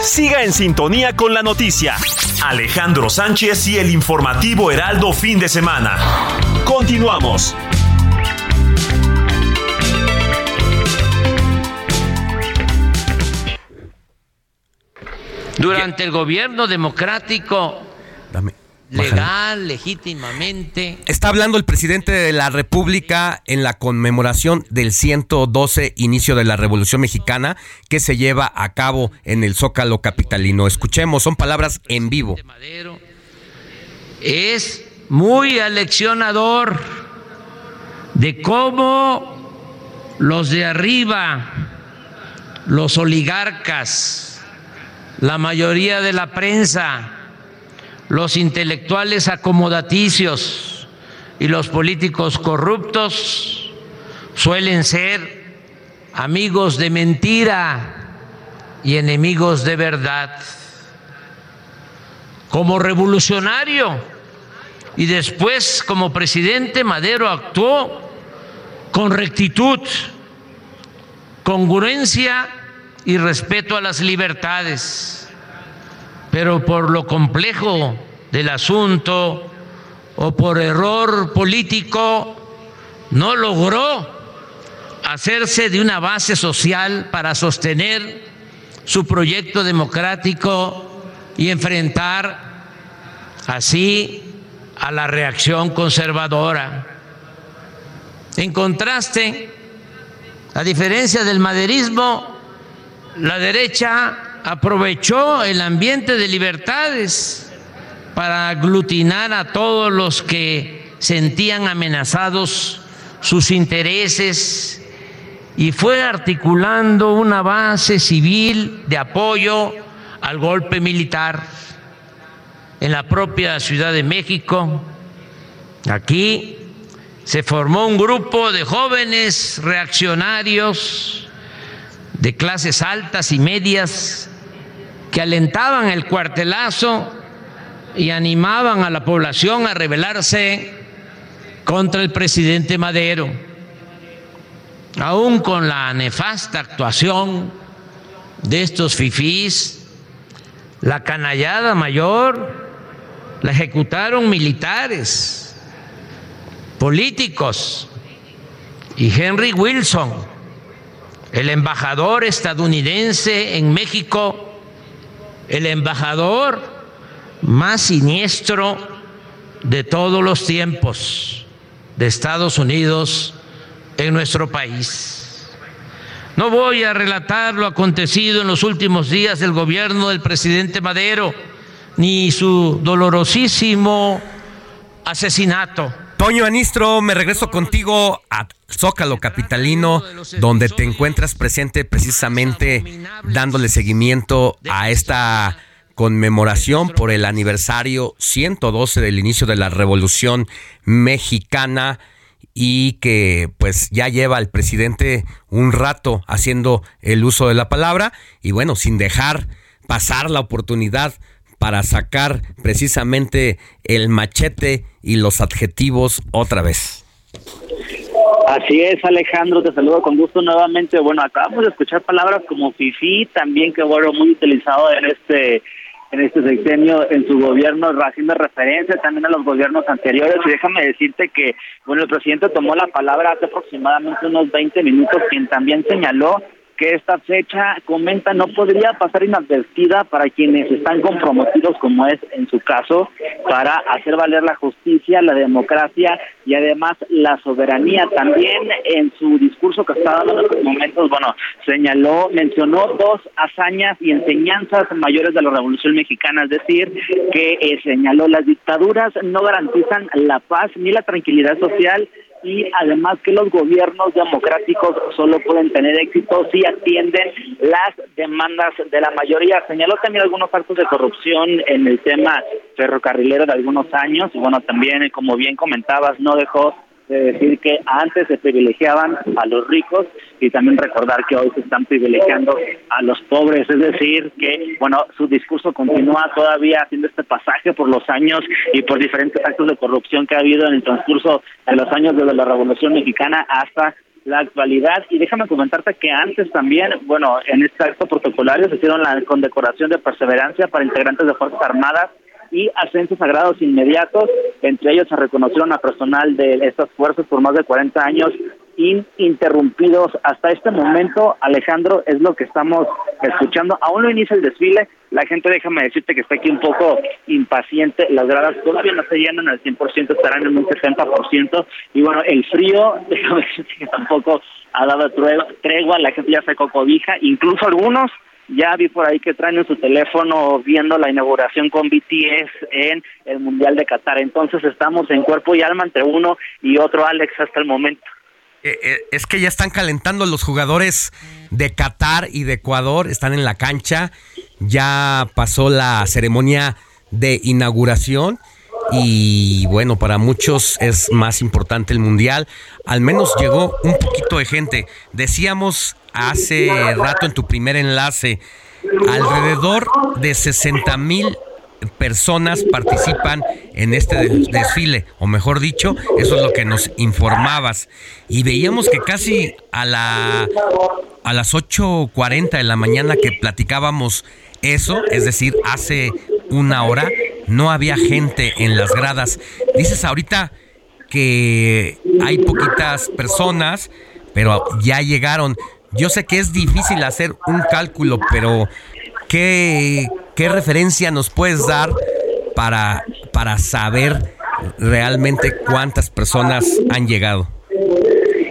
Siga en sintonía con la noticia. Alejandro Sánchez y el informativo Heraldo fin de semana. Continuamos. Durante el gobierno democrático legal, legítimamente. Está hablando el presidente de la República en la conmemoración del 112 inicio de la Revolución Mexicana que se lleva a cabo en el Zócalo capitalino. Escuchemos, son palabras en vivo. Es muy aleccionador de cómo los de arriba, los oligarcas, la mayoría de la prensa, los intelectuales acomodaticios y los políticos corruptos suelen ser amigos de mentira y enemigos de verdad. Como revolucionario y después como presidente, Madero actuó con rectitud, congruencia y respeto a las libertades pero por lo complejo del asunto o por error político no logró hacerse de una base social para sostener su proyecto democrático y enfrentar así a la reacción conservadora. En contraste, a diferencia del maderismo, la derecha aprovechó el ambiente de libertades para aglutinar a todos los que sentían amenazados sus intereses y fue articulando una base civil de apoyo al golpe militar en la propia Ciudad de México. Aquí se formó un grupo de jóvenes reaccionarios de clases altas y medias que alentaban el cuartelazo y animaban a la población a rebelarse contra el presidente Madero, aún con la nefasta actuación de estos fifís, la canallada mayor la ejecutaron militares, políticos y Henry Wilson, el embajador estadounidense en México, el embajador más siniestro de todos los tiempos de Estados Unidos en nuestro país. No voy a relatar lo acontecido en los últimos días del gobierno del presidente Madero, ni su dolorosísimo asesinato Toño Anistro, me regreso contigo a Zócalo Capitalino, donde te encuentras presente precisamente dándole seguimiento a esta conmemoración por el aniversario 112 del inicio de la Revolución Mexicana y que pues ya lleva el presidente un rato haciendo el uso de la palabra. Y bueno, sin dejar pasar la oportunidad para sacar precisamente el machete y los adjetivos otra vez. Así es, Alejandro, te saludo con gusto nuevamente. Bueno, acabamos de escuchar palabras como FIFI, también que bueno, muy utilizado en este en este sexenio en su gobierno, haciendo referencia también a los gobiernos anteriores. Y déjame decirte que, bueno, el presidente tomó la palabra hace aproximadamente unos 20 minutos, quien también señaló que esta fecha, comenta, no podría pasar inadvertida para quienes están comprometidos, como es en su caso, para hacer valer la justicia, la democracia y además la soberanía. También en su discurso que estaba dando en estos momentos, bueno, señaló, mencionó dos hazañas y enseñanzas mayores de la Revolución Mexicana, es decir, que eh, señaló las dictaduras no garantizan la paz ni la tranquilidad social y además que los gobiernos democráticos solo pueden tener éxito si atienden las demandas de la mayoría. Señaló también algunos actos de corrupción en el tema ferrocarrilero de algunos años y bueno, también como bien comentabas, no dejó de decir que antes se privilegiaban a los ricos y también recordar que hoy se están privilegiando a los pobres, es decir, que bueno, su discurso continúa todavía haciendo este pasaje por los años y por diferentes actos de corrupción que ha habido en el transcurso de los años desde la Revolución Mexicana hasta la actualidad. Y déjame comentarte que antes también, bueno, en este acto protocolario se hicieron la condecoración de perseverancia para integrantes de Fuerzas Armadas y ascensos sagrados inmediatos. Entre ellos se reconocieron a personal de estas fuerzas por más de 40 años ininterrumpidos. Hasta este momento, Alejandro, es lo que estamos escuchando. Aún no inicia el desfile. La gente, déjame decirte que está aquí un poco impaciente. Las gradas todavía no se llenan al 100%, estarán en un 60%. Y bueno, el frío, déjame decirte que tampoco ha dado tregua. La gente ya sacó cobija. Incluso algunos ya vi por ahí que traen en su teléfono viendo la inauguración con BTS en el Mundial de Qatar. Entonces estamos en cuerpo y alma entre uno y otro, Alex, hasta el momento. Eh, eh, es que ya están calentando los jugadores de Qatar y de Ecuador, están en la cancha, ya pasó la ceremonia de inauguración y bueno, para muchos es más importante el Mundial, al menos llegó un poquito de gente. Decíamos hace rato en tu primer enlace, alrededor de 60 mil personas participan en este desfile, o mejor dicho, eso es lo que nos informabas. Y veíamos que casi a la a las 8:40 de la mañana que platicábamos eso, es decir, hace una hora, no había gente en las gradas. Dices ahorita que hay poquitas personas, pero ya llegaron. Yo sé que es difícil hacer un cálculo, pero ¿qué, qué referencia nos puedes dar para, para saber realmente cuántas personas han llegado?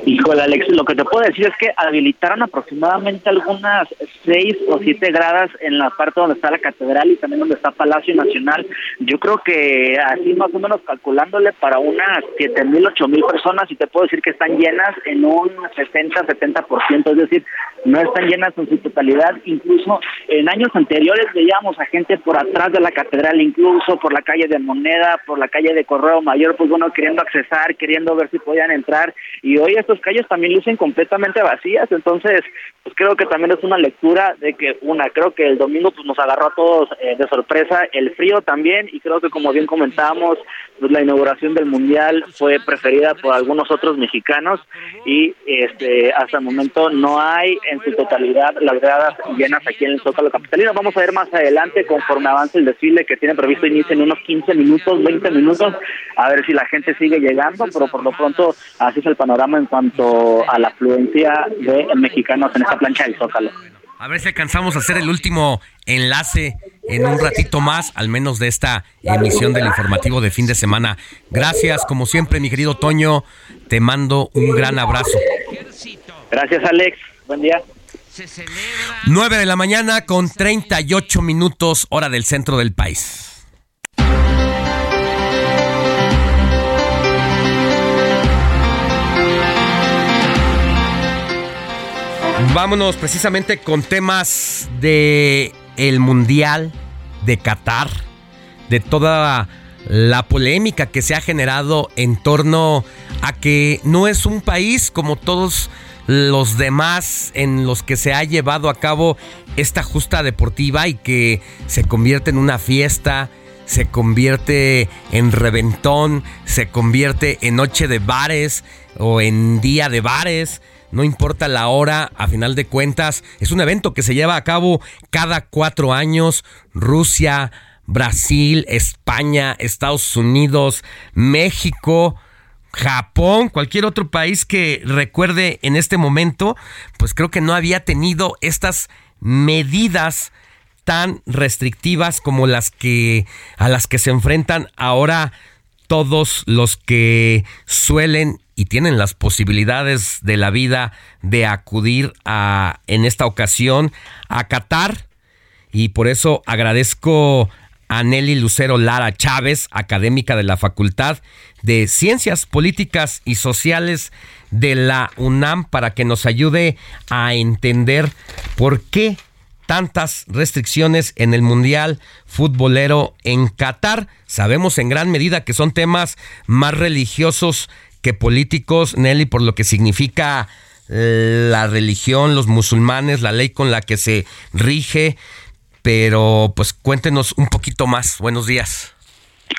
Híjole, Alex, lo que te puedo decir es que habilitaron aproximadamente algunas seis o siete gradas en la parte donde está la catedral y también donde está Palacio Nacional. Yo creo que así más o menos calculándole para unas siete mil, ocho mil personas y te puedo decir que están llenas en un 60, 70%, es decir, no están llenas en su totalidad. Incluso en años anteriores veíamos a gente por atrás de la catedral, incluso por la calle de Moneda, por la calle de Correo Mayor, pues bueno, queriendo accesar, queriendo ver si podían entrar y hoy estos calles también lucen completamente vacías, entonces pues creo que también es una lectura de que una, creo que el domingo pues nos agarró a todos eh, de sorpresa el frío también y creo que como bien comentábamos, pues la inauguración del mundial fue preferida por algunos otros mexicanos y este hasta el momento no hay en su totalidad las gradas llenas aquí en el Zócalo Capitalino. Vamos a ver más adelante conforme avance el desfile que tiene previsto inicio en unos 15 minutos, 20 minutos, a ver si la gente sigue llegando, pero por lo pronto así es el panorama en cuanto a la afluencia de mexicanos en esta plancha del Zócalo. A ver si alcanzamos a hacer el último enlace en un ratito más, al menos de esta emisión del informativo de fin de semana. Gracias, como siempre, mi querido Toño. Te mando un gran abrazo. Gracias, Alex. Buen día. 9 de la mañana con 38 minutos, hora del centro del país. Vámonos precisamente con temas de el Mundial de Qatar, de toda la polémica que se ha generado en torno a que no es un país como todos los demás en los que se ha llevado a cabo esta justa deportiva y que se convierte en una fiesta, se convierte en reventón, se convierte en noche de bares o en día de bares no importa la hora, a final de cuentas, es un evento que se lleva a cabo cada cuatro años. Rusia, Brasil, España, Estados Unidos, México, Japón, cualquier otro país que recuerde en este momento, pues creo que no había tenido estas medidas tan restrictivas como las que a las que se enfrentan ahora todos los que suelen y tienen las posibilidades de la vida de acudir a en esta ocasión a Qatar y por eso agradezco a Nelly Lucero Lara Chávez, académica de la Facultad de Ciencias Políticas y Sociales de la UNAM, para que nos ayude a entender por qué tantas restricciones en el Mundial Futbolero en Qatar. Sabemos en gran medida que son temas más religiosos políticos, Nelly, por lo que significa eh, la religión, los musulmanes, la ley con la que se rige pero pues cuéntenos un poquito más. Buenos días.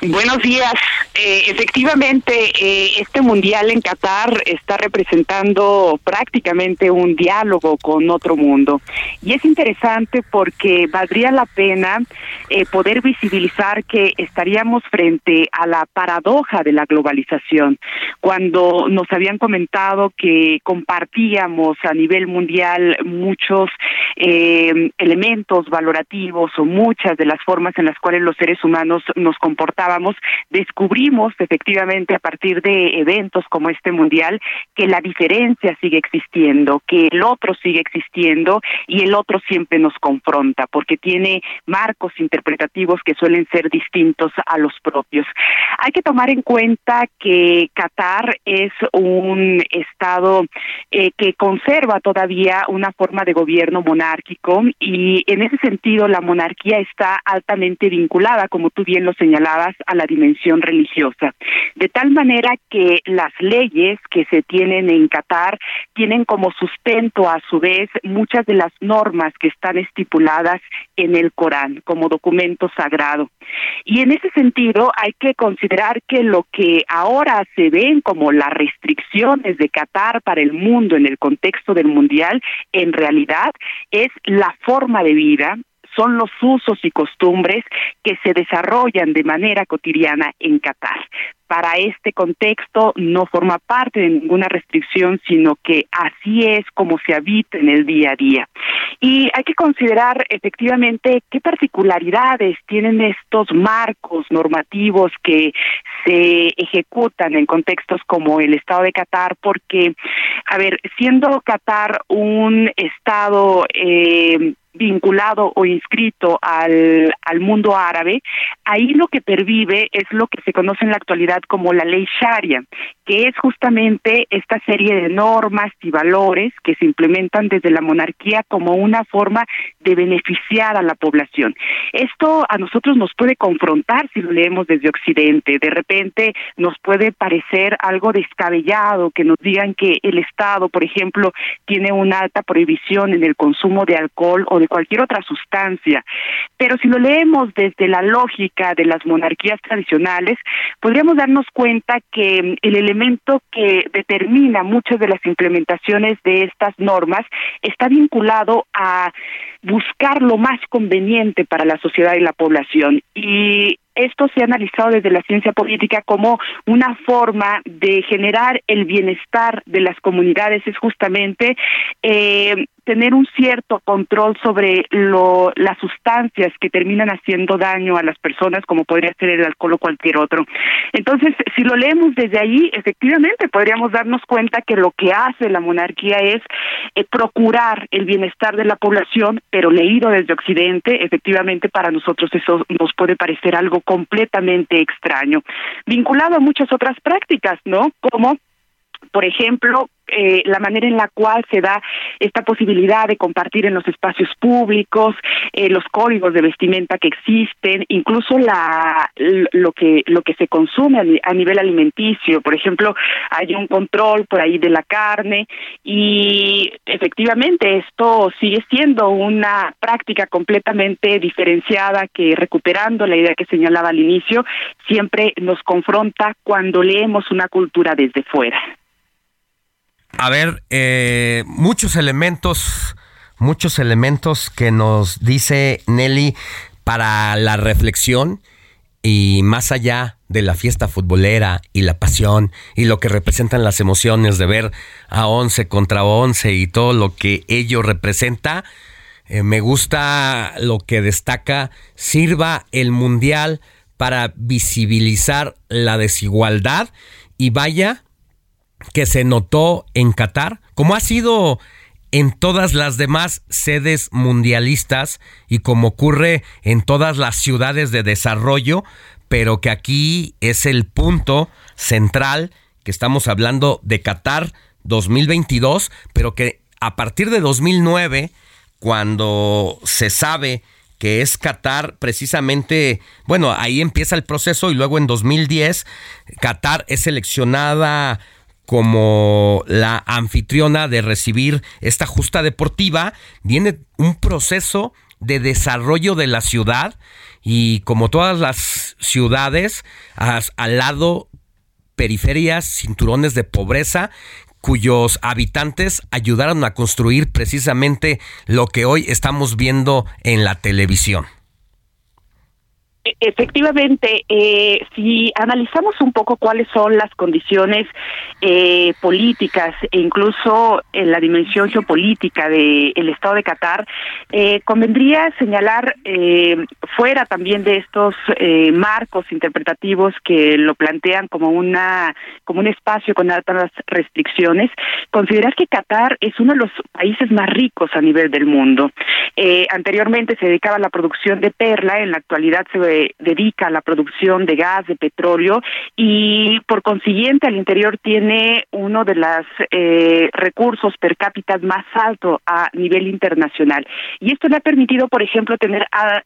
Buenos días. Eh, efectivamente, eh, este mundial en Qatar está representando prácticamente un diálogo con otro mundo. Y es interesante porque valdría la pena eh, poder visibilizar que estaríamos frente a la paradoja de la globalización. Cuando nos habían comentado que compartíamos a nivel mundial muchos elementos valorativos o muchas de las formas en las cuales los seres humanos nos comportamos, descubrimos efectivamente a partir de eventos como este mundial que la diferencia sigue existiendo, que el otro sigue existiendo y el otro siempre nos confronta porque tiene marcos interpretativos que suelen ser distintos a los propios. Hay que tomar en cuenta que Qatar es un estado eh, que conserva todavía una forma de gobierno monárquico y en ese sentido la monarquía está altamente vinculada, como tú bien lo señalabas, a la dimensión religiosa. De tal manera que las leyes que se tienen en Qatar tienen como sustento a su vez muchas de las normas que están estipuladas en el Corán como documento sagrado. Y en ese sentido hay que considerar que lo que ahora se ven como las restricciones de Qatar para el mundo en el contexto del mundial, en realidad es la forma de vida, son los usos y costumbres que se desarrollan de manera cotidiana en Qatar. Para este contexto no forma parte de ninguna restricción, sino que así es como se habita en el día a día. Y hay que considerar efectivamente qué particularidades tienen estos marcos normativos que se ejecutan en contextos como el Estado de Qatar, porque, a ver, siendo Qatar un Estado eh, vinculado o inscrito al, al mundo árabe, ahí lo que pervive es lo que se conoce en la actualidad como la ley Sharia, que es justamente esta serie de normas y valores que se implementan desde la monarquía como una forma de beneficiar a la población. Esto a nosotros nos puede confrontar si lo leemos desde Occidente. De repente nos puede parecer algo descabellado que nos digan que el Estado, por ejemplo, tiene una alta prohibición en el consumo de alcohol o de cualquier otra sustancia. Pero si lo leemos desde la lógica de las monarquías tradicionales, podríamos darnos cuenta que el elemento que determina muchas de las implementaciones de estas normas está vinculado a buscar lo más conveniente para la sociedad y la población. Y esto se ha analizado desde la ciencia política como una forma de generar el bienestar de las comunidades, es justamente eh, tener un cierto control sobre lo, las sustancias que terminan haciendo daño a las personas, como podría ser el alcohol o cualquier otro. Entonces, si lo leemos desde ahí, efectivamente podríamos darnos cuenta que lo que hace la monarquía es eh, procurar el bienestar de la población, pero leído desde Occidente, efectivamente para nosotros eso nos puede parecer algo completamente extraño, vinculado a muchas otras prácticas, ¿no? Como por ejemplo, eh, la manera en la cual se da esta posibilidad de compartir en los espacios públicos, eh, los códigos de vestimenta que existen, incluso la lo que lo que se consume a, nivel alimenticio. Por ejemplo, hay un control por ahí de la carne y efectivamente esto sigue siendo una práctica completamente diferenciada que recuperando la idea que señalaba al inicio siempre nos confronta cuando leemos una cultura desde fuera. A ver, eh, muchos elementos, muchos elementos que nos dice Nelly para la reflexión y más allá de la fiesta futbolera y la pasión y lo que representan las emociones de ver a 11 contra 11 y todo lo que ello representa, eh, me gusta lo que destaca, sirva el mundial para visibilizar la desigualdad y vaya que se notó en Qatar, como ha sido en todas las demás sedes mundialistas y como ocurre en todas las ciudades de desarrollo, pero que aquí es el punto central que estamos hablando de Qatar 2022, pero que a partir de 2009, cuando se sabe que es Qatar precisamente, bueno, ahí empieza el proceso y luego en 2010 Qatar es seleccionada como la anfitriona de recibir esta justa deportiva, viene un proceso de desarrollo de la ciudad y como todas las ciudades, al lado periferias, cinturones de pobreza cuyos habitantes ayudaron a construir precisamente lo que hoy estamos viendo en la televisión. Efectivamente, eh, si analizamos un poco cuáles son las condiciones eh, políticas e incluso en la dimensión geopolítica del Estado de Qatar, eh, convendría señalar fuera también de estos marcos interpretativos que lo plantean como una como un espacio con altas restricciones, considerar que Qatar es uno de los países más ricos a nivel del mundo. anteriormente se dedicaba a la producción de perla, en la actualidad se dedica a la producción de gas, de petróleo y por consiguiente al interior tiene uno de los eh, recursos per cápita más alto a nivel internacional. Y esto le ha permitido, por ejemplo, tener a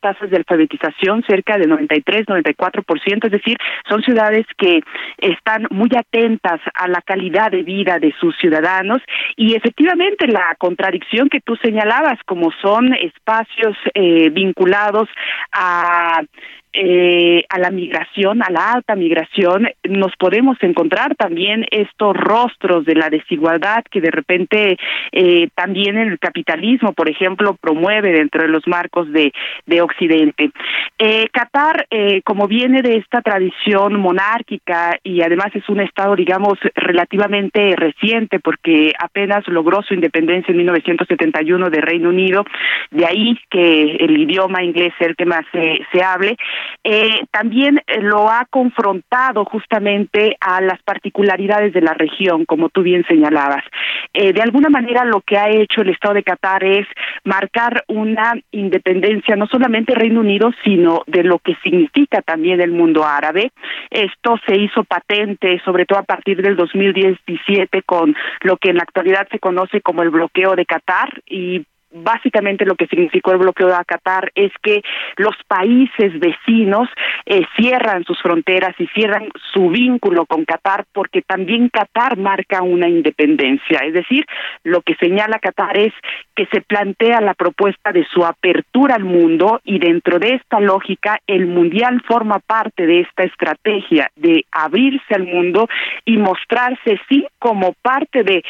tasas de alfabetización, cerca de 93, 94%, es decir, son ciudades que están muy atentas a la calidad de vida de sus ciudadanos. Y efectivamente la contradicción que tú señalabas, como son espacios eh, vinculados a eh, a la migración, a la alta migración, nos podemos encontrar también estos rostros de la desigualdad que de repente eh, también el capitalismo, por ejemplo, promueve dentro de los marcos de, de Occidente. Eh, Qatar, eh, como viene de esta tradición monárquica y además es un estado, digamos, relativamente reciente porque apenas logró su independencia en 1971 de Reino Unido, de ahí que el idioma inglés es el que más se hable, eh, también eh, lo ha confrontado justamente a las particularidades de la región, como tú bien señalabas. Eh, de alguna manera lo que ha hecho el Estado de Qatar es marcar una independencia no solamente Reino Unido, sino de lo que significa también el mundo árabe. Esto se hizo patente, sobre todo a partir del 2017, con lo que en la actualidad se conoce como el bloqueo de Qatar y básicamente lo que significó el bloqueo de Qatar es que los países vecinos eh, cierran sus fronteras y cierran su vínculo con Qatar porque también Qatar marca una independencia. Es decir, lo que señala Qatar es que se plantea la propuesta de su apertura al mundo y dentro de esta lógica el mundial forma parte de esta estrategia de abrirse al mundo y mostrarse sí como parte de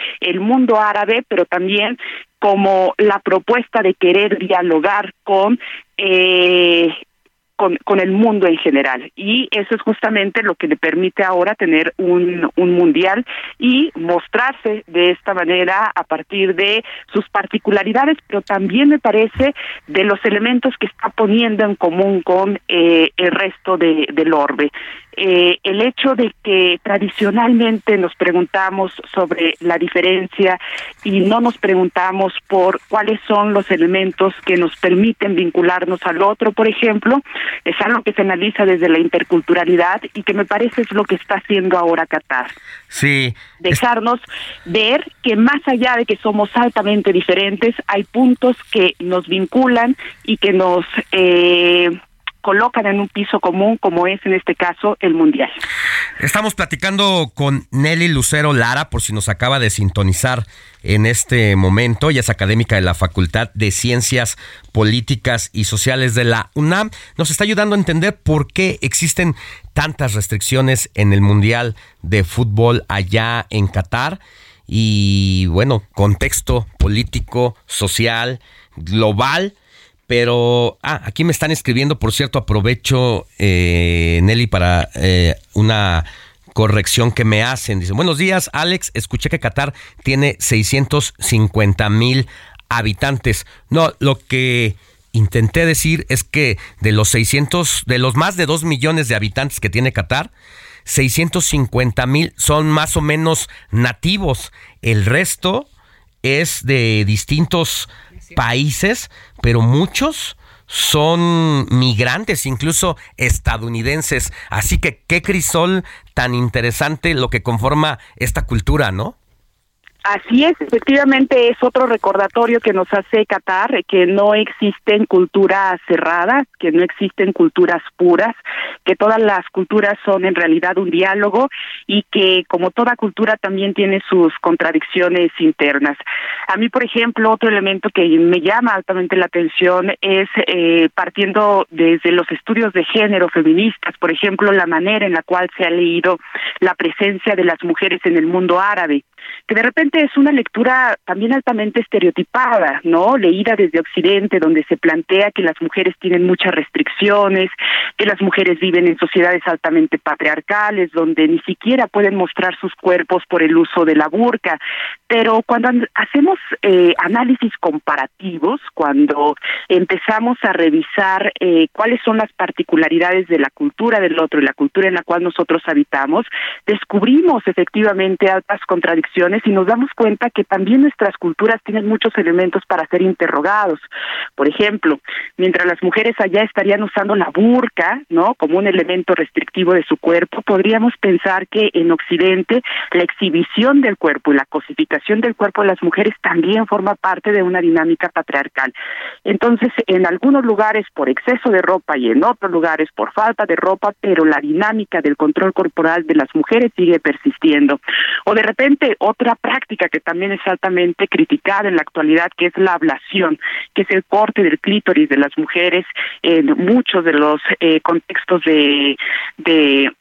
mundo árabe, pero también como la propuesta de querer dialogar con eh, con, con, el mundo en general. Y eso es justamente lo que le permite ahora tener un, un mundial y mostrarse de esta manera a partir de sus particularidades, pero también me parece de los elementos que está poniendo en común con eh, el resto de, del orbe eh, el hecho de que tradicionalmente nos preguntamos sobre la diferencia y no nos preguntamos por cuáles son los elementos que nos permiten vincularnos al otro, por ejemplo, es algo que se analiza desde la interculturalidad y que me parece es lo que está haciendo ahora Qatar. Sí. Dejarnos ver que más allá de que somos altamente diferentes, hay puntos que nos vinculan y que nos eh, colocan en un piso común como es en este caso el Mundial. Estamos platicando con Nelly Lucero Lara, por si nos acaba de sintonizar en este momento. Ella es académica de la Facultad de Ciencias Políticas y Sociales de la UNAM. Nos está ayudando a entender por qué existen tantas restricciones en el Mundial de Fútbol allá en Qatar. Y bueno, contexto político, social, global Pero, ah, aquí me están escribiendo, por cierto, aprovecho, eh, Nelly, para eh, una corrección que me hacen. Dicen, buenos días, Alex, escuché que Qatar tiene 650 mil habitantes. No, lo que intenté decir es que de los 600, de los más de 2 millones de habitantes que tiene Qatar, 650 mil son más o menos nativos. El resto es de distintos países, pero muchos son migrantes, incluso estadounidenses. Así que qué crisol tan interesante lo que conforma esta cultura, ¿no? Así es, efectivamente es otro recordatorio que nos hace Qatar, que no existen culturas cerradas, que no existen culturas puras, que todas las culturas son en realidad un diálogo y que como toda cultura también tiene sus contradicciones internas. A mí, por ejemplo, otro elemento que me llama altamente la atención es eh, partiendo desde los estudios de género feministas, por ejemplo, la manera en la cual se ha leído la presencia de las mujeres en el mundo árabe que de repente es una lectura también altamente estereotipada, ¿no? Leída desde Occidente, donde se plantea que las mujeres tienen muchas restricciones, que las mujeres viven en sociedades altamente patriarcales, donde ni siquiera pueden mostrar sus cuerpos por el uso de la burka. Pero cuando hacemos eh, análisis comparativos, cuando empezamos a revisar eh, cuáles son las particularidades de la cultura del otro y la cultura en la cual nosotros habitamos, descubrimos efectivamente altas contradicciones y nos damos cuenta que también nuestras culturas tienen muchos elementos para ser interrogados. Por ejemplo, mientras las mujeres allá estarían usando la burka, ¿no? Como un elemento restrictivo de su cuerpo, podríamos pensar que en Occidente la exhibición del cuerpo y la cosificación del cuerpo de las mujeres también forma parte de una dinámica patriarcal. Entonces, en algunos lugares por exceso de ropa y en otros lugares por falta de ropa, pero la dinámica del control corporal de las mujeres sigue persistiendo. O de repente, otra práctica que también es altamente criticada en la actualidad, que es la ablación, que es el corte del clítoris de las mujeres en muchos de los eh, contextos de, de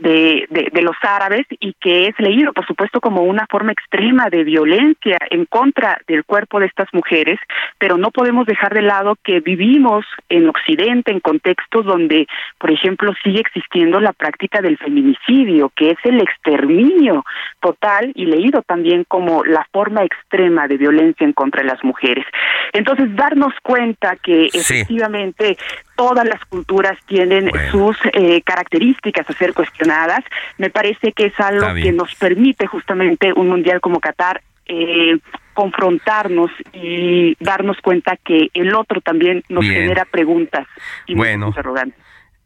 de, de, los árabes y que es leído, por supuesto, como una forma extrema de violencia en contra del cuerpo de estas mujeres, pero no podemos dejar de lado que vivimos en Occidente en contextos donde, por ejemplo, sigue existiendo la práctica del feminicidio, que es el exterminio total y leído también como la forma extrema de violencia en contra de las mujeres. Entonces, darnos cuenta que efectivamente todas las culturas tienen sus eh, características a ser cuestionadas. Me parece que es algo que nos permite justamente un mundial como Qatar eh, confrontarnos y darnos cuenta que el otro también nos genera preguntas y bueno. interrogantes.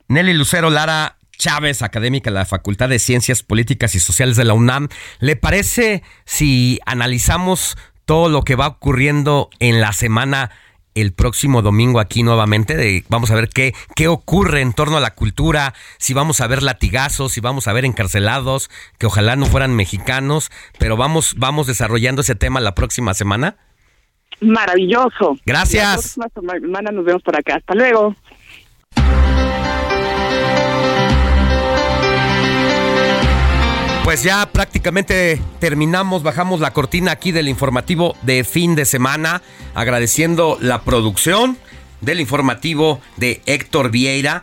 Nelly Lucero Lara Chávez, académica de la Facultad de Ciencias Políticas y Sociales de la UNAM, ¿le parece si analizamos todo lo que va ocurriendo en la semana el próximo domingo aquí nuevamente. De, vamos a ver qué, qué ocurre en torno a la cultura, si vamos a ver latigazos, si vamos a ver encarcelados, que ojalá no fueran mexicanos, pero vamos, vamos desarrollando ese tema la próxima semana. Maravilloso. Gracias. La próxima semana nos vemos por acá. Hasta luego. Pues ya prácticamente terminamos, bajamos la cortina aquí del informativo de fin de semana, agradeciendo la producción del informativo de Héctor Vieira,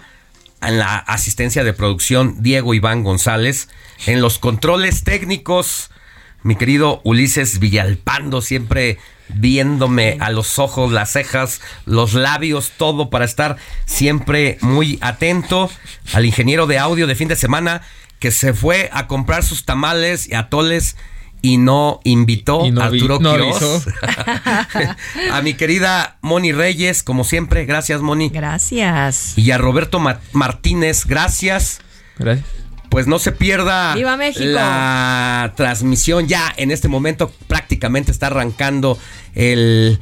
en la asistencia de producción Diego Iván González, en los controles técnicos, mi querido Ulises Villalpando, siempre viéndome a los ojos, las cejas, los labios, todo para estar siempre muy atento al ingeniero de audio de fin de semana que se fue a comprar sus tamales y atoles y no invitó a Arturo Quiroz. a mi querida Moni Reyes, como siempre, gracias Moni. Gracias. Y a Roberto Martínez, gracias. Gracias. Pues no se pierda ¡Viva México! la transmisión. Ya en este momento prácticamente está arrancando el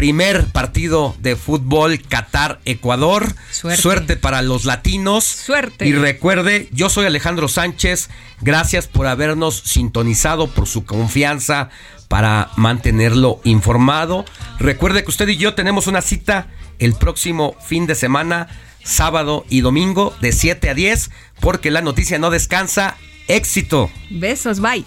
primer partido de fútbol Qatar-Ecuador. Suerte. para los latinos. Suerte. Y recuerde, yo soy Alejandro Sánchez. Gracias por habernos sintonizado, por su confianza para mantenerlo informado. Recuerde que usted y yo tenemos una cita el próximo fin de semana, sábado y domingo, de 7 a 10, porque la noticia no descansa. Éxito. Besos, bye.